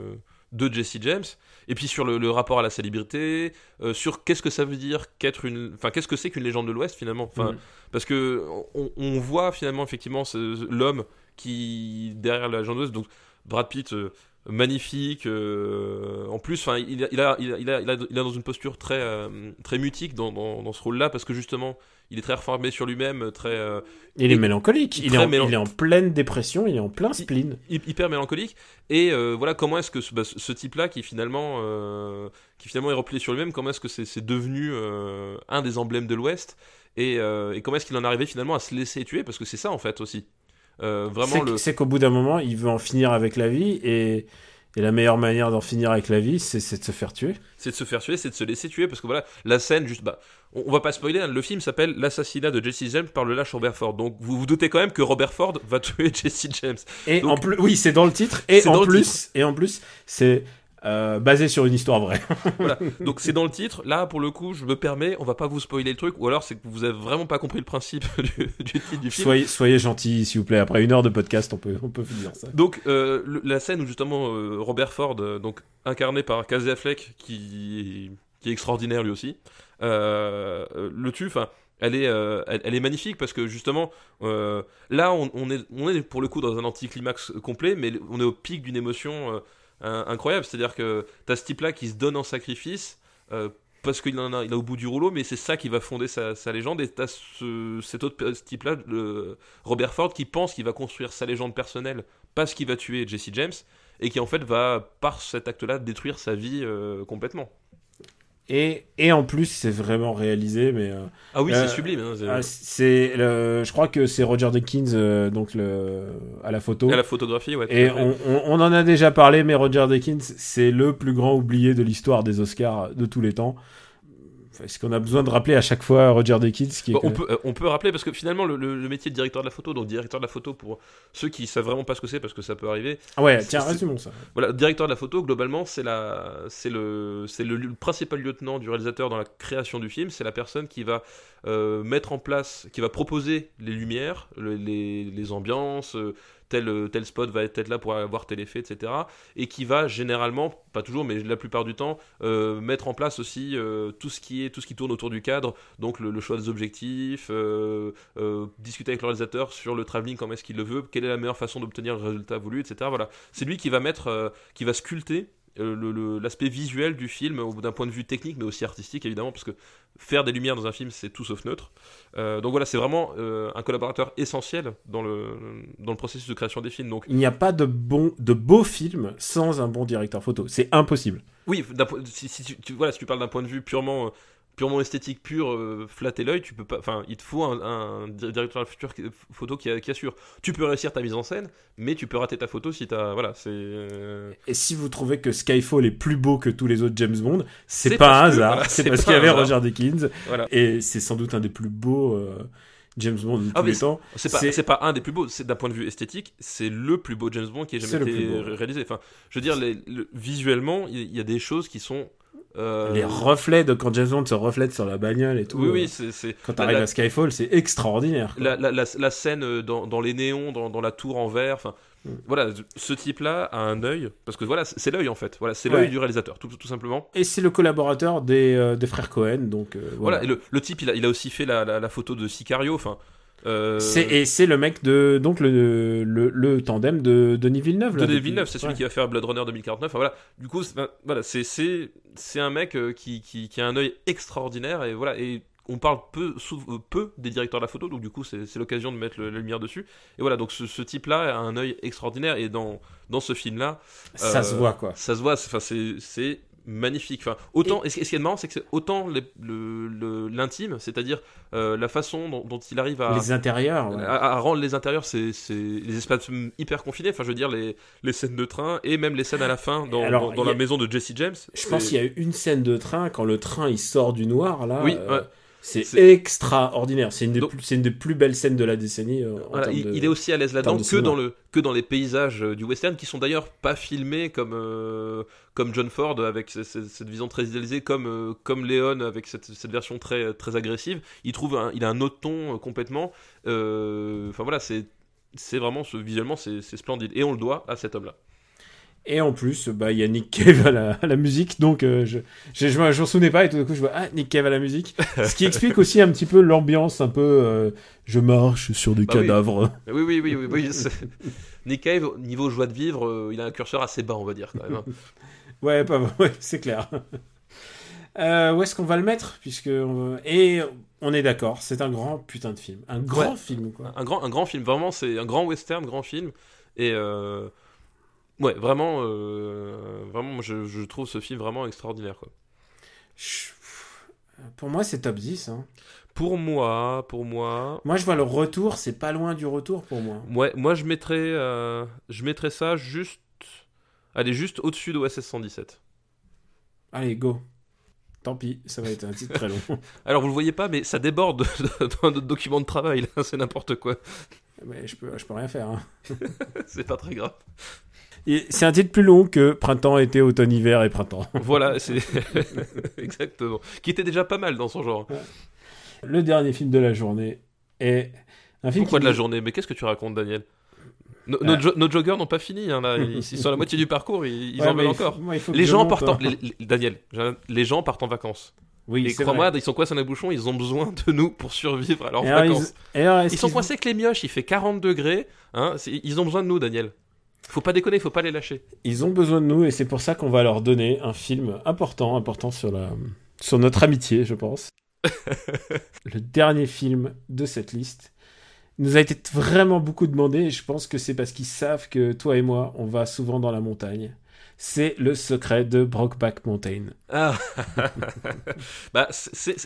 [SPEAKER 2] de Jesse James, et puis sur le, le rapport à la célébrité, euh, sur qu'est-ce que ça veut dire qu'être une, enfin qu'est-ce que c'est qu'une légende de l'Ouest finalement, enfin
[SPEAKER 1] Mhm.
[SPEAKER 2] parce que on, on voit finalement effectivement l'homme qui derrière la légende de l'Ouest, donc Brad Pitt. euh, magnifique euh, en plus enfin il, a- il, a, il, a, il, a, il a- il est dans une posture très très mutique dans, dans, dans ce rôle là parce que justement il est très refermé sur lui-même très euh,
[SPEAKER 1] Il est mélancolique. Il est, en,
[SPEAKER 2] mélan-
[SPEAKER 1] il est en pleine dépression, il est en plein spleen.
[SPEAKER 2] hy- hyper mélancolique et euh, voilà comment est-ce que ce, bah, ce type-là qui finalement euh, qui finalement est replié sur lui-même comment est-ce que c'est devenu un des emblèmes de l'Ouest? Et, et comment est-ce qu'il en est arrivé finalement à se laisser tuer? Parce que c'est ça en fait aussi vraiment
[SPEAKER 1] C'est
[SPEAKER 2] le
[SPEAKER 1] que- c'est qu'au bout d'un moment, il veut en finir avec la vie et, et la meilleure manière d'en finir avec la vie, c'est de se faire tuer.
[SPEAKER 2] c'est de se faire tuer, c'est de se laisser tuer, parce que voilà, la scène, juste, bah, on, on va pas spoiler, hein, le film s'appelle L'assassinat de Jesse James par le lâche Robert Ford. Donc vous vous doutez quand même que Robert Ford va tuer Jesse James.
[SPEAKER 1] Et
[SPEAKER 2] Donc-
[SPEAKER 1] en plus, oui, c'est dans le titre. Et en plus, et en plus, c'est euh, basé sur une histoire vraie.
[SPEAKER 2] Voilà. Donc c'est dans le titre. Là, pour le coup, je me permets, on va pas vous spoiler le truc, ou alors c'est que vous avez vraiment pas compris le principe du, du titre du film.
[SPEAKER 1] Soyez, soyez gentils, s'il vous plaît. Après une heure de podcast, on peut, on peut dire ça.
[SPEAKER 2] Donc euh, le- la scène où justement euh, Robert Ford, donc incarné par Casey Affleck, qui, qui est extraordinaire lui aussi, le tue. Enfin, elle est, euh, elle, elle est magnifique parce que justement euh, là on, on est, on est pour le coup dans un anticlimax complet, mais on est au pic d'une émotion euh, incroyable. C'est-à-dire que t'as ce type-là qui se donne en sacrifice. euh, parce qu'il en a, au bout du rouleau, mais c'est ça qui va fonder sa, légende. Et t'as ce, cet autre type-là, Robert Ford, qui pense qu'il va construire sa légende personnelle parce qu'il va tuer Jesse James, et qui en fait va, par cet acte-là, détruire sa vie euh, complètement.
[SPEAKER 1] Et, et en plus, c'est vraiment réalisé, mais euh,
[SPEAKER 2] Ah oui,
[SPEAKER 1] Euh,
[SPEAKER 2] c'est sublime. hein, c'est-
[SPEAKER 1] ah, c'est, je crois que c'est Roger Deakins, euh, donc le, à la photo.
[SPEAKER 2] à la photographie, ouais.
[SPEAKER 1] Et on, on- on en a déjà parlé, mais Roger Deakins, c'est le plus grand oublié de l'histoire des Oscars de tous les temps. Est-ce qu'on a besoin de rappeler à chaque fois Roger Deakins qui est
[SPEAKER 2] Bon,
[SPEAKER 1] quand
[SPEAKER 2] on, peut, euh, on peut rappeler parce que finalement le, le- le métier de directeur de la photo, donc directeur de la photo pour ceux qui savent vraiment pas ce que c'est parce que ça peut arriver,
[SPEAKER 1] Ah ouais, tiens, résumons ça.
[SPEAKER 2] Voilà, directeur de la photo, globalement, c'est la, c'est le, c'est le, le principal lieutenant du réalisateur dans la création du film. C'est la personne qui va mettre en place, qui va proposer les lumières, le- les, les ambiances, euh, tel, tel spot va être là pour avoir tel effet, etc. Et qui va généralement, pas toujours, mais la plupart du temps, euh, mettre en place aussi euh, tout ce qui est, tout ce qui tourne autour du cadre. Donc le, choix des objectifs, euh, euh, discuter avec le réalisateur sur le travelling, comment est-ce qu'il le veut, quelle est la meilleure façon d'obtenir le résultat voulu, etc. Voilà, c'est lui qui va mettre, euh, qui va sculpter euh, l'aspect visuel du film d'un point de vue technique mais aussi artistique évidemment parce que faire des lumières dans un film c'est tout sauf neutre Euh, donc voilà c'est vraiment euh, un collaborateur essentiel dans le, dans le processus de création des films donc
[SPEAKER 1] Il n'y a pas de bon, de beau film sans un bon directeur photo. C'est impossible.
[SPEAKER 2] oui si, si tu, voilà si tu parles d'un point de vue purement euh, purement esthétique pur euh, flatter l'œil tu peux pas enfin il te faut un, un di- directeur de la future qui- photo qui, assure tu peux réussir ta mise en scène mais tu peux rater ta photo si t'as voilà c'est euh,
[SPEAKER 1] Et si vous trouvez que Skyfall est plus beau que tous les autres James Bond, c'est pas un hasard.
[SPEAKER 2] voilà,
[SPEAKER 1] c'est parce qu'il y avait. Roger Deakins.
[SPEAKER 2] Voilà.
[SPEAKER 1] Et c'est sans doute un des plus beaux euh, James Bond de tous
[SPEAKER 2] Ah, mais
[SPEAKER 1] les temps.
[SPEAKER 2] C'est pas, pas un des plus beaux, c'est d'un point de vue esthétique, c'est le plus beau James Bond qui ait jamais été
[SPEAKER 1] beau, ouais.
[SPEAKER 2] réalisé. Enfin, je veux dire, les- le- visuellement, il y, il y a des choses qui sont. Euh,
[SPEAKER 1] Les reflets de quand James Bond se reflète sur la bagnole et tout.
[SPEAKER 2] Oui,
[SPEAKER 1] euh,
[SPEAKER 2] oui, c'est. c'est-
[SPEAKER 1] Quand t'arrives
[SPEAKER 2] la,
[SPEAKER 1] à Skyfall, c'est extraordinaire.
[SPEAKER 2] la, la- la- scène euh, dans, dans les néons, dans, dans la tour en verre, enfin.
[SPEAKER 1] Mm.
[SPEAKER 2] Voilà, ce type-là a un œil, parce que voilà, c'est l'œil en fait, voilà, c'est
[SPEAKER 1] Ouais.
[SPEAKER 2] l'œil du réalisateur, tout, tout simplement.
[SPEAKER 1] Et c'est le collaborateur des, euh, des frères Cohen, donc euh,
[SPEAKER 2] Voilà,
[SPEAKER 1] voilà.
[SPEAKER 2] et le, le type, il a, il a aussi fait la photo de Sicario, enfin. Euh,
[SPEAKER 1] Et c'est le mec de donc le, le, le tandem de Denis Villeneuve. là,
[SPEAKER 2] Denis Villeneuve, c'est celui
[SPEAKER 1] ouais.
[SPEAKER 2] qui va faire Blade Runner 2049. Enfin, voilà. Du coup, c'est- voilà, c'est un mec euh, qui, qui, qui a un œil extraordinaire et voilà et on parle peu euh, peu des directeurs de la photo, donc du coup c'est l'occasion de mettre le- la lumière dessus. Et voilà, donc ce, ce type-là a un œil extraordinaire et dans dans ce film-là,
[SPEAKER 1] Ça
[SPEAKER 2] euh,
[SPEAKER 1] se voit quoi.
[SPEAKER 2] ça se voit. Enfin, c'est magnifique. Enfin, autant. Et... ce qui est marrant, c'est que c'est autant les- le- le- l'intime, c'est-à-dire euh, la façon dont, dont il arrive à
[SPEAKER 1] Les intérieurs. ouais.
[SPEAKER 2] à, à rendre les intérieurs, c'est c'est les espaces hyper confinés. Enfin, je veux dire, les, les scènes de train et même les scènes à la fin dans,
[SPEAKER 1] Alors,
[SPEAKER 2] dans,
[SPEAKER 1] a-
[SPEAKER 2] la maison de Jesse James.
[SPEAKER 1] Je pense qu'il y a eu une scène de train quand le train il sort du noir là.
[SPEAKER 2] Oui,
[SPEAKER 1] euh,
[SPEAKER 2] ouais.
[SPEAKER 1] C'est extraordinaire. C'est une, des
[SPEAKER 2] Donc-
[SPEAKER 1] plus- c'est une des plus belles scènes de la décennie. euh,
[SPEAKER 2] Voilà, il,
[SPEAKER 1] de-
[SPEAKER 2] il est aussi à l'aise là-dedans que
[SPEAKER 1] cinéma.
[SPEAKER 2] dans, le, que dans les paysages euh, du western, qui sont d'ailleurs pas filmés comme, euh, comme John Ford, avec ce- ce- cette vision très idéalisée, comme, euh, comme Léon, avec cette, cette version très, très agressive. Il trouve un, il a un autre ton complètement. Enfin voilà, c'est vraiment, ce- visuellement, c'est splendide. Et on le doit à cet homme-là.
[SPEAKER 1] Et en plus, bah, il y a Nick Cave à la, à la musique, donc euh, je, je, je, m'en- souvenais pas, et tout d'un coup je vois, ah, Nick Cave à la musique. Ce qui explique aussi un petit peu l'ambiance, un peu, euh, je marche sur des
[SPEAKER 2] Bah
[SPEAKER 1] cadavres.
[SPEAKER 2] Mais Oui, oui, oui, oui. Nick Cave, au niveau joie de vivre, euh, il a un curseur assez bas, on va dire quand même. hein.
[SPEAKER 1] Ouais, pas, ouais, c'est clair. Où est-ce qu'on va le mettre? Puisque on- Et on est d'accord, c'est un grand putain de film. Un grand
[SPEAKER 2] Ouais.
[SPEAKER 1] film, quoi.
[SPEAKER 2] un grand, un grand film, vraiment, c'est un grand western, grand film. Et ouais, vraiment, euh, vraiment, je, je trouve ce film vraiment extraordinaire. Quoi.
[SPEAKER 1] Pour moi, c'est top 10. Hein.
[SPEAKER 2] Pour moi, pour moi,
[SPEAKER 1] Moi, je vois le retour, c'est pas loin du retour pour moi.
[SPEAKER 2] ouais, moi je mettrais, euh, je mettrais ça juste, allez, juste au-dessus de OSS 117.
[SPEAKER 1] Allez, go. Tant pis, ça va être un titre très long.
[SPEAKER 2] Alors vous le voyez pas, mais ça déborde de- dans notre document de travail, là, c'est n'importe quoi.
[SPEAKER 1] Mais je peux, je peux rien faire. hein.
[SPEAKER 2] C'est pas très grave.
[SPEAKER 1] C'est un titre plus long que Printemps, été, automne, hiver et printemps.
[SPEAKER 2] Voilà, c'est exactement. Qui était déjà pas mal dans son genre.
[SPEAKER 1] Le dernier film de la journée est un film
[SPEAKER 2] Pourquoi
[SPEAKER 1] qui
[SPEAKER 2] de la journée? Mais qu'est-ce que tu racontes, Daniel? Nos,
[SPEAKER 1] Ah.
[SPEAKER 2] nos jo- nos joggers n'ont pas fini, hein, là. Ils, ils sont à la moitié du parcours, ils, ils
[SPEAKER 1] Ouais,
[SPEAKER 2] en veulent encore.
[SPEAKER 1] moi,
[SPEAKER 2] Les gens partent en...
[SPEAKER 1] hein.
[SPEAKER 2] les- les- Daniel, les gens partent en vacances.
[SPEAKER 1] Oui,
[SPEAKER 2] et crois-moi, ils sont coincés dans les bouchons, ils ont besoin de nous pour survivre à leurs
[SPEAKER 1] Et alors,
[SPEAKER 2] vacances.
[SPEAKER 1] ils, et alors,
[SPEAKER 2] Ils sont coincés avec les mioches, il fait 40 degrés. Hein, ils ont besoin de nous, Daniel. Faut pas déconner, faut pas les lâcher.
[SPEAKER 1] Ils ont besoin de nous et c'est pour ça qu'on va leur donner un film important, important sur la, sur notre amitié, je pense. le dernier film de cette liste nous a été vraiment beaucoup demandé et je pense que c'est parce qu'ils savent que toi et moi, on va souvent dans la montagne. C'est le secret de Brokeback Mountain.
[SPEAKER 2] Ah. bah,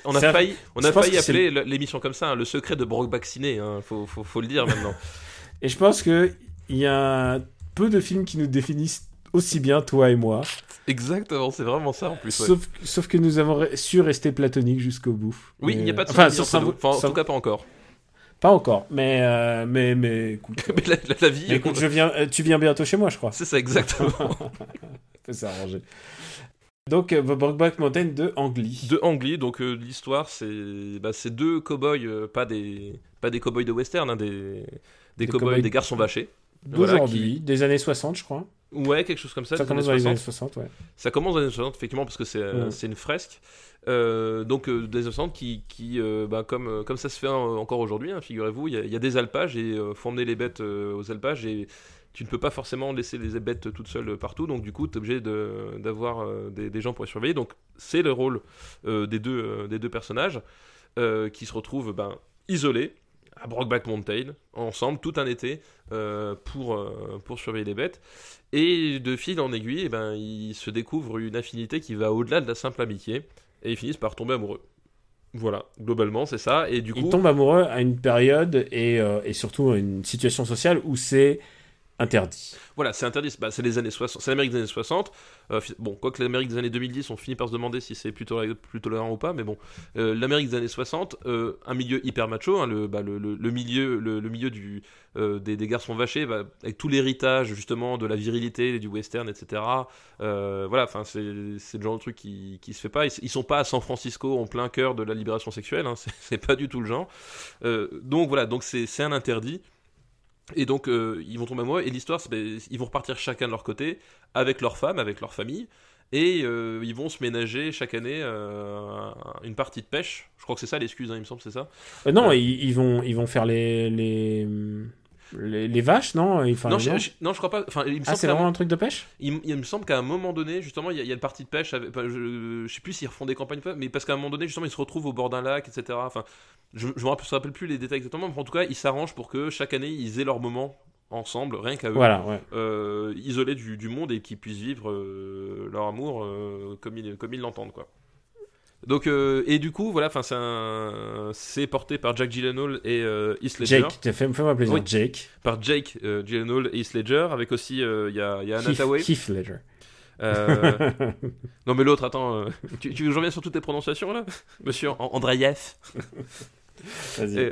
[SPEAKER 2] on a failli, on a appeler le- l'émission comme ça, hein, le secret de Brokeback Ciné. Hein, faut, faut, faut le dire maintenant.
[SPEAKER 1] Et je pense que il y a peu de films qui nous définissent aussi bien, toi et moi.
[SPEAKER 2] Exactement, c'est vraiment ça en plus. ouais.
[SPEAKER 1] Sauf, que nous avons su rester platoniques jusqu'au bout.
[SPEAKER 2] Oui, il
[SPEAKER 1] Mais-
[SPEAKER 2] n'y a pas de
[SPEAKER 1] enfin, ça-
[SPEAKER 2] nous. Enfin, en tout cas, pas encore.
[SPEAKER 1] Pas encore, mais euh, mais mais écoute,
[SPEAKER 2] Mais la, la- la vie,
[SPEAKER 1] mais écoute, je viens, euh, tu viens bientôt chez moi, je crois.
[SPEAKER 2] c'est ça exactement.
[SPEAKER 1] On peut s'arranger. Donc, euh, Brokeback Mountain de Ang Lee.
[SPEAKER 2] de Ang Lee, donc euh, l'histoire, c'est bah, c'est deux cow-boys, euh, pas des pas des cow-boys de western, hein, des des, cow-boys,
[SPEAKER 1] cow-boys
[SPEAKER 2] des garçons vachés. Voilà,
[SPEAKER 1] d'aujourd'hui, des années 60, je crois.
[SPEAKER 2] Ouais, quelque chose comme ça.
[SPEAKER 1] Ça
[SPEAKER 2] des
[SPEAKER 1] commence
[SPEAKER 2] années
[SPEAKER 1] dans les
[SPEAKER 2] 60.
[SPEAKER 1] années 60, ouais.
[SPEAKER 2] Ça commence dans les années 60, effectivement, parce que c'est euh,
[SPEAKER 1] Ouais.
[SPEAKER 2] c'est une fresque. Euh, donc euh, des années 60 qui, qui euh, bah, comme, comme ça se fait hein, encore aujourd'hui, hein, figurez-vous, il y, a- il y a des alpages et euh, faut emmener les bêtes euh, aux alpages et tu ne peux pas forcément laisser les bêtes toutes seules partout, donc du coup tu es obligé de- d'avoir euh, des, des gens pour les surveiller. Donc c'est le rôle euh, des, deux, euh, des deux personnages euh, qui se retrouvent ben, isolés à Brokeback Mountain, ensemble, tout un été, euh, pour, euh, pour surveiller les bêtes. Et de fil en aiguille, eh ben, ils se découvrent une affinité qui va au-delà de la simple amitié, et ils finissent par tomber amoureux. Voilà, globalement, c'est ça. Et du coup,
[SPEAKER 1] Ils tombent amoureux à une période et, euh, et surtout à une situation sociale où c'est interdit.
[SPEAKER 2] Voilà, c'est interdit. Bah, c'est les années 60, c'est l'Amérique des années 60. Euh, bon, quoique l'Amérique des années 2010, on finit par se demander si c'est plus, tolé- plus tolérant ou pas, mais bon, Euh, l'Amérique des années 60, euh, un milieu hyper macho, hein, le, bah, le, milieu, le, milieu du, des, garçons vachés, bah, avec tout l'héritage justement de la virilité, du western, etc. Voilà, enfin, c'est le genre de truc qui, se fait pas. Ils, ils sont pas à San Francisco en plein cœur de la libération sexuelle, hein, c'est pas du tout le genre. Donc voilà, donc c'est un interdit. Et donc, euh, ils vont tomber amoureux. Et l'histoire, c'est ben, ils vont repartir chacun de leur côté, avec leur femme, avec leur famille. Et euh, ils vont se ménager chaque année euh, une partie de pêche. Je crois que c'est ça l'excuse, hein, il me semble, c'est ça?
[SPEAKER 1] Non, ils, ils vont, ils vont faire les, les, les, les vaches, non Enfin,
[SPEAKER 2] non, je,
[SPEAKER 1] non
[SPEAKER 2] je- non, je crois pas. Enfin, il me
[SPEAKER 1] Ah, c'est vraiment un truc de pêche?
[SPEAKER 2] Il, il me semble qu'à un moment donné, justement, il y, a, il y a une partie de pêche. Avec, je, je sais plus s'ils refont des campagnes, mais parce qu'à un moment donné, justement, ils se retrouvent au bord d'un lac, etc. Enfin, je, je me rappelle, plus les détails exactement, mais en tout cas, ils s'arrangent pour que chaque année, ils aient leur moment ensemble, rien qu'à eux,
[SPEAKER 1] Voilà, ouais.
[SPEAKER 2] euh, isolés du, du monde et qu'ils puissent vivre euh, leur amour euh, comme ils comme ils l'entendent, quoi. Donc euh, et du coup voilà, enfin c'est un- c'est porté par Jack Gyllenhaal et euh, Heath Ledger,
[SPEAKER 1] Jake, t'as fait- fais-moi plaisir.
[SPEAKER 2] Oui.
[SPEAKER 1] Jake.
[SPEAKER 2] par Jake euh, Gyllenhaal et Heath Ledger, avec aussi euh, il y a, il y a Anna
[SPEAKER 1] Heath, Ledger.
[SPEAKER 2] Euh, non, mais l'autre, attends, euh, tu, tu veux que je revienne sur toutes tes prononciations là Monsieur An- Andreev
[SPEAKER 1] Vas-y.
[SPEAKER 2] Et,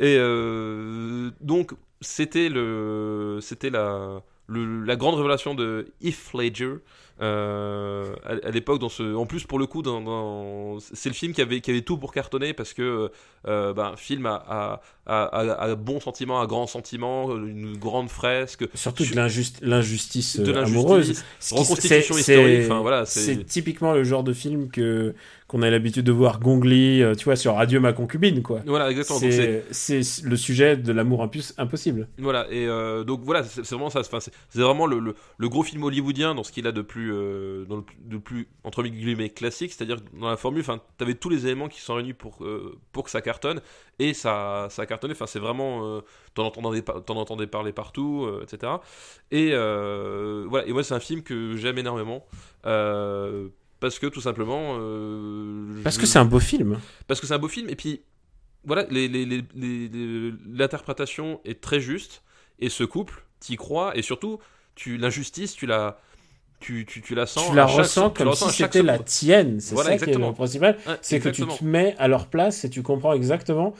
[SPEAKER 2] et, euh, donc, c'était le, c'était la, le- la grande révélation de Heath Ledger. euh, à, à l'époque, dans ce, en plus pour le coup, dans, dans- c'est le film qui avait, qui avait tout pour cartonner parce que, euh, ben, film à, à, bon sentiment, à grand sentiment, une grande fresque,
[SPEAKER 1] Surtout de l'injust- l'injustice euh, amoureuse.
[SPEAKER 2] l'injustice,
[SPEAKER 1] Ce qui-
[SPEAKER 2] reconstitution historique. Enfin voilà, C'est
[SPEAKER 1] typiquement le genre de film que qu'on a l'habitude de voir Gongli, euh, tu vois, sur Adieu ma concubine, quoi.
[SPEAKER 2] voilà exactement. C'est-
[SPEAKER 1] le sujet de l'amour impossible.
[SPEAKER 2] Voilà, et euh, donc voilà, c'est vraiment ça. C'est vraiment le, le, le gros film hollywoodien dans ce qu'il a de plus, euh, dans le, plus- de plus entre guillemets classique, c'est-à-dire que dans la formule, enfin, t'avais tous les éléments qui sont réunis pour euh, pour que ça cartonne, et ça ça a cartonné. Enfin, c'est vraiment, t'en entendais, par- t'en entendais parler partout, etc. Et voilà, et moi c'est un film que j'aime énormément. euh, parce que tout simplement. euh,
[SPEAKER 1] Parce
[SPEAKER 2] je-
[SPEAKER 1] que c'est un beau film.
[SPEAKER 2] parce que c'est un beau film et puis voilà les- les- les- les- les- l'interprétation est très juste et ce couple t'y crois et surtout tu l'injustice tu la tu, tu, tu la sens
[SPEAKER 1] tu la
[SPEAKER 2] chaque-
[SPEAKER 1] ressens comme
[SPEAKER 2] la
[SPEAKER 1] si c'était la tienne. C'est
[SPEAKER 2] Voilà,
[SPEAKER 1] ça qui est
[SPEAKER 2] exactement.
[SPEAKER 1] le principal. C'est que tu
[SPEAKER 2] exactement.
[SPEAKER 1] te mets à leur place et tu comprends exactement.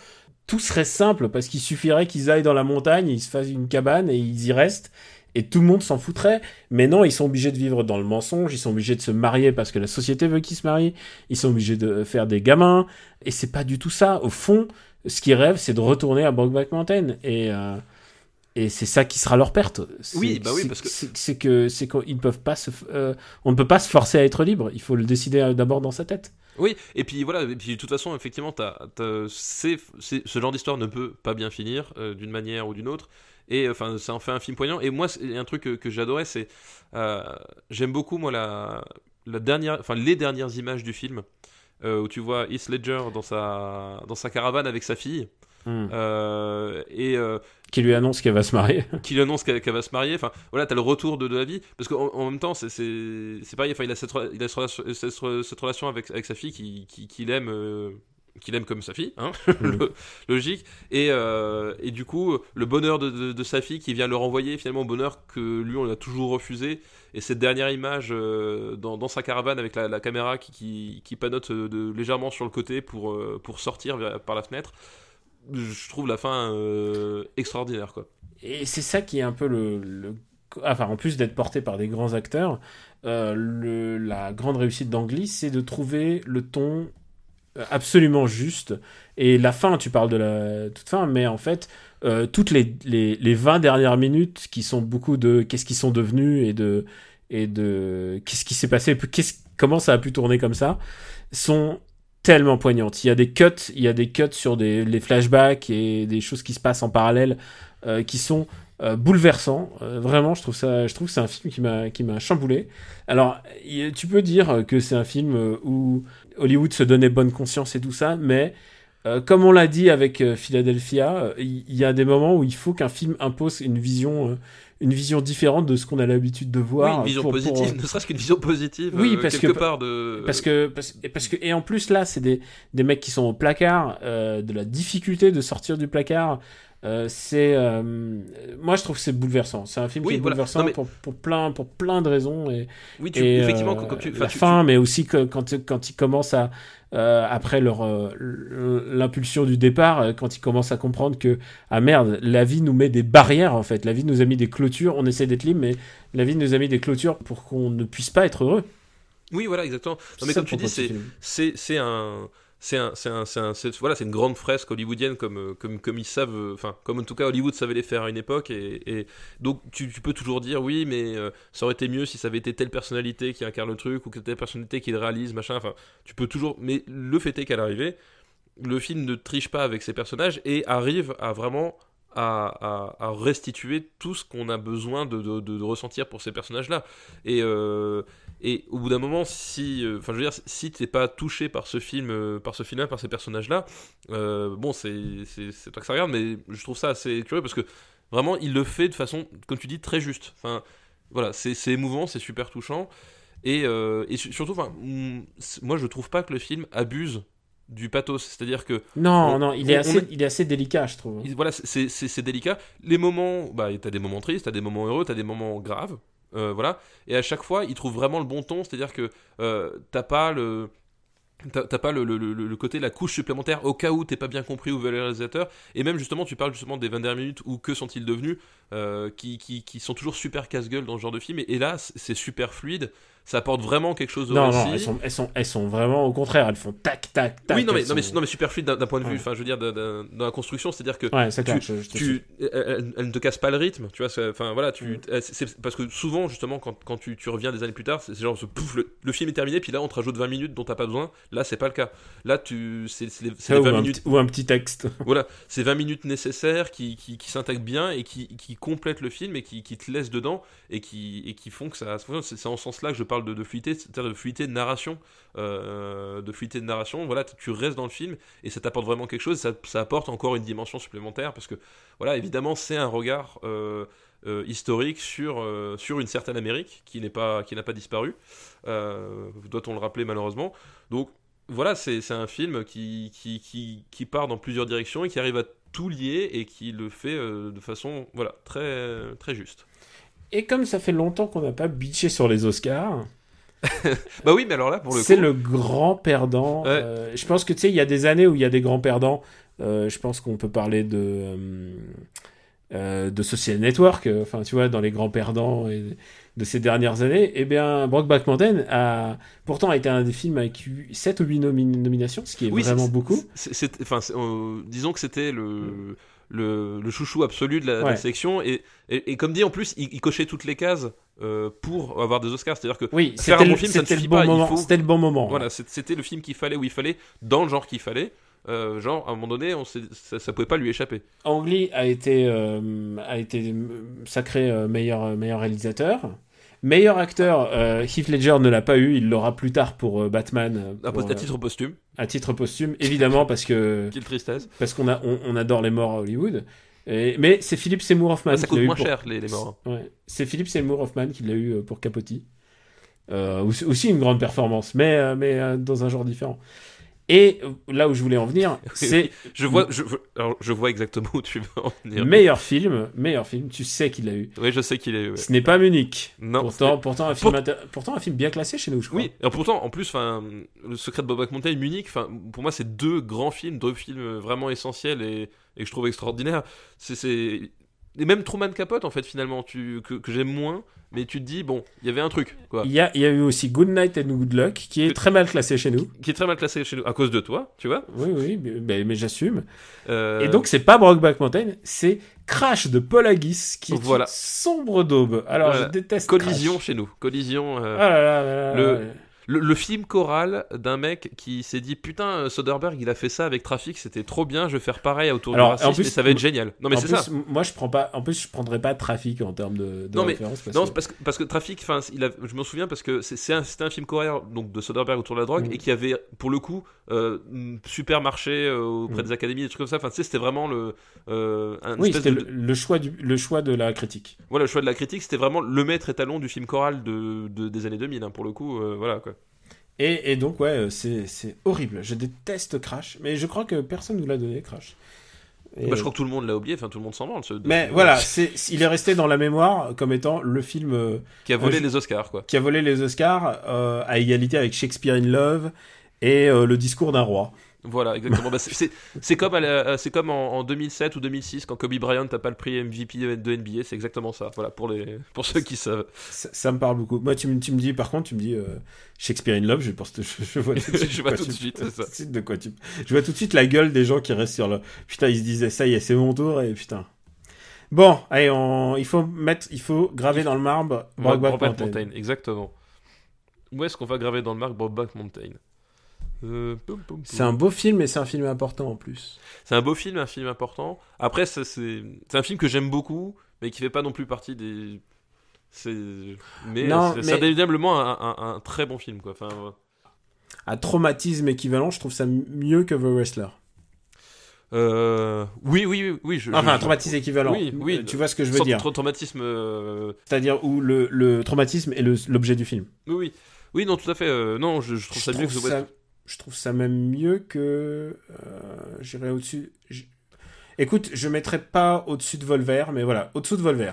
[SPEAKER 1] Tout serait simple parce qu'il suffirait qu'ils aillent dans la montagne, ils se fassent une cabane et ils y restent. Et tout le monde s'en foutrait. Mais non, ils sont obligés de vivre dans le mensonge, ils sont obligés de se marier parce que la société veut qu'ils se marient, ils sont obligés de faire des gamins. Et c'est pas du tout ça. Au fond, ce qu'ils rêvent, c'est de retourner à Brokeback Mountain. Et, euh, et c'est ça qui sera leur perte.
[SPEAKER 2] Oui, bah oui, parce que-
[SPEAKER 1] c'est que c'est qu'ils ne peuvent pas se, euh, on ne peut pas se forcer à être libre. Il faut le décider euh, d'abord dans sa tête.
[SPEAKER 2] oui et puis voilà et puis de toute façon effectivement t'as, t'as- c'est, c'est- ce genre d'histoire ne peut pas bien finir euh, d'une manière ou d'une autre et enfin ça en fait un film poignant et moi c'est un truc que, que j'adorais c'est euh, j'aime beaucoup moi la, la dernière enfin les dernières images du film euh, où tu vois Heath Ledger dans sa dans sa caravane avec sa fille
[SPEAKER 1] Hmm.
[SPEAKER 2] euh, et euh,
[SPEAKER 1] Qui lui annonce qu'elle va se marier.
[SPEAKER 2] qui lui annonce qu'elle, va se marier. Enfin, voilà, t'as le retour de, de la vie. Parce qu'en en même temps, c'est, pareil. Enfin, il a cette, il a cette, relation- cette, cette relation avec, avec sa fille qui, qui, qu'il aime. euh, qu'il aime comme sa fille, hein, le- logique, et, euh, et du coup, le bonheur de, de- de sa fille qui vient le renvoyer, finalement, au bonheur que lui, on a toujours refusé, et cette dernière image euh, dans, dans sa caravane avec la, la caméra qui, qui, qui panote euh, de, légèrement sur le côté pour, pour sortir vers- par la fenêtre, je trouve la fin euh, extraordinaire, quoi.
[SPEAKER 1] Et c'est ça qui est un peu le, le- enfin en plus d'être porté par des grands acteurs, euh, le- la grande réussite d'Angly, c'est de trouver le ton absolument juste. Et la fin, tu parles de la toute fin, mais en fait, euh, toutes les, les, les 20 dernières minutes qui sont beaucoup de qu'est-ce qu'ils sont devenus et de et de qu'est-ce qui s'est passé, comment ça a pu tourner comme ça, sont tellement poignantes. Il y a des cuts, il y a des cuts sur des les flashbacks et des choses qui se passent en parallèle euh, qui sont euh, bouleversants. Euh, vraiment, je trouve ça, je trouve que c'est un film qui m'a qui m'a chamboulé. Alors, tu peux dire que c'est un film euh, où Hollywood se donnait bonne conscience et tout ça, mais euh, comme on l'a dit avec euh, Philadelphia, euh, il y, a des moments où il faut qu'un film impose une vision, une vision différente de ce qu'on a l'habitude de voir.
[SPEAKER 2] oui, une vision
[SPEAKER 1] pour- pour-
[SPEAKER 2] positive, ne serait-ce qu'une vision positive.
[SPEAKER 1] Oui,
[SPEAKER 2] euh,
[SPEAKER 1] parce
[SPEAKER 2] quelque
[SPEAKER 1] que-
[SPEAKER 2] part de.
[SPEAKER 1] parce que, parce, que, et en plus là, c'est des, des mecs qui sont au placard, euh, de la difficulté de sortir du placard. Euh, c'est, euh, moi je trouve que c'est bouleversant. C'est un film
[SPEAKER 2] Oui,
[SPEAKER 1] qui est
[SPEAKER 2] voilà.
[SPEAKER 1] bouleversant
[SPEAKER 2] Non, mais-
[SPEAKER 1] pour, pour plein, pour plein de raisons et,
[SPEAKER 2] oui, tu,
[SPEAKER 1] et,
[SPEAKER 2] effectivement,
[SPEAKER 1] euh,
[SPEAKER 2] quand tu.
[SPEAKER 1] la
[SPEAKER 2] tu-
[SPEAKER 1] fin, mais aussi que, quand quand ils commencent à euh, après leur euh, l'impulsion du départ, euh, quand ils commencent à comprendre que ah merde, la vie nous met des barrières en fait. La vie nous a mis des clôtures. On essaie d'être libre, mais la vie nous a mis des clôtures pour qu'on ne puisse pas être heureux.
[SPEAKER 2] Oui, voilà, exactement. Non, mais comme tu dis, c'est un c'est un un un voilà c'est une grande fresque hollywoodienne comme euh, comme ils savent euh, enfin comme en tout cas Hollywood savait les faire à une époque et, donc tu, peux toujours dire oui mais euh, ça aurait été mieux si ça avait été telle personnalité qui incarne le truc ou telle personnalité qui le réalise machin enfin tu peux toujours mais le fait est qu'à l'arrivée le film ne triche pas avec ses personnages et arrive à vraiment à, restituer tout ce qu'on a besoin de, ressentir pour ces personnages-là. Et, et au bout d'un moment, si, euh, enfin, je veux dire, si t'es pas touché par ce film, euh, par ce film-là, par ces personnages-là, euh, bon, c'est, c'est, pas que ça regarde, mais je trouve ça assez curieux parce que vraiment, il le fait de façon, comme tu dis, très juste. Enfin, voilà, c'est, c'est émouvant, c'est super touchant. Et, euh, et su- surtout, enfin, mm, moi, je trouve pas que le film abuse du pathos. C'est-à-dire que
[SPEAKER 1] Non,
[SPEAKER 2] On-
[SPEAKER 1] non, il est,
[SPEAKER 2] on-
[SPEAKER 1] assez,
[SPEAKER 2] on
[SPEAKER 1] il est assez délicat, je trouve.
[SPEAKER 2] il- voilà, c'est délicat. Les moments, bah, t'as des moments tristes, t'as des moments heureux, t'as des moments graves. Euh, voilà. Et à chaque fois, il trouve vraiment le bon ton, c'est-à-dire que euh, t'as pas le. T'as pas le, le, le, côté, la couche supplémentaire au cas où t'es pas bien compris veut le réalisateur. Et même justement, tu parles justement des 20 dernières minutes ou que sont-ils devenus, euh, qui, qui, qui sont toujours super casse-gueule dans ce genre de film. Et, et là, c'est super fluide. Ça apporte vraiment quelque chose au
[SPEAKER 1] Non,
[SPEAKER 2] récit.
[SPEAKER 1] non, elles sont, elles, sont, elles sont vraiment au contraire, elles font tac, tac, tac.
[SPEAKER 2] oui, non mais, non, mais,
[SPEAKER 1] sont-
[SPEAKER 2] non, mais super fluide d'un point de vue,
[SPEAKER 1] Ouais.
[SPEAKER 2] enfin, je veux dire, dans la construction, c'est-à-dire que
[SPEAKER 1] Ouais, c'est clair,
[SPEAKER 2] tu-
[SPEAKER 1] je,
[SPEAKER 2] tu, elle, ne te casse pas le rythme, tu vois. Enfin voilà, tu,
[SPEAKER 1] Mm.
[SPEAKER 2] c'est- parce que souvent justement quand, quand tu, tu reviens des années plus tard, c'est c'est genre ce pouf, le, le film est terminé, puis là on te rajoute 20 minutes dont t'as pas besoin. Là c'est pas le cas. Là tu, c'est c'est les, c'est les
[SPEAKER 1] ou,
[SPEAKER 2] 20
[SPEAKER 1] un
[SPEAKER 2] minutes,
[SPEAKER 1] ou un petit texte.
[SPEAKER 2] voilà, c'est 20 minutes nécessaires qui, qui, qui s'intègrent bien et qui, qui complètent le film et qui, qui te laissent dedans et qui, et qui font que ça. C'est c'est en ce sens-là que je parle de, de fluidité, c'est-à-dire de fluidité de narration, euh, de fluidité de narration. Voilà, tu restes dans le film et ça t'apporte vraiment quelque chose. Ça, ça apporte encore une dimension supplémentaire parce que voilà, évidemment, c'est un regard euh, euh, historique sur, euh, sur une certaine Amérique qui n'est pas qui n'a pas disparu. Euh, Doit-on le rappeler malheureusement. Donc voilà, c'est un film qui, qui, qui, qui part dans plusieurs directions et qui arrive à tout lier et qui le fait euh, de façon voilà très très juste.
[SPEAKER 1] Et comme ça fait longtemps qu'on n'a pas bitché sur les Oscars,
[SPEAKER 2] Bah oui, mais alors là pour le
[SPEAKER 1] c'est le grand perdant.
[SPEAKER 2] Ouais.
[SPEAKER 1] Euh, je pense que tu sais, il y a des années où il y a des grands perdants. Euh, je pense qu'on peut parler de euh, de Social Network. Enfin, tu vois, dans les grands perdants et de ces dernières années. Eh bien, Brokeback Mountain a pourtant été un des films avec eu 7 ou 8 nomi- nominations, ce qui est
[SPEAKER 2] oui,
[SPEAKER 1] vraiment beaucoup.
[SPEAKER 2] Enfin, euh, disons que c'était le le, le chouchou absolu de la, de la
[SPEAKER 1] Ouais.
[SPEAKER 2] sélection et, et, et comme dit en plus, il, il cochait toutes les cases euh, pour avoir des Oscars. C'est-à-dire que
[SPEAKER 1] Oui,
[SPEAKER 2] Faire un bon film, ça ne
[SPEAKER 1] le
[SPEAKER 2] suffit
[SPEAKER 1] bon
[SPEAKER 2] pas,
[SPEAKER 1] moment.
[SPEAKER 2] faut-
[SPEAKER 1] C'était le bon moment.
[SPEAKER 2] Voilà, c'est- c'était le film qu'il fallait où il fallait, dans le genre qu'il fallait. Euh, genre, à un moment donné, on ça, ça pouvait pas lui échapper.
[SPEAKER 1] Ang Lee a été, a été sacré meilleur, meilleur réalisateur. Meilleur acteur, euh, Heath Ledger ne l'a pas eu, il l'aura plus tard pour euh, Batman. euh,
[SPEAKER 2] À,
[SPEAKER 1] pour,
[SPEAKER 2] à titre posthume,
[SPEAKER 1] à titre posthume, évidemment, parce que
[SPEAKER 2] quelle tristesse.
[SPEAKER 1] parce qu'on a, on, on adore les morts à Hollywood. Et- mais c'est Philip Seymour Hoffman
[SPEAKER 2] Ah, ça
[SPEAKER 1] l'a
[SPEAKER 2] coûte moins
[SPEAKER 1] pour-
[SPEAKER 2] cher, les, les morts. hein.
[SPEAKER 1] Ouais. C'est Philip Seymour Hoffman qui l'a eu pour Capote. Euh, aussi, une grande performance, mais, mais dans un genre différent. Et là où je voulais en venir, c'est
[SPEAKER 2] Je vois, je, alors, je vois exactement où tu veux en venir.
[SPEAKER 1] meilleur film, meilleur film, tu sais qu'il l'a eu.
[SPEAKER 2] Oui, je sais qu'il est. ouais.
[SPEAKER 1] Ce n'est pas Munich.
[SPEAKER 2] Non.
[SPEAKER 1] pourtant, pourtant, un film
[SPEAKER 2] Pour-
[SPEAKER 1] inter- pourtant un film bien classé chez nous, je crois.
[SPEAKER 2] Oui, et pourtant, en plus, le secret de Bob Mountain, Munich, pour moi, c'est deux grands films, deux films vraiment essentiels et, et que je trouve extraordinaires. C'est, c'est... Et même Truman Capote, en fait, finalement, tu... que, que j'aime moins, mais tu te dis, bon, il y avait un truc, quoi.
[SPEAKER 1] Il y a, il y a eu aussi Good Night and Good Luck, qui est très mal classé chez nous.
[SPEAKER 2] Qui est très mal classé chez nous, à cause de toi, tu vois.
[SPEAKER 1] Oui, oui, mais, mais- j'assume.
[SPEAKER 2] Euh,
[SPEAKER 1] Et donc, c'est pas Brokeback Mountain, c'est Crash de Paul Haggis, qui est
[SPEAKER 2] Voilà.
[SPEAKER 1] une sombre daube. Alors,
[SPEAKER 2] Voilà.
[SPEAKER 1] je déteste
[SPEAKER 2] Collision
[SPEAKER 1] Crash.
[SPEAKER 2] chez nous. Collision. euh,
[SPEAKER 1] Ah là là là là
[SPEAKER 2] Le-
[SPEAKER 1] là.
[SPEAKER 2] Le, le film choral d'un mec qui s'est dit putain euh, Soderbergh il a fait ça avec Trafic c'était trop bien je vais faire pareil autour
[SPEAKER 1] Alors,
[SPEAKER 2] du racisme
[SPEAKER 1] en plus,
[SPEAKER 2] et ça va être génial non mais c'est ça
[SPEAKER 1] moi, je prends pas. En plus, je prendrais pas Trafic en termes de, de
[SPEAKER 2] Non, mais-.
[SPEAKER 1] Parce
[SPEAKER 2] non
[SPEAKER 1] que-
[SPEAKER 2] parce que parce que Trafic enfin il a, je m'en souviens parce que c'est un, c'était un film choral donc de Soderbergh autour de la drogue
[SPEAKER 1] Mm.
[SPEAKER 2] et qui avait pour le coup euh, mm, super marché euh, auprès
[SPEAKER 1] Mm.
[SPEAKER 2] des académies des trucs comme ça enfin tu sais c'était vraiment le euh, un
[SPEAKER 1] Oui, c'était
[SPEAKER 2] de-
[SPEAKER 1] le, le choix du, le choix de la critique.
[SPEAKER 2] voilà le choix de la critique c'était vraiment le maître étalon du film choral de, de- des années 2000 hein, pour le coup voilà quoi
[SPEAKER 1] Et, et donc, ouais, euh, c'est c'est horrible. Je déteste Crash, mais je crois que personne nous l'a donné, Crash. Et,
[SPEAKER 2] Bah, je
[SPEAKER 1] euh,
[SPEAKER 2] crois que tout le monde l'a oublié enfin tout le monde s'en branle ce-
[SPEAKER 1] Mais voilà, c'est, il est resté dans la mémoire comme étant le film euh,
[SPEAKER 2] qui a volé les Oscars quoi
[SPEAKER 1] qui a volé les Oscars euh, à égalité avec Shakespeare in Love et euh, le discours d'un roi.
[SPEAKER 2] Voilà, exactement. Bah, c'est- c'est comme, c'est en, en 2007 ou 2006 quand Kobe Bryant n'a pas le prix MVP de NBA, c'est exactement ça. Voilà, pour, les, pour ceux qui savent.
[SPEAKER 1] Ça, ça me parle beaucoup. Moi, tu, me- tu me dis, par contre, tu me dis euh, Shakespeare in Love, je pense que je, je vois tout de suite.
[SPEAKER 2] Je vois
[SPEAKER 1] quoi
[SPEAKER 2] tout de suite, ça.
[SPEAKER 1] de quoi tu. Je vois tout de suite la gueule des gens qui restent sur le. Putain, ils se disaient ça y est, c'est mon tour et putain. Bon, allez, on... il faut mettre, il faut graver dans le marbre Brokeback
[SPEAKER 2] Brokeback
[SPEAKER 1] Mountain.
[SPEAKER 2] Mountain, exactement. Où est-ce qu'on va graver dans le marque Brokeback Mountain?
[SPEAKER 1] C'est un beau film et c'est un film important en plus.
[SPEAKER 2] C'est un beau film, un film important. Après, c'est un film que j'aime beaucoup, mais qui fait pas non plus partie des. Mais c'est
[SPEAKER 1] mais-
[SPEAKER 2] indéniablement un, un- un très bon film, quoi. Enfin, euh,
[SPEAKER 1] À traumatisme équivalent, je trouve ça mieux que The Wrestler.
[SPEAKER 2] euh, oui, oui, oui, oui. Je,
[SPEAKER 1] Enfin, traumatisme équivalent.
[SPEAKER 2] Oui, oui.
[SPEAKER 1] Euh, Tu vois ce que je veux dire
[SPEAKER 2] tra- traumatisme. euh,
[SPEAKER 1] C'est-à-dire où le, le traumatisme est l'objet du film.
[SPEAKER 2] Oui, oui. Oui, non, tout à fait. euh, non, je, je trouve ça mieux que The
[SPEAKER 1] ça,
[SPEAKER 2] West.
[SPEAKER 1] Je trouve ça même mieux que. Euh, J'irais au-dessus. Écoute, je mettrais pas au-dessus de Volver, mais voilà, au-dessous de Volver.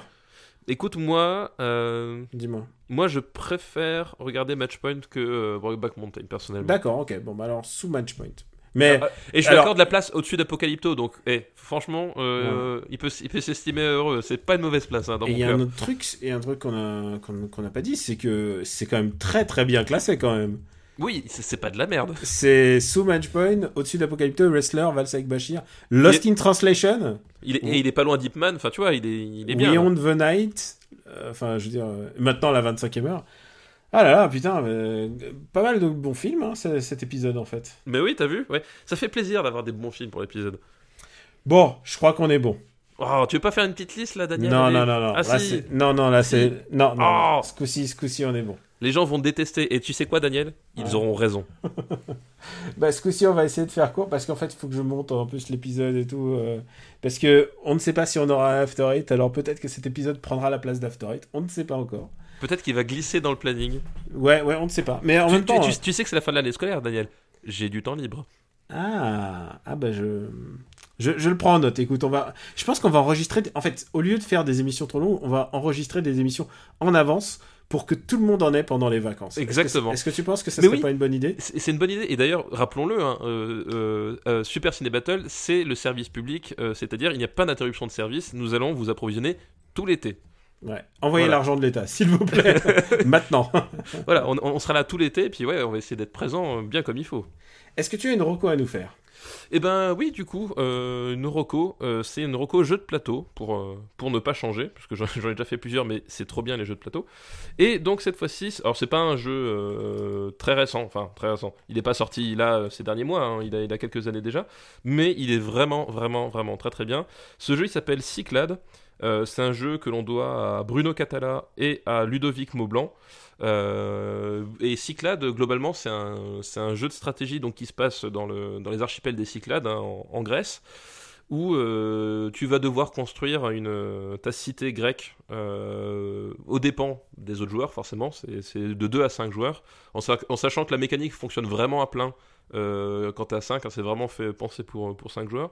[SPEAKER 2] Écoute, moi, euh,
[SPEAKER 1] Dis-moi.
[SPEAKER 2] moi, je préfère regarder Matchpoint que euh, Brokeback Mountain, personnellement.
[SPEAKER 1] D'accord, ok. Bon, bah alors, sous Matchpoint. Mais,
[SPEAKER 2] Ah, Et je lui
[SPEAKER 1] alors-
[SPEAKER 2] accorde la place au-dessus d'Apocalypto, donc, eh, franchement, euh, il peut, il peut s'estimer heureux. C'est pas une mauvaise place hein, dans
[SPEAKER 1] et il y a un autre truc, et un truc qu'on a, qu'on, qu'on n'a pas dit, c'est que c'est quand même très très bien classé quand même.
[SPEAKER 2] Oui, c'est pas de la merde.
[SPEAKER 1] C'est sous Matchpoint, au-dessus d'Apocalypto, Wrestler, Valsaik Bashir, Lost in Translation,
[SPEAKER 2] Il est,
[SPEAKER 1] Oh.
[SPEAKER 2] Et il est pas loin d'Hipman, enfin, tu vois, il est, il est bien.
[SPEAKER 1] Beyond
[SPEAKER 2] là.
[SPEAKER 1] the Night, euh, enfin, je veux dire, euh, maintenant la 25e heure. Ah là là, putain, euh, pas mal de bons films, hein, ce- cet épisode en fait.
[SPEAKER 2] Mais oui, t'as vu Ouais. Ça fait plaisir d'avoir des bons films pour l'épisode.
[SPEAKER 1] Bon, je crois qu'on est bon.
[SPEAKER 2] Oh, tu veux pas faire une petite liste là, Daniel?
[SPEAKER 1] Non, non, non, non,
[SPEAKER 2] Ah,
[SPEAKER 1] là,
[SPEAKER 2] si.
[SPEAKER 1] non, non, là c'est, non, non,
[SPEAKER 2] Oh.
[SPEAKER 1] non. ce coup-ci, ce coup-ci, on est bon.
[SPEAKER 2] Les gens vont détester. Et tu sais quoi, Daniel? Ils
[SPEAKER 1] Ouais.
[SPEAKER 2] auront raison.
[SPEAKER 1] Bah, ce coup-ci, on va essayer de faire court parce qu'en fait, il faut que je monte en plus l'épisode et tout. euh, parce que on ne sait pas si on aura un After Eight, alors peut-être que cet épisode prendra la place d'After Eight. On ne sait pas encore.
[SPEAKER 2] Peut-être qu'il va glisser dans le planning.
[SPEAKER 1] Ouais, ouais, on ne sait pas. Mais en
[SPEAKER 2] Tu,
[SPEAKER 1] même temps.
[SPEAKER 2] tu- tu sais que c'est la fin de l'année scolaire, Daniel. J'ai du temps libre.
[SPEAKER 1] Ah, ah bah je... je. Je le prends en note. Écoute, on va. Je pense qu'on va enregistrer. En fait, au lieu de faire des émissions trop longues, on va enregistrer des émissions en avance pour que tout le monde en ait pendant les vacances. Est-ce que-
[SPEAKER 2] Exactement.
[SPEAKER 1] Est-ce que, tu penses que ça serait
[SPEAKER 2] oui.
[SPEAKER 1] pas une bonne idée?
[SPEAKER 2] C'est une bonne idée. Et d'ailleurs, rappelons-le, hein, euh, euh, euh, Super Ciné Battle, c'est le service public. euh, C'est-à-dire, il n'y a pas d'interruption de service. Nous allons vous approvisionner tout l'été.
[SPEAKER 1] Ouais. Envoyez
[SPEAKER 2] Voilà.
[SPEAKER 1] l'argent de l'État, s'il vous plaît. Maintenant.
[SPEAKER 2] Voilà, on, on sera là tout l'été. Puis ouais, on va essayer d'être présent bien comme il faut.
[SPEAKER 1] Est-ce que tu as une reco à nous faire?
[SPEAKER 2] Eh ben oui, du coup, euh, une Roco, euh, c'est une jeu de plateau pour, euh, pour ne pas changer, parce que j'en ai déjà fait plusieurs, mais c'est trop bien les jeux de plateau. Et donc cette fois-ci, alors c'est pas un jeu euh, très récent, enfin très récent, il n'est pas sorti là ces derniers mois, hein, il, a, a quelques années déjà, mais il est vraiment, vraiment, vraiment très très bien. Ce jeu il s'appelle Cyclade, c'est un jeu que l'on doit à Bruno Catala et à Ludovic Maublanc. Euh, et Cyclade, globalement, c'est un, jeu de stratégie donc, qui se passe dans, le, dans les archipels des Cyclades, hein, en, Grèce, où euh, tu vas devoir construire euh, ta cité grecque aux dépens des autres joueurs, forcément. C'est de 2 à 5 joueurs, en sachant que la mécanique fonctionne vraiment à plein. Euh, quand t'es à 5, hein, c'est vraiment fait penser pour, pour 5 joueurs.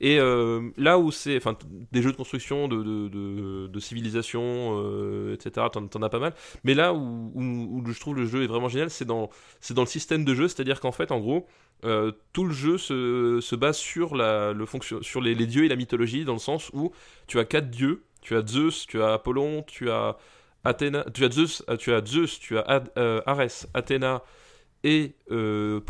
[SPEAKER 2] Et euh, là où c'est, enfin, des jeux de construction, de, de, de- civilisation, euh, etc., t'en, t'en as pas mal. Mais là où, où, je trouve le jeu est vraiment génial, c'est dans, c'est dans le système de jeu, c'est-à-dire qu'en fait, en gros, euh, tout le jeu se, se base sur, la, le fonction, sur les, dieux et la mythologie, dans le sens où tu as quatre dieux, tu as Zeus, tu as Apollon, tu as Athéna, tu as Zeus, euh, tu as Zeus, tu as Ad- euh, Athéna et euh.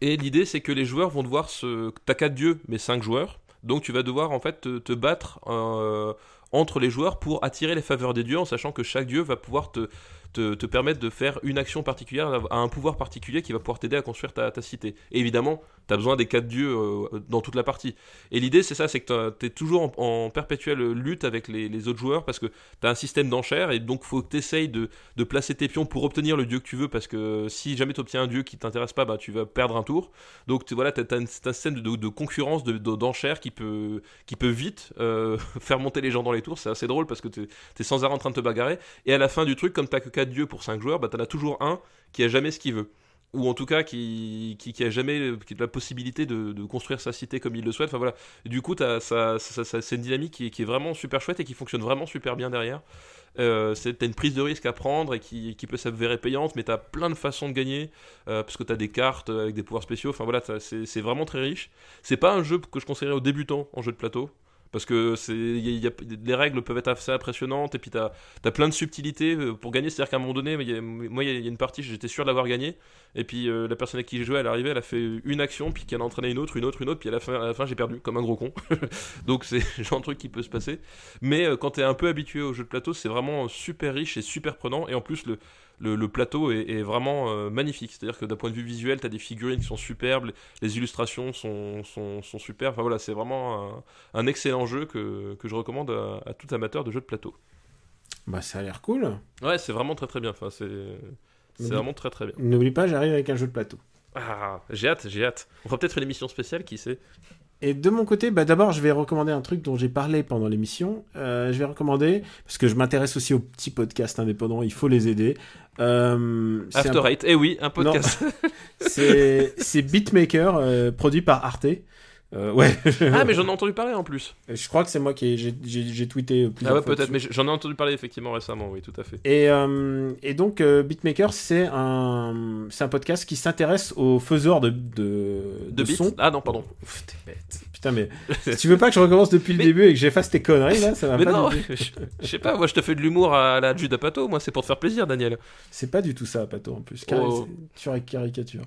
[SPEAKER 2] Et l'idée, c'est que les joueurs vont devoir se. T'as 4 dieux, mais 5 joueurs. Donc tu vas devoir en fait te, te battre euh, entre les joueurs pour attirer les faveurs des dieux, en sachant que chaque dieu va pouvoir te, te, te permettre de faire une action particulière, à un pouvoir particulier qui va pouvoir t'aider à construire ta, cité. Évidemment, tu as besoin des 4 dieux euh, dans toute la partie. Et l'idée, c'est ça, c'est que tu es toujours en, perpétuelle lutte avec les, autres joueurs parce que tu as un système d'enchères et donc faut que tu essayes de, placer tes pions pour obtenir le dieu que tu veux parce que si jamais tu obtiens un dieu qui t'intéresse pas, bah, tu vas perdre un tour. Donc voilà, tu as, un système de, de concurrence, de- de- d'enchères qui, peut, qui peut vite euh, faire monter les gens dans les tours. C'est assez drôle parce que tu es sans arrêt en train de te bagarrer. Et à la fin du truc, comme tu que 4 dieux pour 5 joueurs, bah, tu en as toujours un qui a jamais ce qu'il veut ou en tout cas qui, qui, a jamais qui a la possibilité de, construire sa cité comme il le souhaite. Enfin voilà. Du coup, ça, ça, c'est une dynamique qui, est- vraiment super chouette et qui fonctionne vraiment super bien derrière. Euh, t'as une prise de risque à prendre et qui, qui peut s'avérer payante, mais t'as plein de façons de gagner euh, parce que t'as des cartes avec des pouvoirs spéciaux. Enfin voilà, c'est vraiment très riche. C'est pas un jeu que je conseillerais aux débutants en jeu de plateau. Parce que c'est, les règles peuvent être assez impressionnantes et puis t'as as plein de subtilités euh, pour gagner. C'est-à-dire qu'à un moment donné, moi il y a- une partie, j'étais sûr d'avoir gagné. Et puis euh, la personne avec qui j'ai joué, elle arrivée, elle a fait une action, puis qu'elle a entraîné une autre, une autre, une autre, puis à la fin, à j'ai perdu comme un gros con. Donc c'est genre de truc qui peut se passer. Mais euh, quand t'es un peu habitué au jeu de plateau, c'est vraiment super riche et super prenant. Et en plus, le, le, le plateau est, est vraiment euh, magnifique. C'est-à-dire que d'un point de vue visuel, t'as des figurines qui sont superbes, les, illustrations sont, sont, sont super. Enfin voilà, c'est vraiment un, un excellent jeu que, que je recommande à, à tout amateur de jeux de plateau.
[SPEAKER 1] Bah, ça a l'air cool.
[SPEAKER 2] Ouais, c'est vraiment très très bien. Enfin, c'est vraiment très très bien.
[SPEAKER 1] N'oublie pas, j'arrive avec un jeu de plateau.
[SPEAKER 2] Ah, j'ai hâte, j'ai hâte. On fera peut-être une émission spéciale, qui sait?
[SPEAKER 1] Et de mon côté, bah d'abord, je vais recommander un truc dont j'ai parlé pendant l'émission. Euh, je vais recommander, parce que je m'intéresse aussi aux petits podcasts indépendants, il faut les aider. Euh,
[SPEAKER 2] After
[SPEAKER 1] un-
[SPEAKER 2] Eight, eh oui, un podcast.
[SPEAKER 1] C'est c'est Beatmaker, euh, produit par Arte. Euh, ouais.
[SPEAKER 2] Ah, mais j'en ai entendu parler en plus.
[SPEAKER 1] Je crois que c'est moi qui ai- j'ai- tweeté
[SPEAKER 2] Ah
[SPEAKER 1] plusieurs
[SPEAKER 2] ouais,
[SPEAKER 1] fois
[SPEAKER 2] peut-être, mais j'en ai entendu parler effectivement récemment, oui, tout à fait.
[SPEAKER 1] Et, euh, et donc, euh, Beatmaker, c'est un, un podcast qui s'intéresse aux faiseurs de, de,
[SPEAKER 2] De
[SPEAKER 1] sons.
[SPEAKER 2] Ah non, pardon.
[SPEAKER 1] T'es bête. Putain, mais si tu veux pas que je recommence depuis le début et que j'efface tes conneries, là, ça va
[SPEAKER 2] Mais
[SPEAKER 1] pas
[SPEAKER 2] non, je sais pas, moi je te fais de l'humour à la Judas Pato, moi c'est pour te faire plaisir, Daniel.
[SPEAKER 1] C'est pas du tout ça, Pato, en plus. Cari-
[SPEAKER 2] Oh.
[SPEAKER 1] Tu caricature.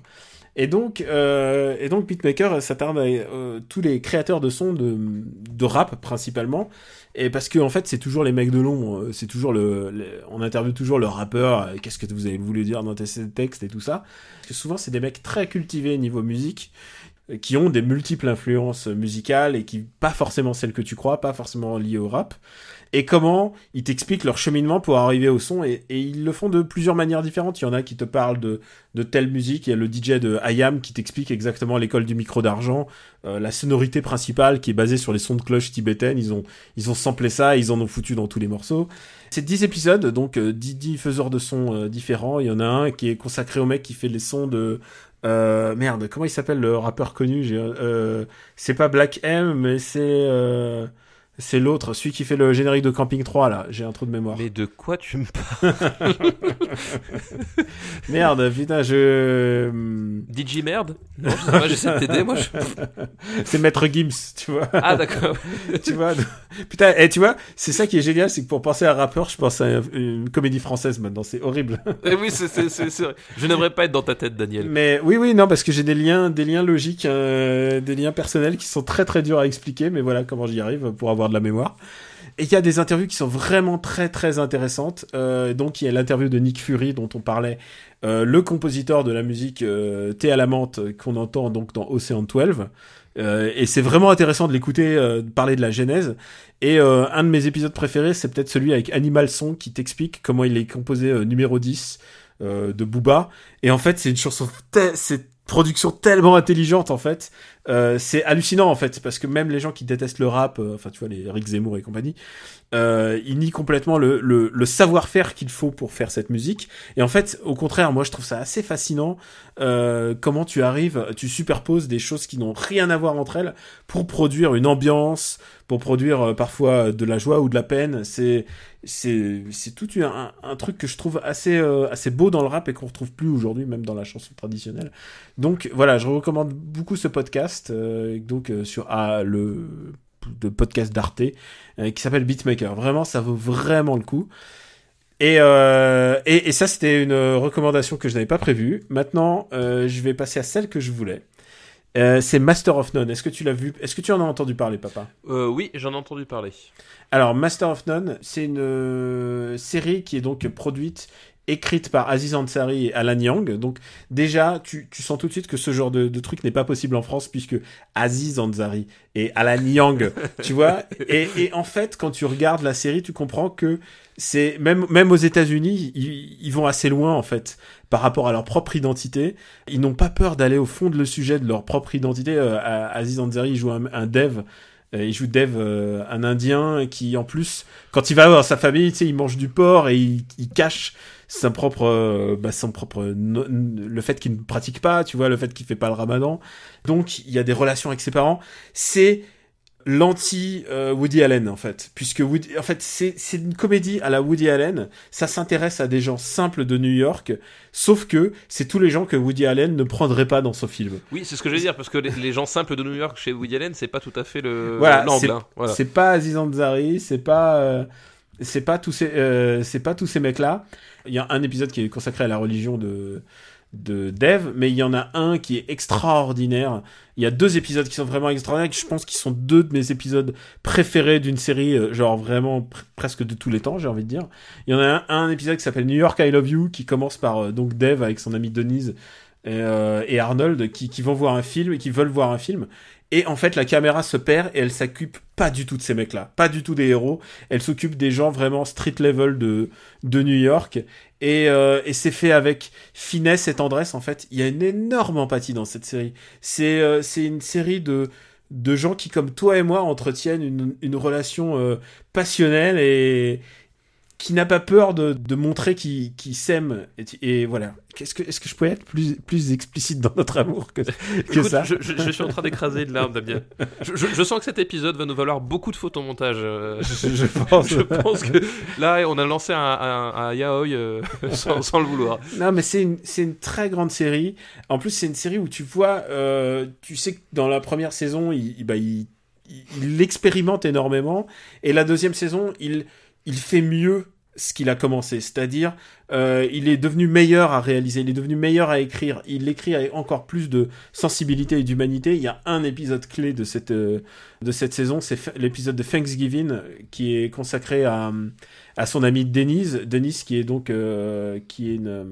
[SPEAKER 1] Et donc, euh, et donc Beatmaker s'attarde à euh, tous les créateurs de sons de, de rap principalement. Et parce que en fait, c'est toujours les mecs de long. C'est toujours le, on interviewe toujours le rappeur. euh, Qu'est-ce que vous avez voulu dire dans tes textes et tout ça. Parce que souvent, c'est des mecs très cultivés niveau musique qui ont des multiples influences musicales et qui pas forcément celles que tu crois, pas forcément liées au rap. Et comment ils t'expliquent leur cheminement pour arriver au son et, et ils le font de plusieurs manières différentes. Il y en a qui te parlent de, de telle musique, il y a le DJ de IAM qui t'explique exactement l'école du micro d'argent, euh, la sonorité principale qui est basée sur les sons de cloche tibétaines, ils ont, ils ont samplé ça, ils en ont foutu dans tous les morceaux. C'est 10 épisodes, donc euh, 10, 10 faiseurs de sons euh, différents. Il y en a un qui est consacré au mec qui fait les sons de... Euh, merde, comment il s'appelle le rappeur connu? Euh, C'est pas Black M, mais c'est... c'est l'autre, celui qui fait le générique de Camping 3, là. J'ai un trou de mémoire.
[SPEAKER 2] Mais de quoi tu me parles
[SPEAKER 1] Merde, putain, je... hum,
[SPEAKER 2] DJ merde Non, je sais pas, j'essaie de t'aider, moi. je-
[SPEAKER 1] C'est Maître Gims, tu vois.
[SPEAKER 2] Ah d'accord.
[SPEAKER 1] tu vois. Putain, et tu vois, c'est ça qui est génial, c'est que pour penser à un rappeur, je pense à une comédie française maintenant. C'est horrible.
[SPEAKER 2] Eh oui, c'est, c'est, c'est, c'est vrai. Je n'aimerais pas être dans ta tête, Daniel.
[SPEAKER 1] Mais oui, oui, non, parce que j'ai des liens, des liens logiques, euh, des liens personnels qui sont très très durs à expliquer, mais voilà comment j'y arrive pour avoir de la mémoire. Et il y a des interviews qui sont vraiment très très intéressantes. Euh, donc il y a l'interview de Nick Fury dont on parlait, euh, le compositeur de la musique euh, Thé à la menthe euh, qu'on entend donc dans Ocean 12. Euh, et c'est vraiment intéressant de l'écouter parler de la genèse. Et un de mes épisodes préférés, c'est peut-être celui avec Animal Son qui t'explique comment il est composé numéro 10 euh, de Booba. Et en fait, c'est une chanson, c'est production tellement intelligente en fait. Euh, c'est hallucinant en fait parce que même les gens qui détestent le rap, euh, enfin tu vois les Rick Zemmour et compagnie, euh, ils nient complètement le, le, savoir-faire qu'il faut pour faire cette musique. Et en fait, au contraire, moi je trouve ça assez fascinant euh, comment tu arrives, tu superposes des choses qui n'ont rien à voir entre elles pour produire une ambiance, pour produire euh, parfois de la joie ou de la peine. C'est c'est c'est tout un, truc que je trouve assez euh, assez beau dans le rap et qu'on retrouve plus aujourd'hui même dans la chanson traditionnelle. Donc voilà, je recommande beaucoup ce podcast euh, donc euh, sur le de podcast d'Arte euh, qui s'appelle Beatmaker. Vraiment, ça vaut vraiment le coup. Et, euh, et, ça, c'était une recommandation que je n'avais pas prévue. Maintenant, euh, je vais passer à celle que je voulais. Euh, c'est Master of None. Est-ce que tu l'as vu? Est-ce que tu en as entendu parler, papa?
[SPEAKER 2] Euh, oui, j'en ai entendu parler.
[SPEAKER 1] Alors, Master of None, c'est une euh, série qui est donc produite, écrite par Aziz Ansari et Alan Yang. Donc, déjà, tu, tu sens tout de suite que ce genre de, de truc n'est pas possible en France, puisque Aziz Ansari et Alan Yang, tu vois? Et, et en fait, quand tu regardes la série, tu comprends que c'est même même aux États-Unis, ils, ils vont assez loin en fait par rapport à leur propre identité. Ils n'ont pas peur d'aller au fond de le sujet de leur propre identité. Euh, Aziz Ansari joue un, dev. Euh, il joue Dev, euh, un Indien qui, en plus, quand il va voir sa famille, tu sais, il mange du porc et il, cache son propre, euh, bah, son propre, le fait qu'il ne pratique pas, tu vois, le fait qu'il fait pas le Ramadan. Donc, il y a des relations avec ses parents. C'est l'anti euh, Woody Allen en fait puisque Woody, en fait c'est c'est une comédie à la Woody Allen ça s'intéresse à des gens simples de New York sauf que c'est tous les gens que Woody Allen ne prendrait pas dans son film
[SPEAKER 2] Oui, c'est ce que je veux dire, parce que les, les gens simples de New York chez Woody Allen, c'est pas tout à fait le
[SPEAKER 1] Voilà,
[SPEAKER 2] l'angle.
[SPEAKER 1] c'est-
[SPEAKER 2] hein. Voilà.
[SPEAKER 1] C'est pas Aziz Ansari, c'est pas euh, c'est pas tous ces euh, c'est pas tous ces mecs là. Il y a un épisode qui est consacré à la religion de de Dev, mais il y en a un qui est extraordinaire. Il y a deux épisodes qui sont vraiment extraordinaires, je pense qui sont deux de mes épisodes préférés d'une série, euh, genre vraiment pr- presque de tous les temps, j'ai envie de dire. Il y en a un, épisode qui s'appelle New York I Love You, qui commence par euh, donc Dev avec son ami Denise et, euh, Arnold qui vont voir un film et qui veulent voir un film. Et en fait, la caméra se perd et elle s'occupe pas du tout de ces mecs-là, pas du tout des héros. Elle s'occupe des gens vraiment street level de, de New York. Et, euh, et c'est fait avec finesse et tendresse, en fait. Il y a une énorme empathie dans cette série. C'est euh, une série de, de gens qui, comme toi et moi, entretiennent une, une relation euh, passionnelle et, qui n'a pas peur de, de montrer qu'il qu'il s'aime. Et, voilà. Qu'est-ce que, est-ce que je pourrais être plus, plus explicite dans notre amour que, que
[SPEAKER 2] Écoute,
[SPEAKER 1] ça?
[SPEAKER 2] je, je- je suis en train d'écraser de larmes, Damien. Je, je- je sens que cet épisode va nous valoir beaucoup de photomontage. euh,
[SPEAKER 1] je, je pense.
[SPEAKER 2] je pense que là, on a lancé un, un, un yaoi euh, sans, sans le vouloir.
[SPEAKER 1] Non, mais c'est une, c'est une très grande série. En plus, c'est une série où tu vois, euh, tu sais que dans la première saison, il, il- bah, il, il- il expérimente énormément. Et la deuxième saison, il, il fait mieux ce qu'il a commencé. C'est-à-dire, euh, il est devenu meilleur à réaliser, il est devenu meilleur à écrire. Il écrit avec encore plus de sensibilité et d'humanité. Il y a un épisode clé de cette, euh, saison, c'est l'épisode de Thanksgiving, euh, qui est consacré à, son amie Denise. Denise, qui est donc, qui est une,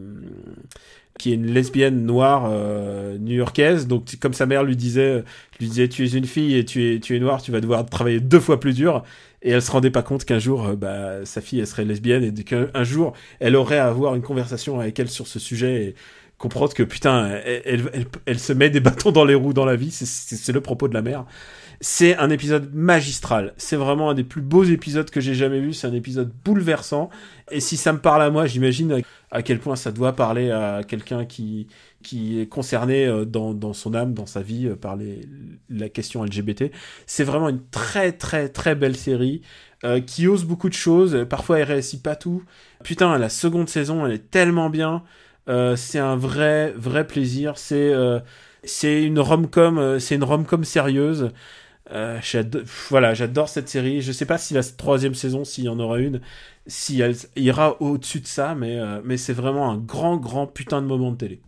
[SPEAKER 1] qui est une lesbienne noire euh, new-yorkaise. Donc, comme sa mère lui disait, lui disait, tu es une fille et tu es, tu es noire, tu vas devoir travailler deux fois plus dur. Et elle se rendait pas compte qu'un jour, euh, bah, sa fille, elle serait lesbienne et qu'un un jour, elle aurait à avoir une conversation avec elle sur ce sujet et comprendre que putain, elle, elle, elle- elle se met des bâtons dans les roues dans la vie. C'est le propos de la mère. C'est un épisode magistral. C'est vraiment un des plus beaux épisodes que j'ai jamais vu. C'est un épisode bouleversant. Et si ça me parle à moi, j'imagine à, quel point ça doit parler à quelqu'un qui, qui est concerné euh, dans, dans son âme, dans sa vie, euh, par les, la question LGBT. C'est vraiment une très très très belle série euh, qui ose beaucoup de choses. Parfois, elle réussit pas tout. Putain, la seconde saison, elle est tellement bien. Euh, c'est un vrai vrai plaisir. C'est euh, c'est une rom-com, euh, c'est une rom-com sérieuse. Euh, voilà, j'adore cette série. Je sais pas si la troisième saison, s'il y en aura une, si elle ira au-dessus de ça, mais, euh, mais c'est vraiment un grand, grand putain de moment de télé.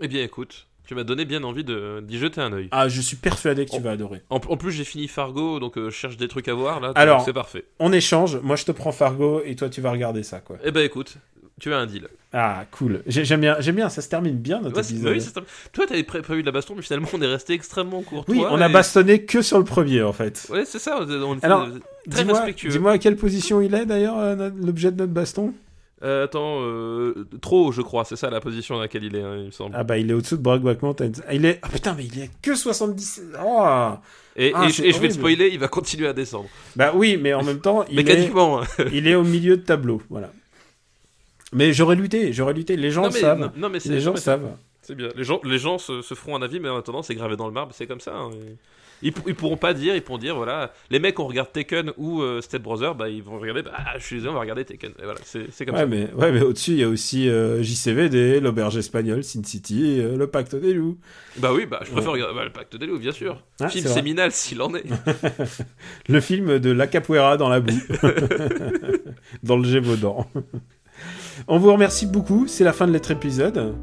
[SPEAKER 2] Eh bien, écoute, tu m'as donné bien envie de- d'y jeter un œil.
[SPEAKER 1] Ah, je suis persuadé que tu vas adorer.
[SPEAKER 2] En, en plus, j'ai fini Fargo, donc euh, je cherche des trucs à voir là.
[SPEAKER 1] Alors-
[SPEAKER 2] c'est parfait.
[SPEAKER 1] On échange, moi je te prends Fargo et toi tu vas regarder ça, quoi.
[SPEAKER 2] Eh ben, écoute, tu as un deal.
[SPEAKER 1] Ah, cool. J'ai- J'aime bien, j'aime bien, ça se termine bien notre
[SPEAKER 2] Ouais, c'est-
[SPEAKER 1] épisode.
[SPEAKER 2] oui, c'est ça. Toi, t'avais pré- prévu de la baston, mais finalement, on est resté extrêmement court.
[SPEAKER 1] Oui, on a bastonné que sur le premier en fait.
[SPEAKER 2] Ouais, c'est ça. On était
[SPEAKER 1] Alors,
[SPEAKER 2] très
[SPEAKER 1] Dis-moi
[SPEAKER 2] respectueux.
[SPEAKER 1] dis-moi à quelle position il est d'ailleurs, euh, l'objet de notre baston?
[SPEAKER 2] Euh, attends, euh, trop je crois. C'est ça la position dans laquelle il est, hein, il me semble.
[SPEAKER 1] Ah bah il est au-dessous de Brokeback Mountain. Il est... Ah putain, mais il est que 70... Oh
[SPEAKER 2] et,
[SPEAKER 1] ah,
[SPEAKER 2] et- je vais le spoiler, il va continuer à descendre.
[SPEAKER 1] Bah oui, mais en même temps, il.
[SPEAKER 2] Mécaniquement. hein.
[SPEAKER 1] il est au milieu de tableau, voilà. Mais j'aurais lutté, j'aurais lutté. Les gens
[SPEAKER 2] non, mais,
[SPEAKER 1] savent.
[SPEAKER 2] non, non, mais
[SPEAKER 1] Les gens savent.
[SPEAKER 2] C'est bien. Les gens, les gens se, se feront un avis, mais en attendant, c'est gravé dans le marbre, c'est comme ça. hein. Ils, ils pourront pas dire, ils pourront dire, voilà, les mecs, on regarde Taken ou euh, Step Brother, bah ils vont regarder, bah je suis désolé, on va regarder Taken. Et voilà, c'est comme
[SPEAKER 1] Ouais
[SPEAKER 2] ça.
[SPEAKER 1] mais, ouais, mais au-dessus, il y a aussi euh, JCVD, l'Auberge Espagnole, Sin City, euh, le Pacte des Loups.
[SPEAKER 2] Bah oui, bah je préfère
[SPEAKER 1] Ouais.
[SPEAKER 2] regarder bah, le Pacte des loups, bien sûr.
[SPEAKER 1] Ah,
[SPEAKER 2] Film séminal s'il en est.
[SPEAKER 1] Le film de La Capoeira dans la boue. dans le Gévaudan. On vous remercie beaucoup, c'est la fin de notre épisode.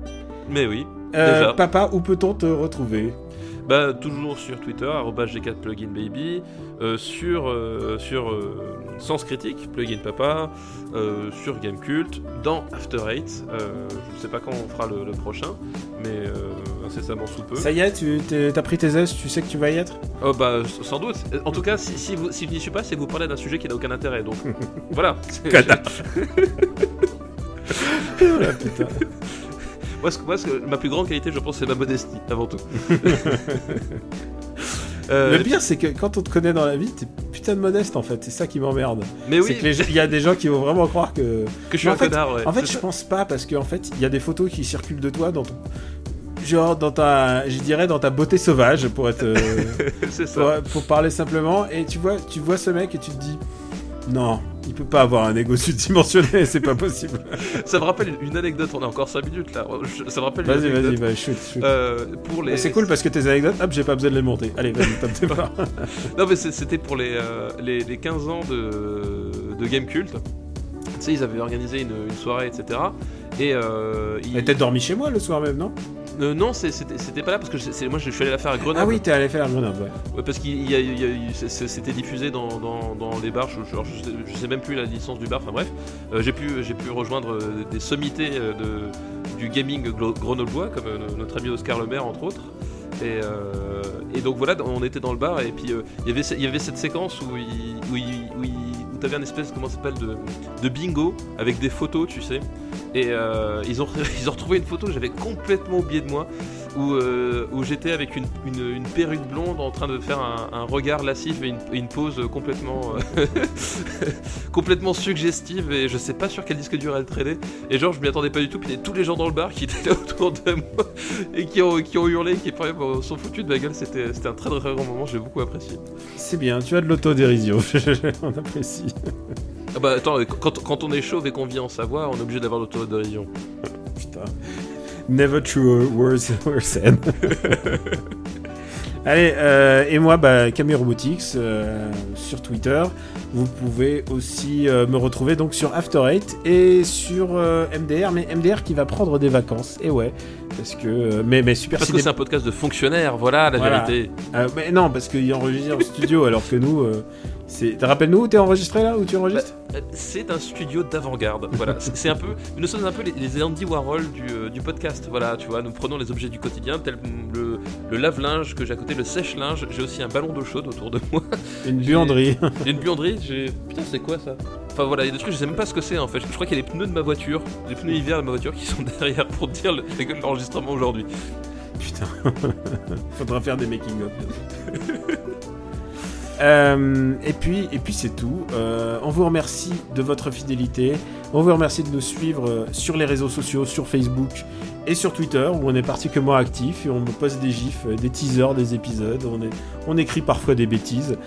[SPEAKER 2] mais oui.
[SPEAKER 1] Euh,
[SPEAKER 2] Déjà.
[SPEAKER 1] papa, où peut-on te retrouver?
[SPEAKER 2] Bah toujours sur Twitter, arobase G4pluginbaby, euh, sur, euh, sur euh, Sens Critique, plugin papa, euh, sur Gamecult, dans After Eight. Je ne sais pas quand on fera le, le prochain, mais incessamment sous peu.
[SPEAKER 1] Ça y est, tu t'as pris tes aises, tu sais que tu vas y être?
[SPEAKER 2] Oh bah sans doute. En tout cas, si, si vous si je n'y suis pas, c'est que vous parlez d'un sujet qui n'a aucun intérêt. Donc voilà.
[SPEAKER 1] Ah, putain.
[SPEAKER 2] moi, ce que- moi, ce que- ma plus grande qualité, je pense, c'est ma modestie avant tout. Euh,
[SPEAKER 1] Le pire, c'est que quand on te connaît dans la vie, t'es putain de modeste en fait. C'est ça qui m'emmerde.
[SPEAKER 2] mais oui,
[SPEAKER 1] il y a des gens qui vont vraiment croire que.
[SPEAKER 2] que je suis un
[SPEAKER 1] en fait-
[SPEAKER 2] connard. ouais.
[SPEAKER 1] En fait, je
[SPEAKER 2] ça.
[SPEAKER 1] pense pas parce qu'en fait, il y a des photos qui circulent de toi dans ton. Genre dans ta, je dirais dans ta beauté sauvage pour être, euh,
[SPEAKER 2] ça.
[SPEAKER 1] pour, pour parler simplement. Et tu vois, tu vois ce mec et tu te dis, non, il peut pas avoir un ego subdimensionné, c'est pas possible.
[SPEAKER 2] Ça me rappelle une anecdote. On a encore 5 minutes là. Je- Ça me rappelle une
[SPEAKER 1] Vas-y,
[SPEAKER 2] anecdote.
[SPEAKER 1] vas-y, vas shoot, shoot.
[SPEAKER 2] Euh, pour les...
[SPEAKER 1] C'est cool parce que tes anecdotes, hop, j'ai pas besoin de les monter. Allez, vas-y, tes pas.
[SPEAKER 2] Non, mais c'était pour les, euh, les, les 15 ans de, de Game Cult. Tu sais, ils avaient organisé une, une soirée, etc. Et euh,
[SPEAKER 1] Mais t'as dormi chez moi le soir même, non?
[SPEAKER 2] Euh, non, c'était pas là parce que moi je suis allé la faire à Grenoble.
[SPEAKER 1] Ah oui, t'es allé faire la Grenoble, ouais.
[SPEAKER 2] Ouais, parce qu'il il c'était diffusé dans, dans, dans les bars, je, je, sais, je sais même plus la licence du bar, enfin bref, Euh, j'ai pu, rejoindre des sommités de, du gaming grenoblois, comme notre ami Oscar Lemaire entre autres. Et, et donc voilà, on était dans le bar et puis il y avait ce- il y avait cette séquence où il, où il, où il- où t'avais un espèce comment s'appelle de, de bingo avec des photos, tu sais. Et euh, ils ont ils ont retrouvé une photo que j'avais complètement oublié de moi où, euh, où j'étais avec une, une- une perruque blonde en train de faire un, un regard lascif et une, pose complètement, euh, complètement suggestive et je sais pas sur quel disque dur elle traînait. Et genre, je m'y attendais pas du tout. Puis il y avait tous les gens dans le bar qui étaient là autour de moi et qui ont, qui ont hurlé, qui exemple, sont foutus de ma gueule. C'était c'était un très très grand moment, j'ai beaucoup apprécié.
[SPEAKER 1] C'est bien, tu as de l'autodérision. on apprécie.
[SPEAKER 2] Ah bah attends, quand, quand on est chauve et qu'on vit en Savoie, on est obligé d'avoir l'autodérision.
[SPEAKER 1] Putain. Never true words were said. Allez, euh, et moi, bah, Camille Robotics euh, sur Twitter. Vous pouvez aussi euh, me retrouver donc sur After Eight et sur MDR, mais MDR qui va prendre des vacances. Et ouais, parce que mais mais super
[SPEAKER 2] Parce que c'est un podcast de fonctionnaires, voilà la
[SPEAKER 1] Voilà.
[SPEAKER 2] vérité.
[SPEAKER 1] Mais non, parce qu'il enregistre en studio, alors que nous. Rappelle-nous où t'es enregistré là Où tu enregistres
[SPEAKER 2] Euh, C'est un studio d'avant-garde. Voilà, c'est un peu. Nous sommes un peu les, les Andy Warhol du, euh, du podcast. Voilà, tu vois, nous prenons les objets du quotidien, tel le, le lave-linge que j'ai à côté, le sèche-linge. J'ai aussi un ballon d'eau chaude autour de moi.
[SPEAKER 1] Une buanderie.
[SPEAKER 2] J'ai une buanderie. J'ai. Putain, c'est quoi ça? Enfin voilà, il y a des trucs, je sais même pas ce que c'est en fait. Je crois qu'il y a les pneus de ma voiture, les pneus hiver de ma voiture qui sont derrière pour dire le, l'enregistrement aujourd'hui.
[SPEAKER 1] Putain. Faudra faire des making-of. Euh, et puis, et puis c'est tout. Euh, on vous remercie de votre fidélité. On vous remercie de nous suivre euh, sur les réseaux sociaux, sur Facebook et sur Twitter, où on est particulièrement actif et on me poste des gifs, des teasers des épisodes. On écrit parfois des bêtises.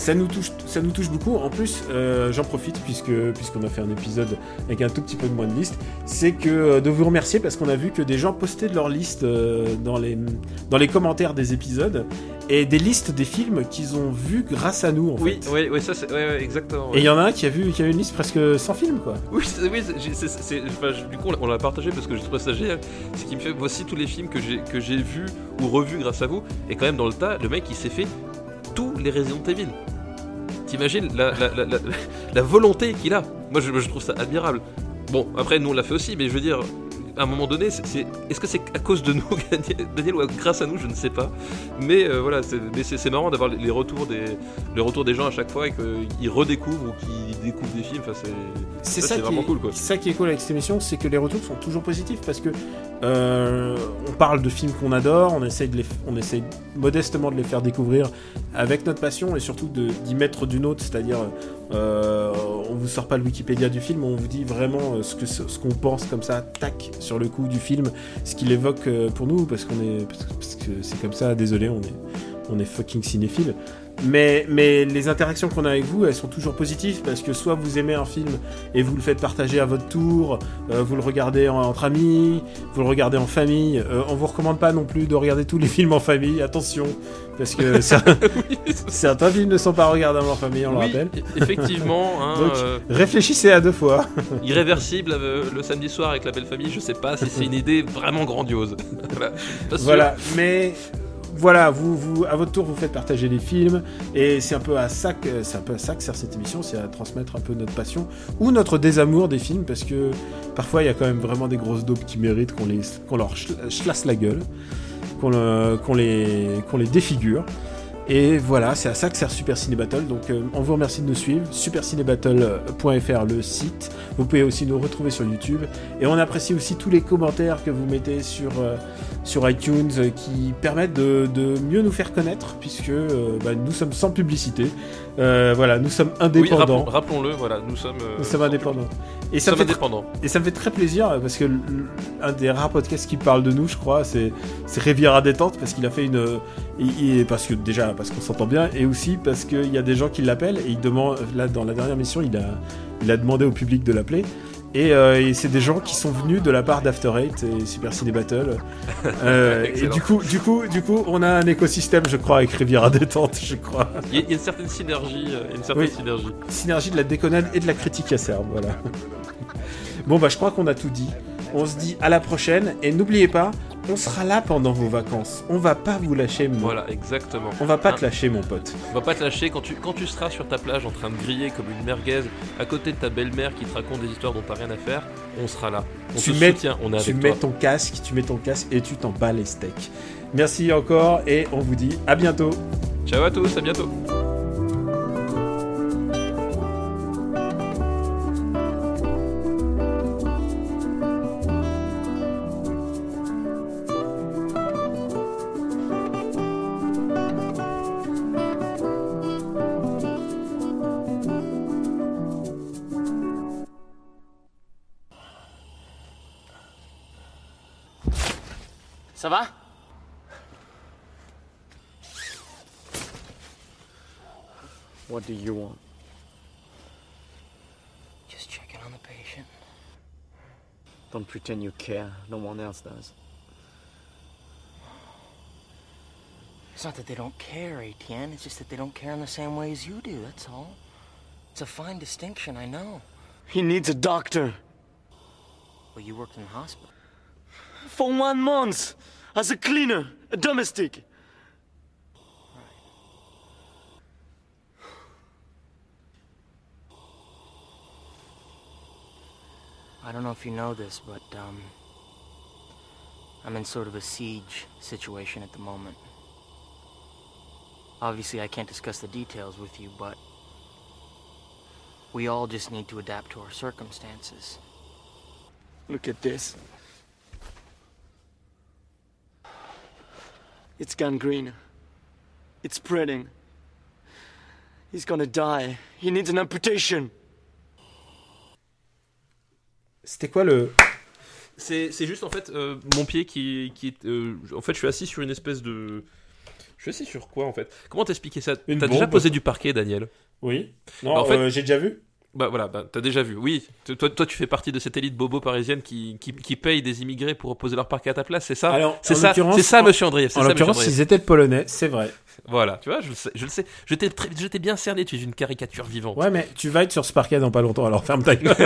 [SPEAKER 1] Ça nous touche, ça nous touche beaucoup. En plus, euh, j'en profite puisque puisqu'on a fait un épisode avec un tout petit peu de moins de liste, c'est que euh, de vous remercier parce qu'on a vu que des gens postaient de leur liste euh, dans les dans les commentaires des épisodes et des listes des films qu'ils ont vus grâce à nous. En
[SPEAKER 2] Oui,
[SPEAKER 1] fait.
[SPEAKER 2] oui, oui, ça c'est. Ouais, ouais, exactement.
[SPEAKER 1] Et il y en a un qui a vu qui a une liste presque 100 films quoi.
[SPEAKER 2] Oui, c'est- oui c'est- c'est- c'est- enfin, du coup, on l'a- partagé parce que je trouve ça génial. Ce qui me fait, voici tous les films que j'ai que j'ai vus ou revus grâce à vous. Et quand même, dans le tas, le mec, il s'est fait tous les Resident Evil. T'imagines la, la, la, volonté qu'il a Moi, je, je trouve ça admirable. Bon, après, nous, on l'a fait aussi, mais je veux dire, à un moment donné, est-ce que c'est à cause de nous, Daniel, ou grâce à nous Je ne sais pas. Mais euh, voilà, c'est marrant d'avoir les- retours des les retours des gens à chaque fois et qu'ils redécouvrent ou qu'ils découvrent des films. Enfin, c'est Ça,
[SPEAKER 1] ça, qui
[SPEAKER 2] vraiment
[SPEAKER 1] est,
[SPEAKER 2] cool, quoi.
[SPEAKER 1] c'est ça qui est cool avec cette émission, c'est que les retours sont toujours positifs parce que euh, on parle de films qu'on adore, on essaye, de les, on essaye modestement de les faire découvrir avec notre passion et surtout d'y mettre du nôtre, c'est-à-dire euh, on vous sort pas le Wikipédia du film, on vous dit vraiment euh, ce ce qu'on pense comme ça, tac, sur le coup du film, ce qu'il évoque euh, pour nous parce qu'on est parce que c'est comme ça, désolé, on est on est fucking cinéphile. Mais, mais les interactions qu'on a avec vous, elles sont toujours positives parce que soit vous aimez un film et vous le faites partager à votre tour, euh, vous le regardez en- entre amis, vous le regardez en famille. Euh, on vous recommande pas non plus de regarder tous les films en famille, attention, parce que cer- certains films ne sont pas regardables en famille, on le rappelle.
[SPEAKER 2] e- effectivement. hein,
[SPEAKER 1] Donc,
[SPEAKER 2] euh,
[SPEAKER 1] Réfléchissez à deux fois.
[SPEAKER 2] irréversible euh, le samedi soir avec la belle famille, je sais pas si c'est une idée vraiment grandiose. Voilà,
[SPEAKER 1] mais voilà, vous, à votre tour, vous faites partager les films, et c'est un peu à ça que, ça que sert cette émission, c'est à transmettre un peu notre passion ou notre désamour des films, parce que parfois il y a quand même vraiment des grosses daubes qui méritent qu'on les, qu'on leur chl- chlasse la gueule, qu'on les défigure. Et voilà, c'est à ça que sert Super Ciné Battle. Donc euh, on vous remercie de nous suivre. Supercinébattle.fr le site. Vous pouvez aussi nous retrouver sur YouTube. Et on apprécie aussi tous les commentaires que vous mettez sur, euh, sur iTunes euh, qui permettent de, de mieux nous faire connaître puisque euh, bah, nous sommes sans publicité. Euh, voilà, nous sommes
[SPEAKER 2] Oui,
[SPEAKER 1] indépendants.
[SPEAKER 2] rappelons- rappelons-le, voilà, nous sommes.
[SPEAKER 1] nous sommes indépendants. Et
[SPEAKER 2] Nous
[SPEAKER 1] ça, me
[SPEAKER 2] sommes indépendants.
[SPEAKER 1] et ça me fait très plaisir parce que un des rares podcasts qui parle de nous, je crois, c'est c'est Riviera détente parce qu'il a fait une il- parce que déjà parce qu'on s'entend bien et aussi parce qu'il y a des gens qui l'appellent et il demande là dans la dernière mission il a il a demandé au public de l'appeler et, euh, et c'est des gens qui sont venus de la part d'After Eight et Super Ciné Battle Euh, et du coup du coup du coup on a un écosystème je crois avec Riviera détente je crois
[SPEAKER 2] Il y, a- une certaine synergie, euh, une certaine
[SPEAKER 1] Oui.
[SPEAKER 2] synergie.
[SPEAKER 1] synergie de la déconnade et de la critique acerbe, voilà. Bon bah je crois qu'on a tout dit. On se dit à la prochaine et n'oubliez pas, on sera là pendant vos vacances. On va pas vous lâcher, mon...
[SPEAKER 2] Voilà, exactement.
[SPEAKER 1] On va pas
[SPEAKER 2] Hein,
[SPEAKER 1] te lâcher, mon pote.
[SPEAKER 2] On va pas te lâcher quand tu, quand tu seras sur ta plage en train de griller comme une merguez à côté de ta belle-mère qui te raconte des histoires dont t'as rien à faire. On sera là. On
[SPEAKER 1] Tu
[SPEAKER 2] te
[SPEAKER 1] mets-
[SPEAKER 2] soutient, on est
[SPEAKER 1] Tu
[SPEAKER 2] avec
[SPEAKER 1] mets
[SPEAKER 2] toi.
[SPEAKER 1] ton casque, tu mets ton casque et tu t'en bats les steaks. Merci encore et on vous dit à bientôt.
[SPEAKER 2] Ciao à tous, à bientôt.
[SPEAKER 3] Do you want
[SPEAKER 4] Just checking on the patient.
[SPEAKER 3] Don't pretend you care. No one else does.
[SPEAKER 4] It's not that they don't care, Etienne. It's just that they don't care in the same way as you do, that's all. It's a fine distinction, I know.
[SPEAKER 3] He needs a doctor.
[SPEAKER 4] Well, you worked in the hospital.
[SPEAKER 3] For one month. As a cleaner, a domestic.
[SPEAKER 4] I don't know if you know this, but, um. I'm in sort of a siege situation at the moment. Obviously, I can't discuss the details with you, but. We all just need to adapt to our circumstances.
[SPEAKER 3] Look at this. It's gangrene. It's spreading. He's gonna die. He needs an amputation.
[SPEAKER 1] C'était quoi le.
[SPEAKER 2] C'est juste en fait euh, mon pied qui, qui est. euh, en fait, je suis assis sur une espèce de. Je suis assis sur quoi en fait? Comment t'expliquer ça? T'as déjà posé du parquet, Daniel?
[SPEAKER 1] Oui. Non,
[SPEAKER 2] Bah, en fait-
[SPEAKER 1] euh, j'ai déjà vu.
[SPEAKER 2] Bah voilà, bah, t'as déjà vu. Oui, toi, toi tu fais partie de cette élite bobo parisienne qui, qui, qui paye des immigrés pour poser leur parquet à ta place, c'est ça? C'est ça, c'est ça, monsieur c'est
[SPEAKER 1] En l'occurrence, ils étaient polonais, c'est vrai.
[SPEAKER 2] Voilà, tu vois, je le sais. Je le sais. Je t'ai bien cerné, tu es une caricature vivante.
[SPEAKER 1] Ouais, mais tu vas être sur ce parquet dans pas longtemps, alors ferme ta gueule.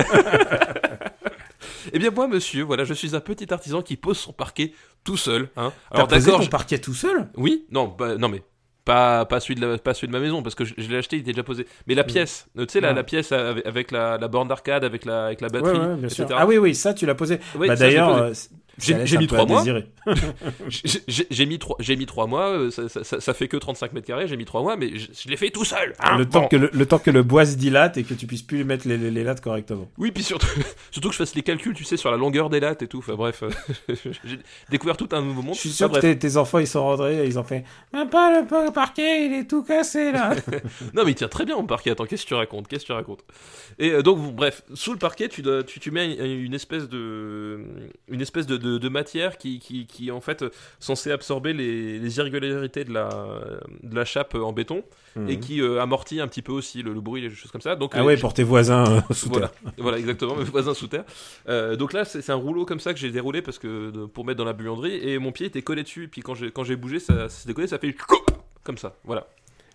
[SPEAKER 2] Eh bien moi, monsieur, voilà, je suis un petit artisan qui pose son parquet tout seul. Hein.
[SPEAKER 1] T'as
[SPEAKER 2] Alors d'accord,
[SPEAKER 1] ton
[SPEAKER 2] je-
[SPEAKER 1] parquet tout seul?
[SPEAKER 2] Oui, non, bah, non mais pas pas celui de la, pas celui de ma maison parce que je, je l'ai acheté, il était déjà posé. Mais la pièce, tu sais la,
[SPEAKER 1] Ouais.
[SPEAKER 2] la pièce avec, avec la, la borne d'arcade, avec la avec la batterie,
[SPEAKER 1] ouais,
[SPEAKER 2] etc.
[SPEAKER 1] Ah oui, oui, ça, tu l'as posé. Bah d'ailleurs, euh,
[SPEAKER 2] J'ai- mis trois mois. J'ai- mis trois, j'ai mis trois mois, euh, ça, ça, ça- ça fait que 35 mètres carrés, j'ai mis trois mois, mais je, je l'ai fait tout seul. hein.
[SPEAKER 1] le, temps que le, le temps que le bois se dilate et que tu puisses plus mettre les, les, les lattes correctement.
[SPEAKER 2] Oui, puis surtout, surtout que je fasse les calculs, tu sais, sur la longueur des lattes et tout. Enfin bref, euh, j'ai découvert tout un nouveau monde.
[SPEAKER 1] Je suis
[SPEAKER 2] Enfin,
[SPEAKER 1] sûr que tes, enfants, ils sont rentrés et ils ont fait Papa, le pa- parquet, il est tout cassé là.
[SPEAKER 2] Non, mais il tient très bien mon parquet. Attends, qu'est-ce que tu racontes? Qu'est-ce que tu racontes Et euh, donc, bref, sous le parquet, tu, dois, tu, tu mets une, une espèce de, une espèce de, de, de matière qui, qui, qui est en fait censée absorber les, les irrégularités de la, de la chape en béton et qui euh, amortit un petit peu aussi le, le bruit, les choses comme ça. Donc,
[SPEAKER 1] ah
[SPEAKER 2] euh,
[SPEAKER 1] ouais, pour tes voisins euh, sous
[SPEAKER 2] voilà,
[SPEAKER 1] terre.
[SPEAKER 2] voilà, exactement, mes voisins sous terre. Euh, donc là, c'est un rouleau comme ça que j'ai déroulé parce que de- pour mettre dans la buanderie et mon pied était collé dessus. Et puis quand j'ai bougé, ça, ça s'est décollé, ça fait comme ça. Voilà.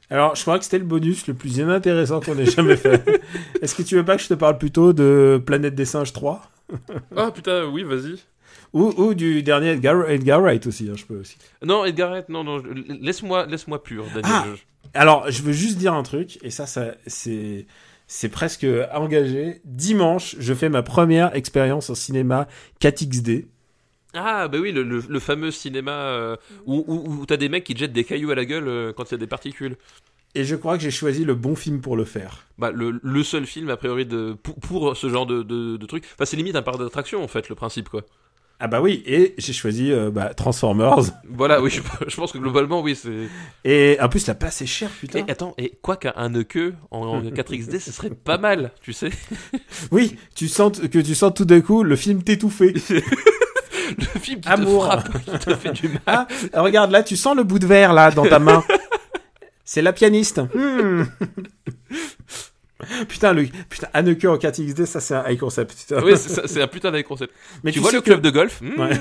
[SPEAKER 1] Alors, je crois que c'était le bonus le plus inintéressant qu'on ait jamais fait. Est-ce que tu veux pas que je te parle plutôt de Planète des Singes 3
[SPEAKER 2] Ah putain, oui, vas-y.
[SPEAKER 1] Ou, ou du dernier Edgar, Edgar Wright aussi, hein, je peux aussi.
[SPEAKER 2] Non, Edgar, Wright, non, non, laisse-moi, laisse-moi pur, Daniel.
[SPEAKER 1] Ah Alors, je veux juste dire un truc, et ça, ça c'est c'est presque engagé. Dimanche, je fais ma première expérience en cinéma 4XD.
[SPEAKER 2] Ah, bah oui, le, le- le fameux cinéma euh, où, où, où t'as des mecs qui te jettent des cailloux à la gueule euh, quand il y a des particules.
[SPEAKER 1] Et je crois que j'ai choisi le bon film pour le faire.
[SPEAKER 2] Bah, le, le seul film, a priori, de, pour, pour ce genre de, de, de truc. Enfin, c'est limite un parc d'attraction, en fait, le principe, quoi.
[SPEAKER 1] Ah bah oui, et j'ai choisi euh, bah, Transformers.
[SPEAKER 2] Voilà, oui, je, je pense que globalement, oui, c'est.
[SPEAKER 1] Et en plus, la place est chère, putain.
[SPEAKER 2] Et attends, et quoi qu'un queue en, en 4XD, ce serait pas mal, tu sais.
[SPEAKER 1] Oui, tu sens que tu sens tout d'un coup le film t'étouffer.
[SPEAKER 2] Le film qui
[SPEAKER 1] Amour.
[SPEAKER 2] te frappe, qui te fait du mal.
[SPEAKER 1] Ah, regarde là, tu sens le bout de verre là dans ta main. C'est la pianiste. Hmm. putain, le putain Anneke en 4XD, ça c'est un high concept. putain.
[SPEAKER 2] Oui, c'est un putain de concept.
[SPEAKER 1] mais
[SPEAKER 2] tu, vois le
[SPEAKER 1] que-
[SPEAKER 2] club de golf? Hmm.
[SPEAKER 1] Ouais.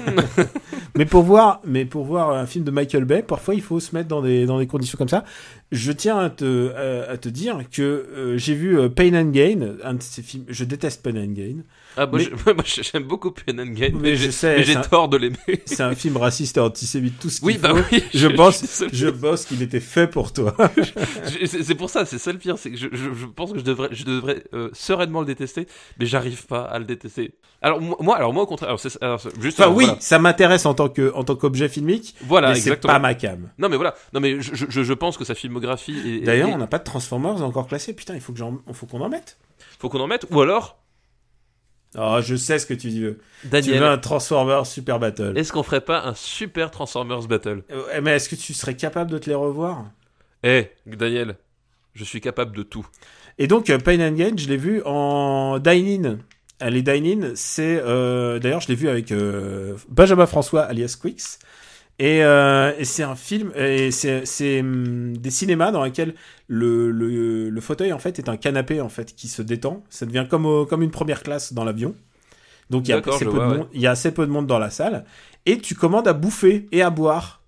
[SPEAKER 1] mais pour voir, mais pour voir un film de Michael Bay, parfois il faut se mettre dans des dans des conditions comme ça. Je tiens à te à te dire que euh, j'ai vu euh, Pain and Gain, un de ces films. Je déteste Pain and Gain.
[SPEAKER 2] Ah, moi,
[SPEAKER 1] Mais-
[SPEAKER 2] je- j'aime beaucoup Pen and Gain,
[SPEAKER 1] Mais
[SPEAKER 2] mais,
[SPEAKER 1] je
[SPEAKER 2] j'ai
[SPEAKER 1] sais,
[SPEAKER 2] mais j'ai
[SPEAKER 1] c'est un-
[SPEAKER 2] tort de l'aimer.
[SPEAKER 1] C'est un film raciste et antisémite, tout ce
[SPEAKER 2] Oui, bah
[SPEAKER 1] faut.
[SPEAKER 2] oui.
[SPEAKER 1] Je
[SPEAKER 2] suis
[SPEAKER 1] pense, je pense qu'il était fait pour toi.
[SPEAKER 2] Je- C'est pour ça, c'est ça le pire, c'est que je, je, je pense que je devrais, je devrais euh, sereinement le détester, mais j'arrive pas à le détester. Alors moi, alors moi au contraire, alors, alors, juste,
[SPEAKER 1] Enfin, oui,
[SPEAKER 2] voilà,
[SPEAKER 1] ça m'intéresse en tant que en tant qu'objet filmique,
[SPEAKER 2] Voilà,
[SPEAKER 1] mais c'est
[SPEAKER 2] exactement.
[SPEAKER 1] pas ma cam.
[SPEAKER 2] Non mais voilà, non mais je, je, je pense que sa filmographie.
[SPEAKER 1] D'ailleurs, on n'a pas de Transformers encore classé. Putain, il faut qu'on en mette.
[SPEAKER 2] faut qu'on en mette, ou alors
[SPEAKER 1] Oh, je sais ce que tu veux. Tu
[SPEAKER 2] Daniel,
[SPEAKER 1] veux un Transformers Super Battle.
[SPEAKER 2] est-ce qu'on ferait pas un super Transformers Battle?
[SPEAKER 1] Euh, mais est-ce que tu serais capable de te les revoir?
[SPEAKER 2] Eh, Daniel, je suis capable de tout.
[SPEAKER 1] Et donc, euh, Pain and Gain, je l'ai vu en Dine-In. Euh, Les Dine-In, c'est... euh, D'ailleurs, je l'ai vu avec Benjamin François, alias Quix. Et, euh, et c'est un film, et c'est hum, des cinémas dans lesquels le, le, le fauteuil en fait est un canapé en fait qui se détend. Ça devient comme, au- comme une première classe dans l'avion. Donc il y, a assez peu
[SPEAKER 2] vois,
[SPEAKER 1] de
[SPEAKER 2] ouais.
[SPEAKER 1] monde, il y a assez peu de monde dans la salle. Et tu commandes à bouffer et à boire.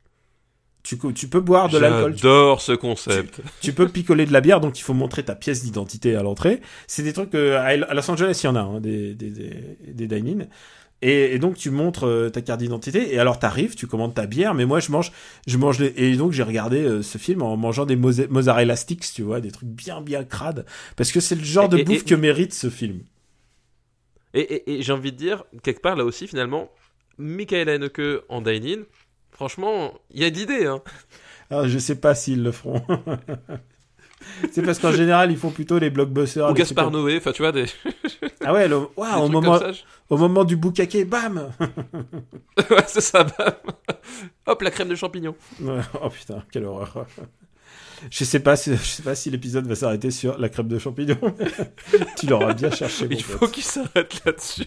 [SPEAKER 1] Tu, peux boire de l'alcool.
[SPEAKER 2] J'adore ce concept.
[SPEAKER 1] tu peux picoler de la bière, donc il faut montrer ta pièce d'identité à l'entrée. C'est des trucs euh, à Los Angeles, il y en a hein, des des des, des dine-in. Et, et donc tu montres euh, ta carte d'identité et alors t'arrives, tu commandes ta bière, mais moi je mange, je mange les- et donc j'ai regardé euh, ce film en mangeant des moza- mozzarella sticks, tu vois, des trucs bien bien crades, parce que c'est le genre de
[SPEAKER 2] et-
[SPEAKER 1] bouffe
[SPEAKER 2] et-
[SPEAKER 1] que mérite ce film.
[SPEAKER 2] Et, j'ai envie de dire, quelque part là aussi, finalement, Michael Haneke en Dine-In, franchement, il y a d'idées. Hein.
[SPEAKER 1] Alors, je sais pas s'ils le feront. c'est parce qu'en général ils font plutôt les blockbusters.
[SPEAKER 2] Ou Gaspard Noé, enfin tu vois, des,
[SPEAKER 1] Ah ouais, le, au moment
[SPEAKER 2] comme ça. je-
[SPEAKER 1] au moment du boucaquet, bam.
[SPEAKER 2] ouais, c'est ça, bam. Hop, la crème de champignons.
[SPEAKER 1] Ouais, Oh putain, quelle horreur. Je sais pas si, je sais pas si l'épisode va s'arrêter sur la crème de champignons. tu l'auras bien cherché,
[SPEAKER 2] Il faut qu'il s'arrête là-dessus.